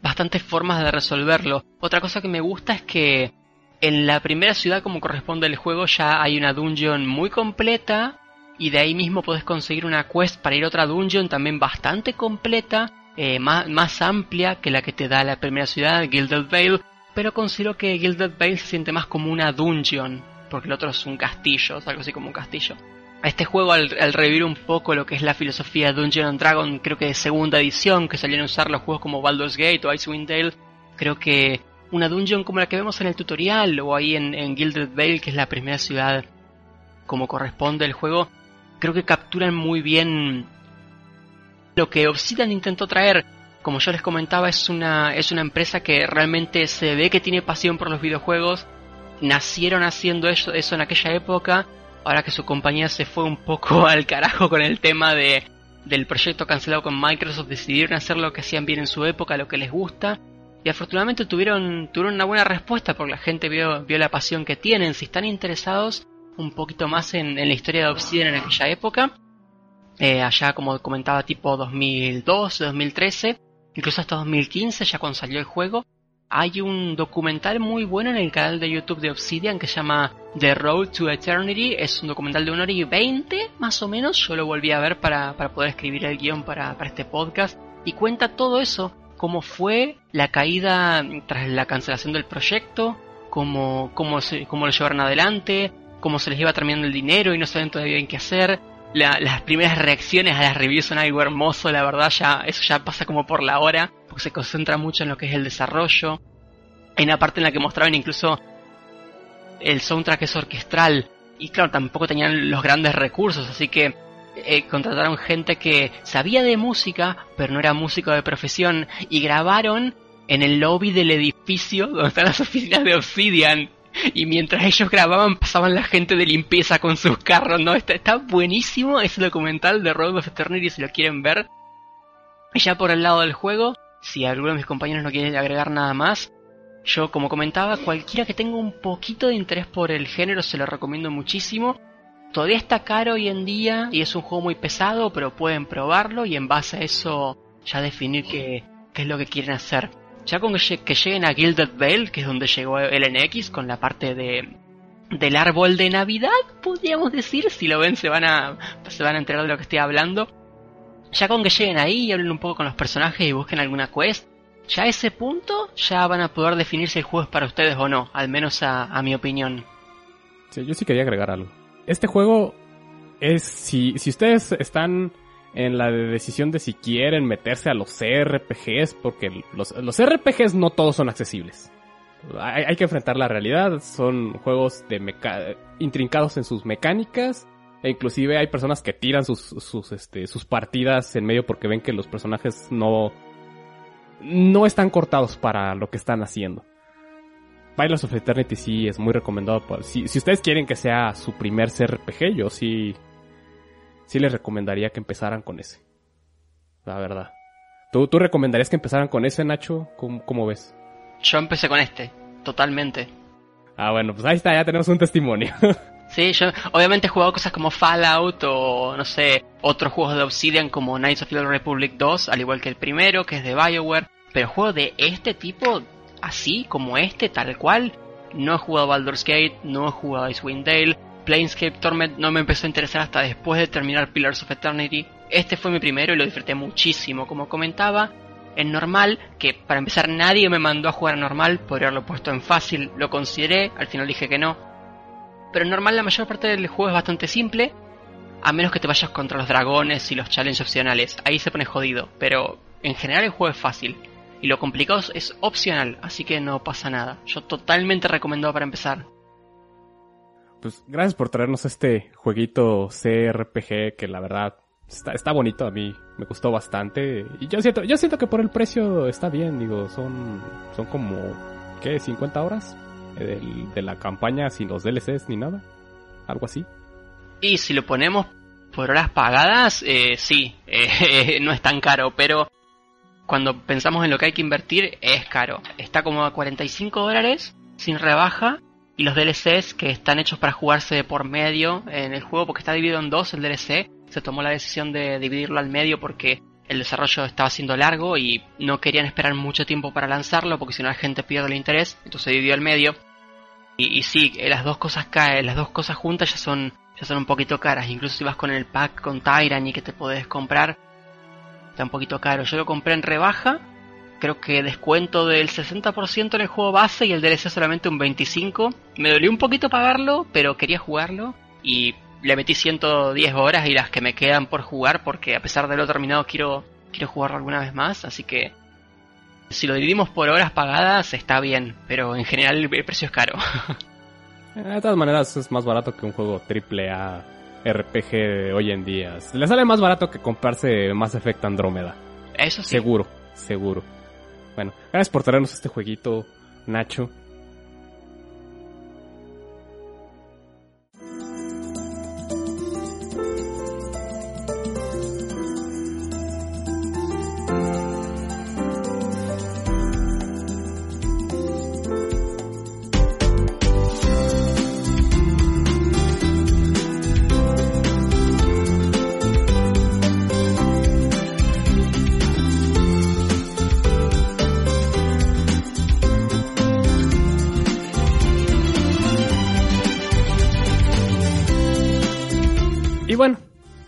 bastantes formas de resolverlo. Otra cosa que me gusta es que en la primera ciudad, como corresponde al juego, ya hay una dungeon muy completa. Y de ahí mismo podés conseguir una quest para ir a otra dungeon también bastante completa, eh, más, más amplia que la que te da la primera ciudad, Gilded Vale. Pero considero que Gilded Vale se siente más como una dungeon, porque el otro es un castillo, algo así como un castillo. Este juego, al, al revivir un poco lo que es la filosofía de Dungeon and Dragon, creo que de segunda edición, que salieron a usar los juegos como Baldur's Gate o Icewind Dale, creo que una dungeon como la que vemos en el tutorial o ahí en, en Gilded Vale, que es la primera ciudad como corresponde el juego, creo que capturan muy bien lo que Obsidian intentó traer. Como yo les comentaba, es una, es una empresa que realmente se ve que tiene pasión por los videojuegos. Nacieron haciendo eso, eso en aquella época. Ahora que su compañía se fue un poco al carajo con el tema de, del proyecto cancelado con Microsoft, decidieron hacer lo que hacían bien en su época, lo que les gusta. Y afortunadamente tuvieron, tuvieron una buena respuesta porque la gente vio, vio la pasión que tienen. Si están interesados un poquito más en, la historia de Obsidian en aquella época, eh, allá como comentaba tipo 2002, 2013, incluso hasta 2015, ya cuando salió el juego, hay un documental muy bueno en el canal de YouTube de Obsidian que se llama The Road to Eternity. Es un documental de una hora y veinte, más o menos. Yo lo volví a ver para, para poder escribir el guion para, para este podcast. Y cuenta todo eso, cómo fue la caída tras la cancelación del proyecto, cómo, cómo, se, cómo lo llevaron adelante, cómo se les iba terminando el dinero y no saben todavía bien qué hacer. La, las primeras reacciones a las reviews son algo hermoso, la verdad, ya, eso ya pasa como por la hora, porque se concentra mucho en lo que es el desarrollo. Hay una parte en la que mostraban incluso el soundtrack es orquestral, y claro, tampoco tenían los grandes recursos, así que eh, contrataron gente que sabía de música, pero no era músico de profesión, y grabaron en el lobby del edificio donde están las oficinas de Obsidian. Y mientras ellos grababan, pasaban la gente de limpieza con sus carros, ¿no? Está, buenísimo ese documental de Road of Eternity si lo quieren ver. Y ya por el lado del juego, si alguno de mis compañeros no quiere agregar nada más, yo como comentaba, cualquiera que tenga un poquito de interés por el género se lo recomiendo muchísimo. Todavía está caro hoy en día y es un juego muy pesado, pero pueden probarlo y en base a eso ya definir qué es lo que quieren hacer. Ya con que, lleguen a Gilded Vale, que es donde llegó el NX con la parte de del árbol de Navidad, podríamos decir, si lo ven se van a se van a enterar de lo que estoy hablando. Ya con que lleguen ahí y hablen un poco con los personajes y busquen alguna quest, ya a ese punto ya van a poder definir si el juego es para ustedes o no, al menos a, a mi opinión. Yo sí quería agregar algo. Este juego es, si, si ustedes están en la decisión de si quieren meterse a los RPGs, porque los, los RPGs no todos son accesibles. Hay, que enfrentar la realidad, son juegos de meca intrincados en sus mecánicas, e inclusive hay personas que tiran sus, sus, este, sus partidas en medio porque ven que los personajes no, no están cortados para lo que están haciendo. Pillars of Eternity sí es muy recomendado. Si, si ustedes quieren que sea su primer CRPG, yo sí, sí les recomendaría que empezaran con ese. La verdad. ¿Tú, tú recomendarías que empezaran con ese, Nacho? ¿Cómo, cómo ves? Yo empecé con este, totalmente. Ah, bueno, pues ahí está, ya tenemos un testimonio. Sí, yo obviamente he jugado cosas como Fallout o no sé, otros juegos de Obsidian como Knights of the Republic 2, al igual que el primero, que es de BioWare, pero juegos de este tipo, así como este, tal cual, no he jugado Baldur's Gate, no he jugado Icewind Dale, Planescape Torment no me empezó a interesar hasta después de terminar Pillars of Eternity. Este fue mi primero y lo disfruté muchísimo, como comentaba. En normal, que para empezar nadie me mandó a jugar a normal, podría haberlo puesto en fácil, lo consideré, al final dije que no pero en normal la mayor parte del juego es bastante simple, a menos que te vayas contra los dragones y los challenges opcionales. Ahí se pone jodido, pero en general el juego es fácil. Y lo complicado es opcional, así que no pasa nada. Yo totalmente recomendado para empezar. Pues gracias por traernos este jueguito CRPG que la verdad está, está bonito a mí, me gustó bastante. Y yo siento, yo siento que por el precio está bien, digo, son, son como, ¿qué? ¿50 horas? de la campaña sin los DLCs ni nada. Algo así. Y si lo ponemos por horas pagadas, eh, sí, eh, no es tan caro, pero cuando pensamos en lo que hay que invertir, es caro. Está como a 45 dólares sin rebaja y los DLCs que están hechos para jugarse por medio en el juego, porque está dividido en dos el DLC, se tomó la decisión de dividirlo al medio porque el desarrollo estaba siendo largo y no querían esperar mucho tiempo para lanzarlo porque si no la gente pierde el interés, entonces se dividió al medio. Y, sí, las dos cosas caen, las dos cosas juntas ya son, ya son un poquito caras. Incluso si vas con el pack con Tyrant y que te podés comprar, está un poquito caro. Yo lo compré en rebaja, creo que descuento del 60% en el juego base y el DLC solamente un 25%. Me dolió un poquito pagarlo, pero quería jugarlo y le metí 110 horas y las que me quedan por jugar porque a pesar de lo terminado quiero, quiero jugarlo alguna vez más, así que si lo dividimos por horas pagadas está bien, pero en general el precio es caro. de todas maneras es más barato que un juego AAA RPG de hoy en día. Le sale más barato que comprarse Mass Effect Andrómeda. Eso sí. Seguro, seguro. Bueno, gracias por traernos este jueguito, Nacho.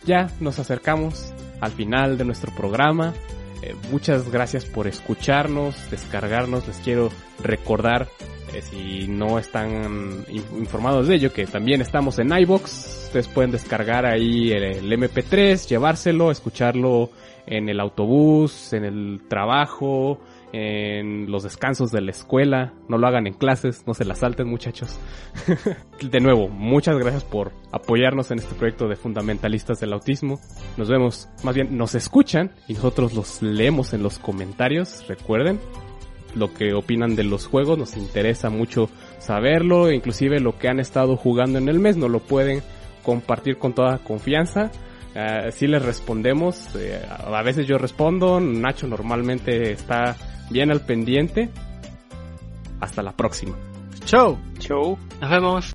Ya nos acercamos al final de nuestro programa. Eh, muchas gracias por escucharnos, descargarnos. Les quiero recordar, eh, si no están informados de ello, que también estamos en iBox. Ustedes pueden descargar ahí el MP3, llevárselo, escucharlo en el autobús, en el trabajo, en los descansos de la escuela, no lo hagan en clases, no se la salten muchachos. de nuevo, muchas gracias por apoyarnos en este proyecto de fundamentalistas del autismo. Nos vemos, más bien nos escuchan y nosotros los leemos en los comentarios, recuerden lo que opinan de los juegos, nos interesa mucho saberlo, inclusive lo que han estado jugando en el mes, no lo pueden compartir con toda confianza. Uh, si les respondemos, eh, a veces yo respondo, Nacho normalmente está bien al pendiente. Hasta la próxima. Chau. Chau. Nos vemos.